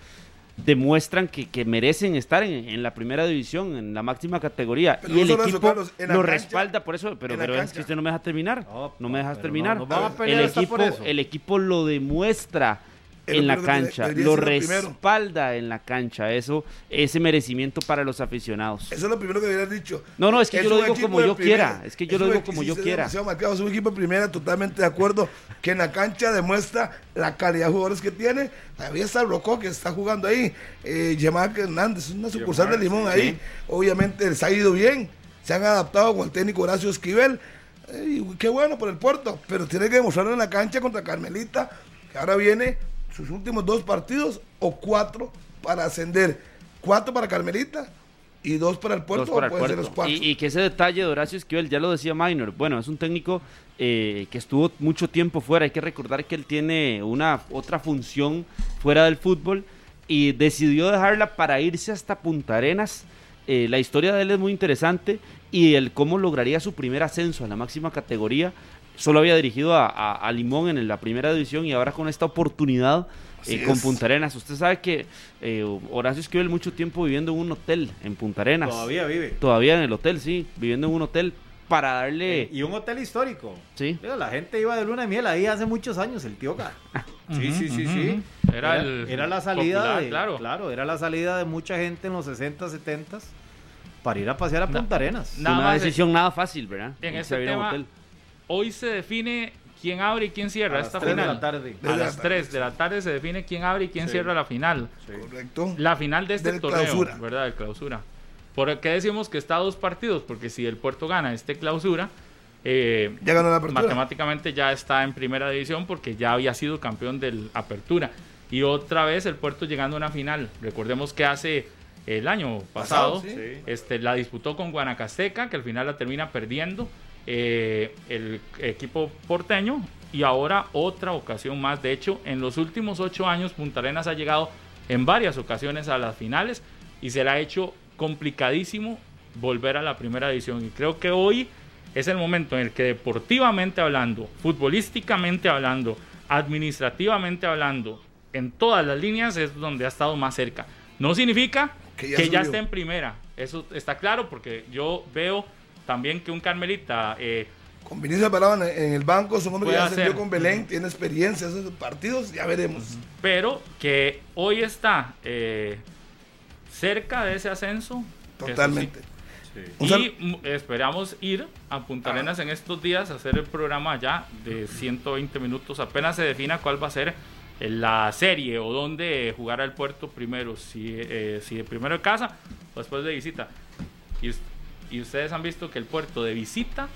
demuestran que, que merecen estar en, en la primera división, en la máxima categoría. Pero y el equipo Carlos, lo cancha- respalda por eso, pero, pero es que usted no me deja terminar. No, No, me dejas terminar. no- no a el, equipo, por eso. el equipo lo demuestra en la cancha, lo respalda en la cancha, eso, ese merecimiento para los aficionados. Eso es lo primero que hubieras dicho. No, no, es que yo lo digo como yo primera. quiera, es que yo lo digo como yo quiera. marcado, Es un equipo de primera, totalmente de acuerdo, que en la cancha demuestra la calidad de jugadores que tiene. Todavía está Rocó, que está jugando ahí. Eh, Yamac Hernández, es una sucursal de Limón ahí. Obviamente les ha ido bien. Se han adaptado con el técnico Horacio Esquivel. Eh, y qué bueno por el puerto, pero tiene que demostrarlo en la cancha contra Carmelita, que ahora viene sus últimos dos partidos o cuatro para ascender. Cuatro para Carmelita y dos para el puerto, para el puerto. los cuatro. Y, y que ese detalle de Horacio Esquivel, ya lo decía Minor, bueno, es un técnico eh, que estuvo mucho tiempo fuera. Hay que recordar que él tiene una otra función fuera del fútbol y decidió dejarla para irse hasta Punta Arenas. Eh, la historia de él es muy interesante y el cómo lograría su primer ascenso a la máxima categoría. Solo había dirigido a, a- a Limón en la primera división y ahora con esta oportunidad eh, con es. Punta Arenas. Usted sabe que eh, Horacio Esquivel mucho tiempo viviendo en un hotel en Punta Arenas. Todavía vive. Todavía en el hotel, sí, viviendo en un hotel para darle... Y un hotel histórico. Sí. La gente iba de luna de miel ahí hace muchos años, el tío. Sí, sí, sí, sí. Era el era la salida popular, de, claro. era la salida de mucha gente en los 60, 70 para ir a pasear a Punta Arenas. Nada una decisión nada fácil, ¿verdad? En ese un tema, hotel. Hoy se define quién abre y quién cierra A las esta tres de final. la tarde. A las la 3 de la tarde se define quién abre y quién Sí. cierra la final. Correcto. La final de este Del torneo, clausura. ¿verdad? De clausura. ¿Por qué decimos que está a dos partidos? Porque si el Puerto gana este clausura, eh, Ya ganó la apertura. matemáticamente ya está en primera división porque ya había sido campeón del apertura. Y otra vez el Puerto llegando a una final. Recordemos que hace el año pasado, Pasado, sí. este, la disputó con Guanacasteca, que al final la termina perdiendo eh, el equipo porteño. Y ahora otra ocasión más. De hecho, en los últimos ocho años, Punta Arenas ha llegado en varias ocasiones a las finales y se le ha hecho complicadísimo volver a la primera división. Y creo que hoy es el momento en el que deportivamente hablando, futbolísticamente hablando, administrativamente hablando, en todas las líneas es donde ha estado más cerca. No significa Que que ya ya, subió. esté en primera. Eso está claro porque yo veo también que un Carmelita eh, Con Vinicius en, el banco, es un hombre que ya ascendió con Belén, tiene experiencia en esos partidos, ya veremos. pero que hoy está eh, cerca de ese ascenso. sí. Totalmente. Un sal- Y esperamos ir a Punta Ah. Arenas en estos días a hacer el programa ya de 120 minutos. Apenas se defina cuál va a ser eh, la serie o dónde jugará el puerto primero. Si, eh, si primero de casa o después de visita. Y, y ustedes han visto que el puerto de visita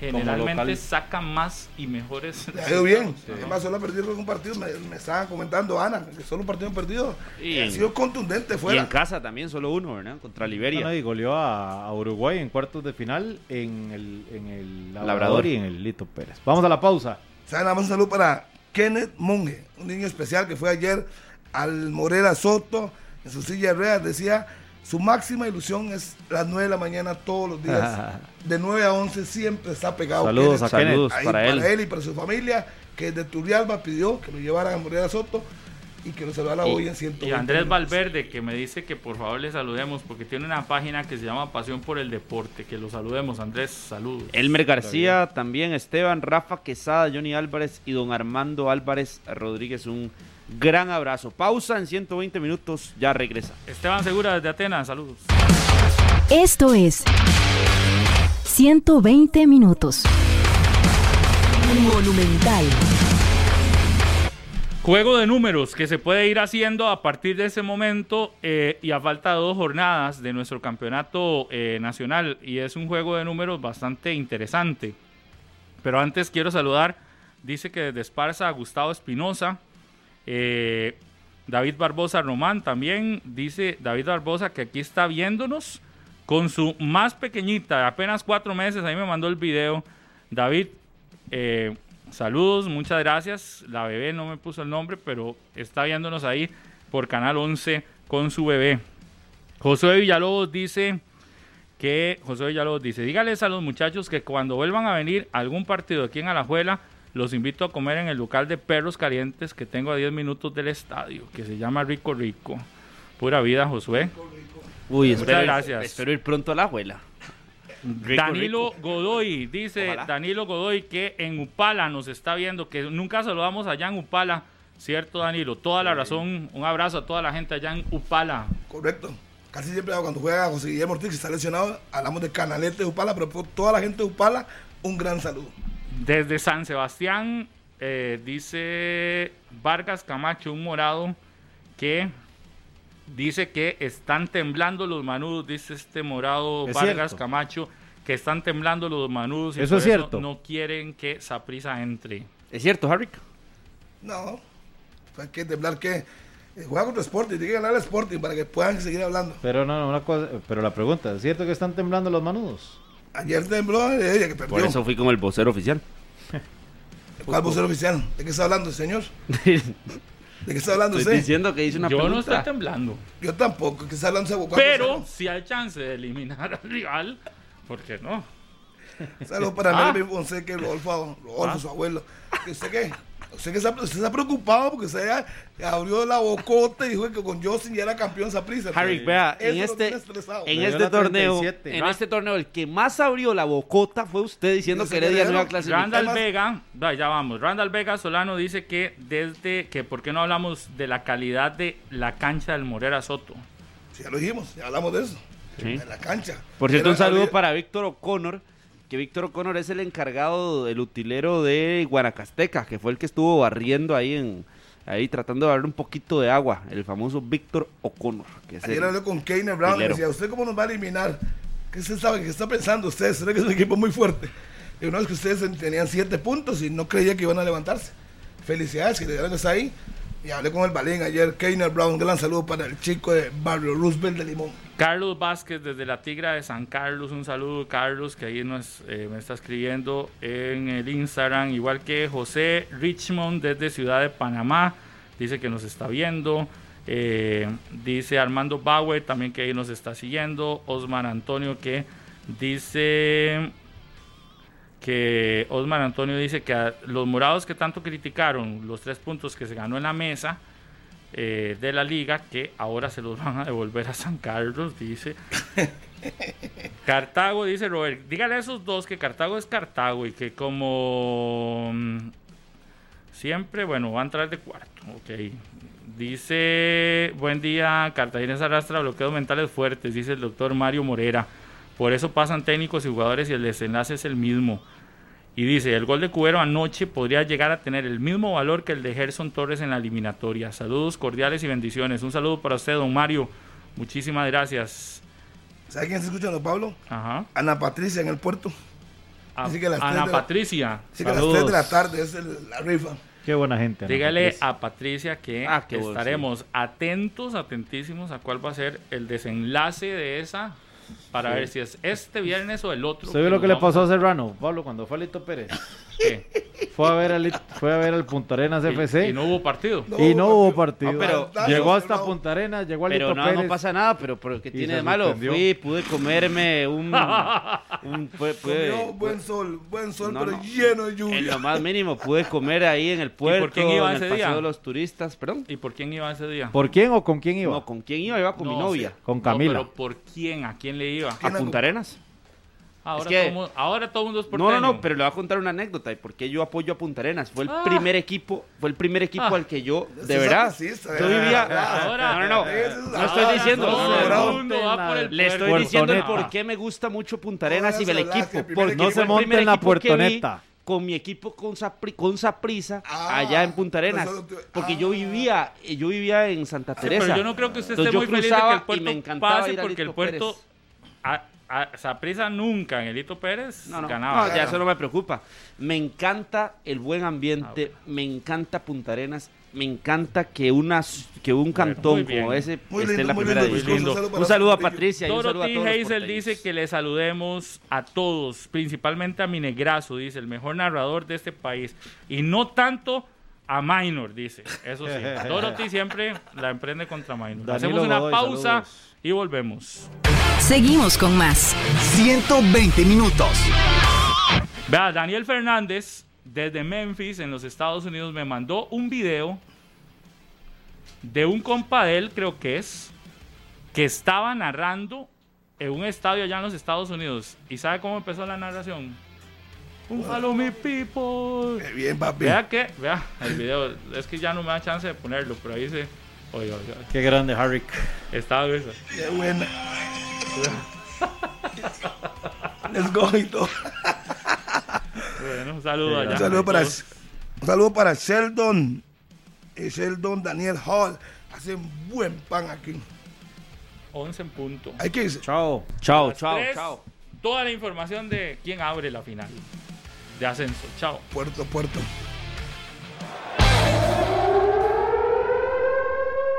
generalmente saca más y mejores. Le ha ido bien. Además, solo ha perdido un partido. Me, me estaban comentando, Ana, que solo un partido perdido. Y ha sido contundente Y en fuera. casa también, solo uno, ¿verdad? Contra Liberia. No, no, y goleó a, a Uruguay en cuartos de final en el, en el Labrador, Labrador. y en el Lito Pérez. Vamos a la pausa. ¿Saben? Nada más un saludo para Kenneth Monge, un niño especial que fue ayer al Morera Soto en su silla de ruedas. Decía, su máxima ilusión es las 9 de la mañana todos los días. de 9 a 11 siempre está pegado. Saludos Kenneth. a Kenneth. Saludos Ahí para él. y para su familia, que de Turrialba pidió que lo llevaran a Morera Soto y que lo saludara Y- hoy en 120 Y Andrés minutos. Valverde que me dice que por favor le saludemos porque tiene una página que se llama Pasión por el Deporte. Que lo saludemos, Andrés, saludos. Elmer García, también Esteban, Rafa Quesada, Johnny Álvarez y don Armando Álvarez Rodríguez. Un gran abrazo. Pausa en 120 minutos, ya regresa. Esteban Segura desde Atenas, saludos. Esto es 120 minutos. Monumental. Juego de números que se puede ir haciendo a partir de ese momento eh, y a falta de dos jornadas de nuestro campeonato eh, nacional. Y es un juego de números bastante interesante. Pero antes quiero saludar, dice que desde Esparza a Gustavo Espinosa, eh, David Barbosa Román también, dice David Barbosa que aquí está viéndonos con su más pequeñita, apenas cuatro meses, ahí me mandó el video. David, eh, saludos, muchas gracias. La bebé no me puso el nombre, pero está viéndonos ahí por Canal 11 con su bebé. Josué Villalobos dice que José Villalobos dice, dígales a los muchachos que cuando vuelvan a venir a algún partido aquí en Alajuela, los invito a comer en el local de perros calientes que tengo a 10 minutos del estadio, que se llama Rico Rico. Pura vida, Josué. Uy, Muchas espero, gracias. espero ir pronto a la abuela. Rico, Danilo rico. Godoy, dice Ojalá. Danilo Godoy que en Upala nos está viendo, que nunca saludamos allá en Upala, ¿cierto Danilo? Toda la razón, un abrazo a toda la gente allá en Upala. Correcto. Casi siempre cuando juega José Guillermo Ortiz, que está lesionado, hablamos de Canalete de Upala, pero por toda la gente de Upala, un gran saludo. Desde San Sebastián, eh, dice Vargas Camacho, un morado, que dice que están temblando los manudos, dice este morado Es Vargas cierto. Camacho, que están temblando los manudos y Eso por es cierto. no quieren que Saprisa entre. ¿Es cierto, Harry? No, hay que temblar que eh, juega contra Sporting, tiene que ganar el Sporting para que puedan seguir hablando. Pero no, no, una cosa, pero la pregunta, ¿es cierto que están temblando los manudos? Ayer tembló eh, ella que perdió. Por eso fui como el vocero oficial. ¿Cuál vocero oficial? ¿De qué está hablando, señor? ¿De qué está hablando Estoy usted? diciendo que hice una Yo no pregunta. estoy temblando. Yo tampoco, ¿qué está hablando ese vocero? Pero si hay chance de eliminar al rival, ¿por qué no? Saludos para Ah. Melvin Fonseca Rodolfo, Rodolfo, su abuelo. ¿Y ¿Usted qué? ¿Usted, que está, usted está preocupado porque usted ya abrió la bocota y dijo que con Justin ya era campeón Saprissa. Harry, vea, en este, en este torneo, 37. en este torneo, el que más abrió la bocota fue usted diciendo que Heredia no iba a clasificar. Randall Vega, ya vamos. Randall Vega Solano dice que desde que por qué no hablamos de la calidad de la cancha del Morera Soto. Sí, ya lo dijimos, ya hablamos de eso. Sí. En la cancha. Por cierto, un saludo para Víctor O'Connor, que Víctor O'Connor es el encargado, el utilero de Guanacasteca, que fue el que estuvo barriendo ahí en ahí tratando de darle un poquito de agua, el famoso Víctor O'Connor, Ayer hablé con Keiner Brown y decía, ¿usted cómo nos va a eliminar? ¿Qué se sabe? ¿Qué está pensando usted? ¿Será que es un equipo muy fuerte? Y una vez que ustedes tenían siete puntos y no creía que iban a levantarse. Felicidades, que llegaron está ahí. Y hablé con el Balín ayer, Keiner Brown, un gran saludo para el chico de Barrio Roosevelt de Limón. Carlos Vázquez desde la Tigra de San Carlos, un saludo Carlos que ahí nos, eh, me está escribiendo en el Instagram, igual que José Richmond desde Ciudad de Panamá, dice que nos está viendo, Eh, dice Armando Bauer también que ahí nos está siguiendo, Osman Antonio que dice que Osman Antonio dice que a los morados que tanto criticaron los tres puntos que se ganó en la mesa, eh, de la liga que ahora se los van a devolver a San Carlos, dice. Cartago, dice Robert, dígale a esos dos que Cartago es Cartago y que como mm, siempre, bueno, va a entrar de cuarto, ok. Dice, buen día, Cartagena arrastra bloqueos mentales fuertes, dice el doctor Mario Morera. Por eso pasan técnicos y jugadores y el desenlace es el mismo. Y dice, el gol de Cubero anoche podría llegar a tener el mismo valor que el de Gerson Torres en la eliminatoria. Saludos cordiales y bendiciones. Un saludo para usted, don Mario. Muchísimas gracias. ¿Sabe quién está escuchando, Pablo? Ajá. Ana Patricia en el puerto. A- Dice que a las Ana la- Patricia. Así que a las 3 de la tarde es el- la rifa. Qué buena gente. Ana Dígale Patricia. a Patricia que Ah, estaremos atentos, atentísimos a cuál va a ser el desenlace de esa para ver si es este viernes o el otro. ¿Usted vio lo que le pasó a Serrano, Pablo, cuando fue a Lito Pérez? ¿Qué? Fue a ver al, fue a ver al Punta Arenas FC Y, y no hubo partido. No, y no hubo partido. No, pero- llegó hasta. Punta Arenas, llegó a Pero no, Pérez. no pasa nada, pero, pero ¿qué Y tiene de malo? Fui, pude comerme un... un pude- pude- Comió buen sol, buen sol, No, pero no. lleno de en lluvia. lo más mínimo pude comer ahí en el puerto, quién iba en ese el paseo día? de los turistas, perdón. ¿Y por quién iba ese día? ¿Por quién o con quién iba? No, ¿con quién iba? Iba con mi No, novia. Con No, Camila. pero ¿por quién? ¿A quién le iba? ¿A Punta Arenas? Ahora, que- todo, mu- ahora todo el mundo es No, porteño. no, no, pero le voy a contar una anécdota y por qué yo apoyo a Punta Arenas. Fue el Ah. primer equipo, fue el primer equipo Ah. al que yo, de es verdad, yo ¿verdad? vivía... Ahora- no, no, no, es no estoy diciendo, todo no, no, bravo. no. el mundo va por el Le estoy diciendo el por qué me gusta mucho Punta Arenas No y el equipo. Porque No se monte en la puertoneta. Con mi equipo con Sapri, con Saprisa Ah, allá en Punta Arenas. no solo tú- Porque ah. yo vivía, yo vivía en Santa Sí, Teresa. pero yo no creo que usted esté muy feliz de que el y puerto me encantaba pase ir a porque el puerto a, a Saprissa nunca en el Hito Pérez No, no, ganaba. no, ya eso no me preocupa. Me encanta el buen ambiente, Ah, me encanta Punta Arenas, me encanta que, una, que un cantón como ese Muy esté en la primera lindo. división. lindo. Un saludo Un saludo a. Patricia Dorothy Hazel dice que le saludemos a todos, principalmente a mi negrazo, dice, el mejor narrador de este país. Y no tanto a Minor, dice. Eso sí. Dorothy siempre la emprende contra Minor. Danilo Hacemos una Godoy, pausa saludos. Y volvemos. Seguimos con más. 120 minutos. Vea, Daniel Fernández, desde Memphis, en los Estados Unidos, me mandó un video de un compa de él, creo que es, que estaba narrando en un estadio allá en los Estados Unidos. ¿Y sabe cómo empezó la narración? Un follow me people. Qué bien, papi. Vea que, vea el video. Es que ya no me da chance de ponerlo, pero ahí dice. Qué grande, Harry. estaba esa. Qué buena. Let's go y todo. Bueno, un saludo Sí, allá. Un saludo para, un saludo para Sheldon. Eh, Sheldon Daniel Hall. Hacen buen pan aquí. 11 en punto. Hay que irse. Chao. Chao, chao, tres, chao. Toda la información de quién abre la final de ascenso. Chao. Puerto, puerto.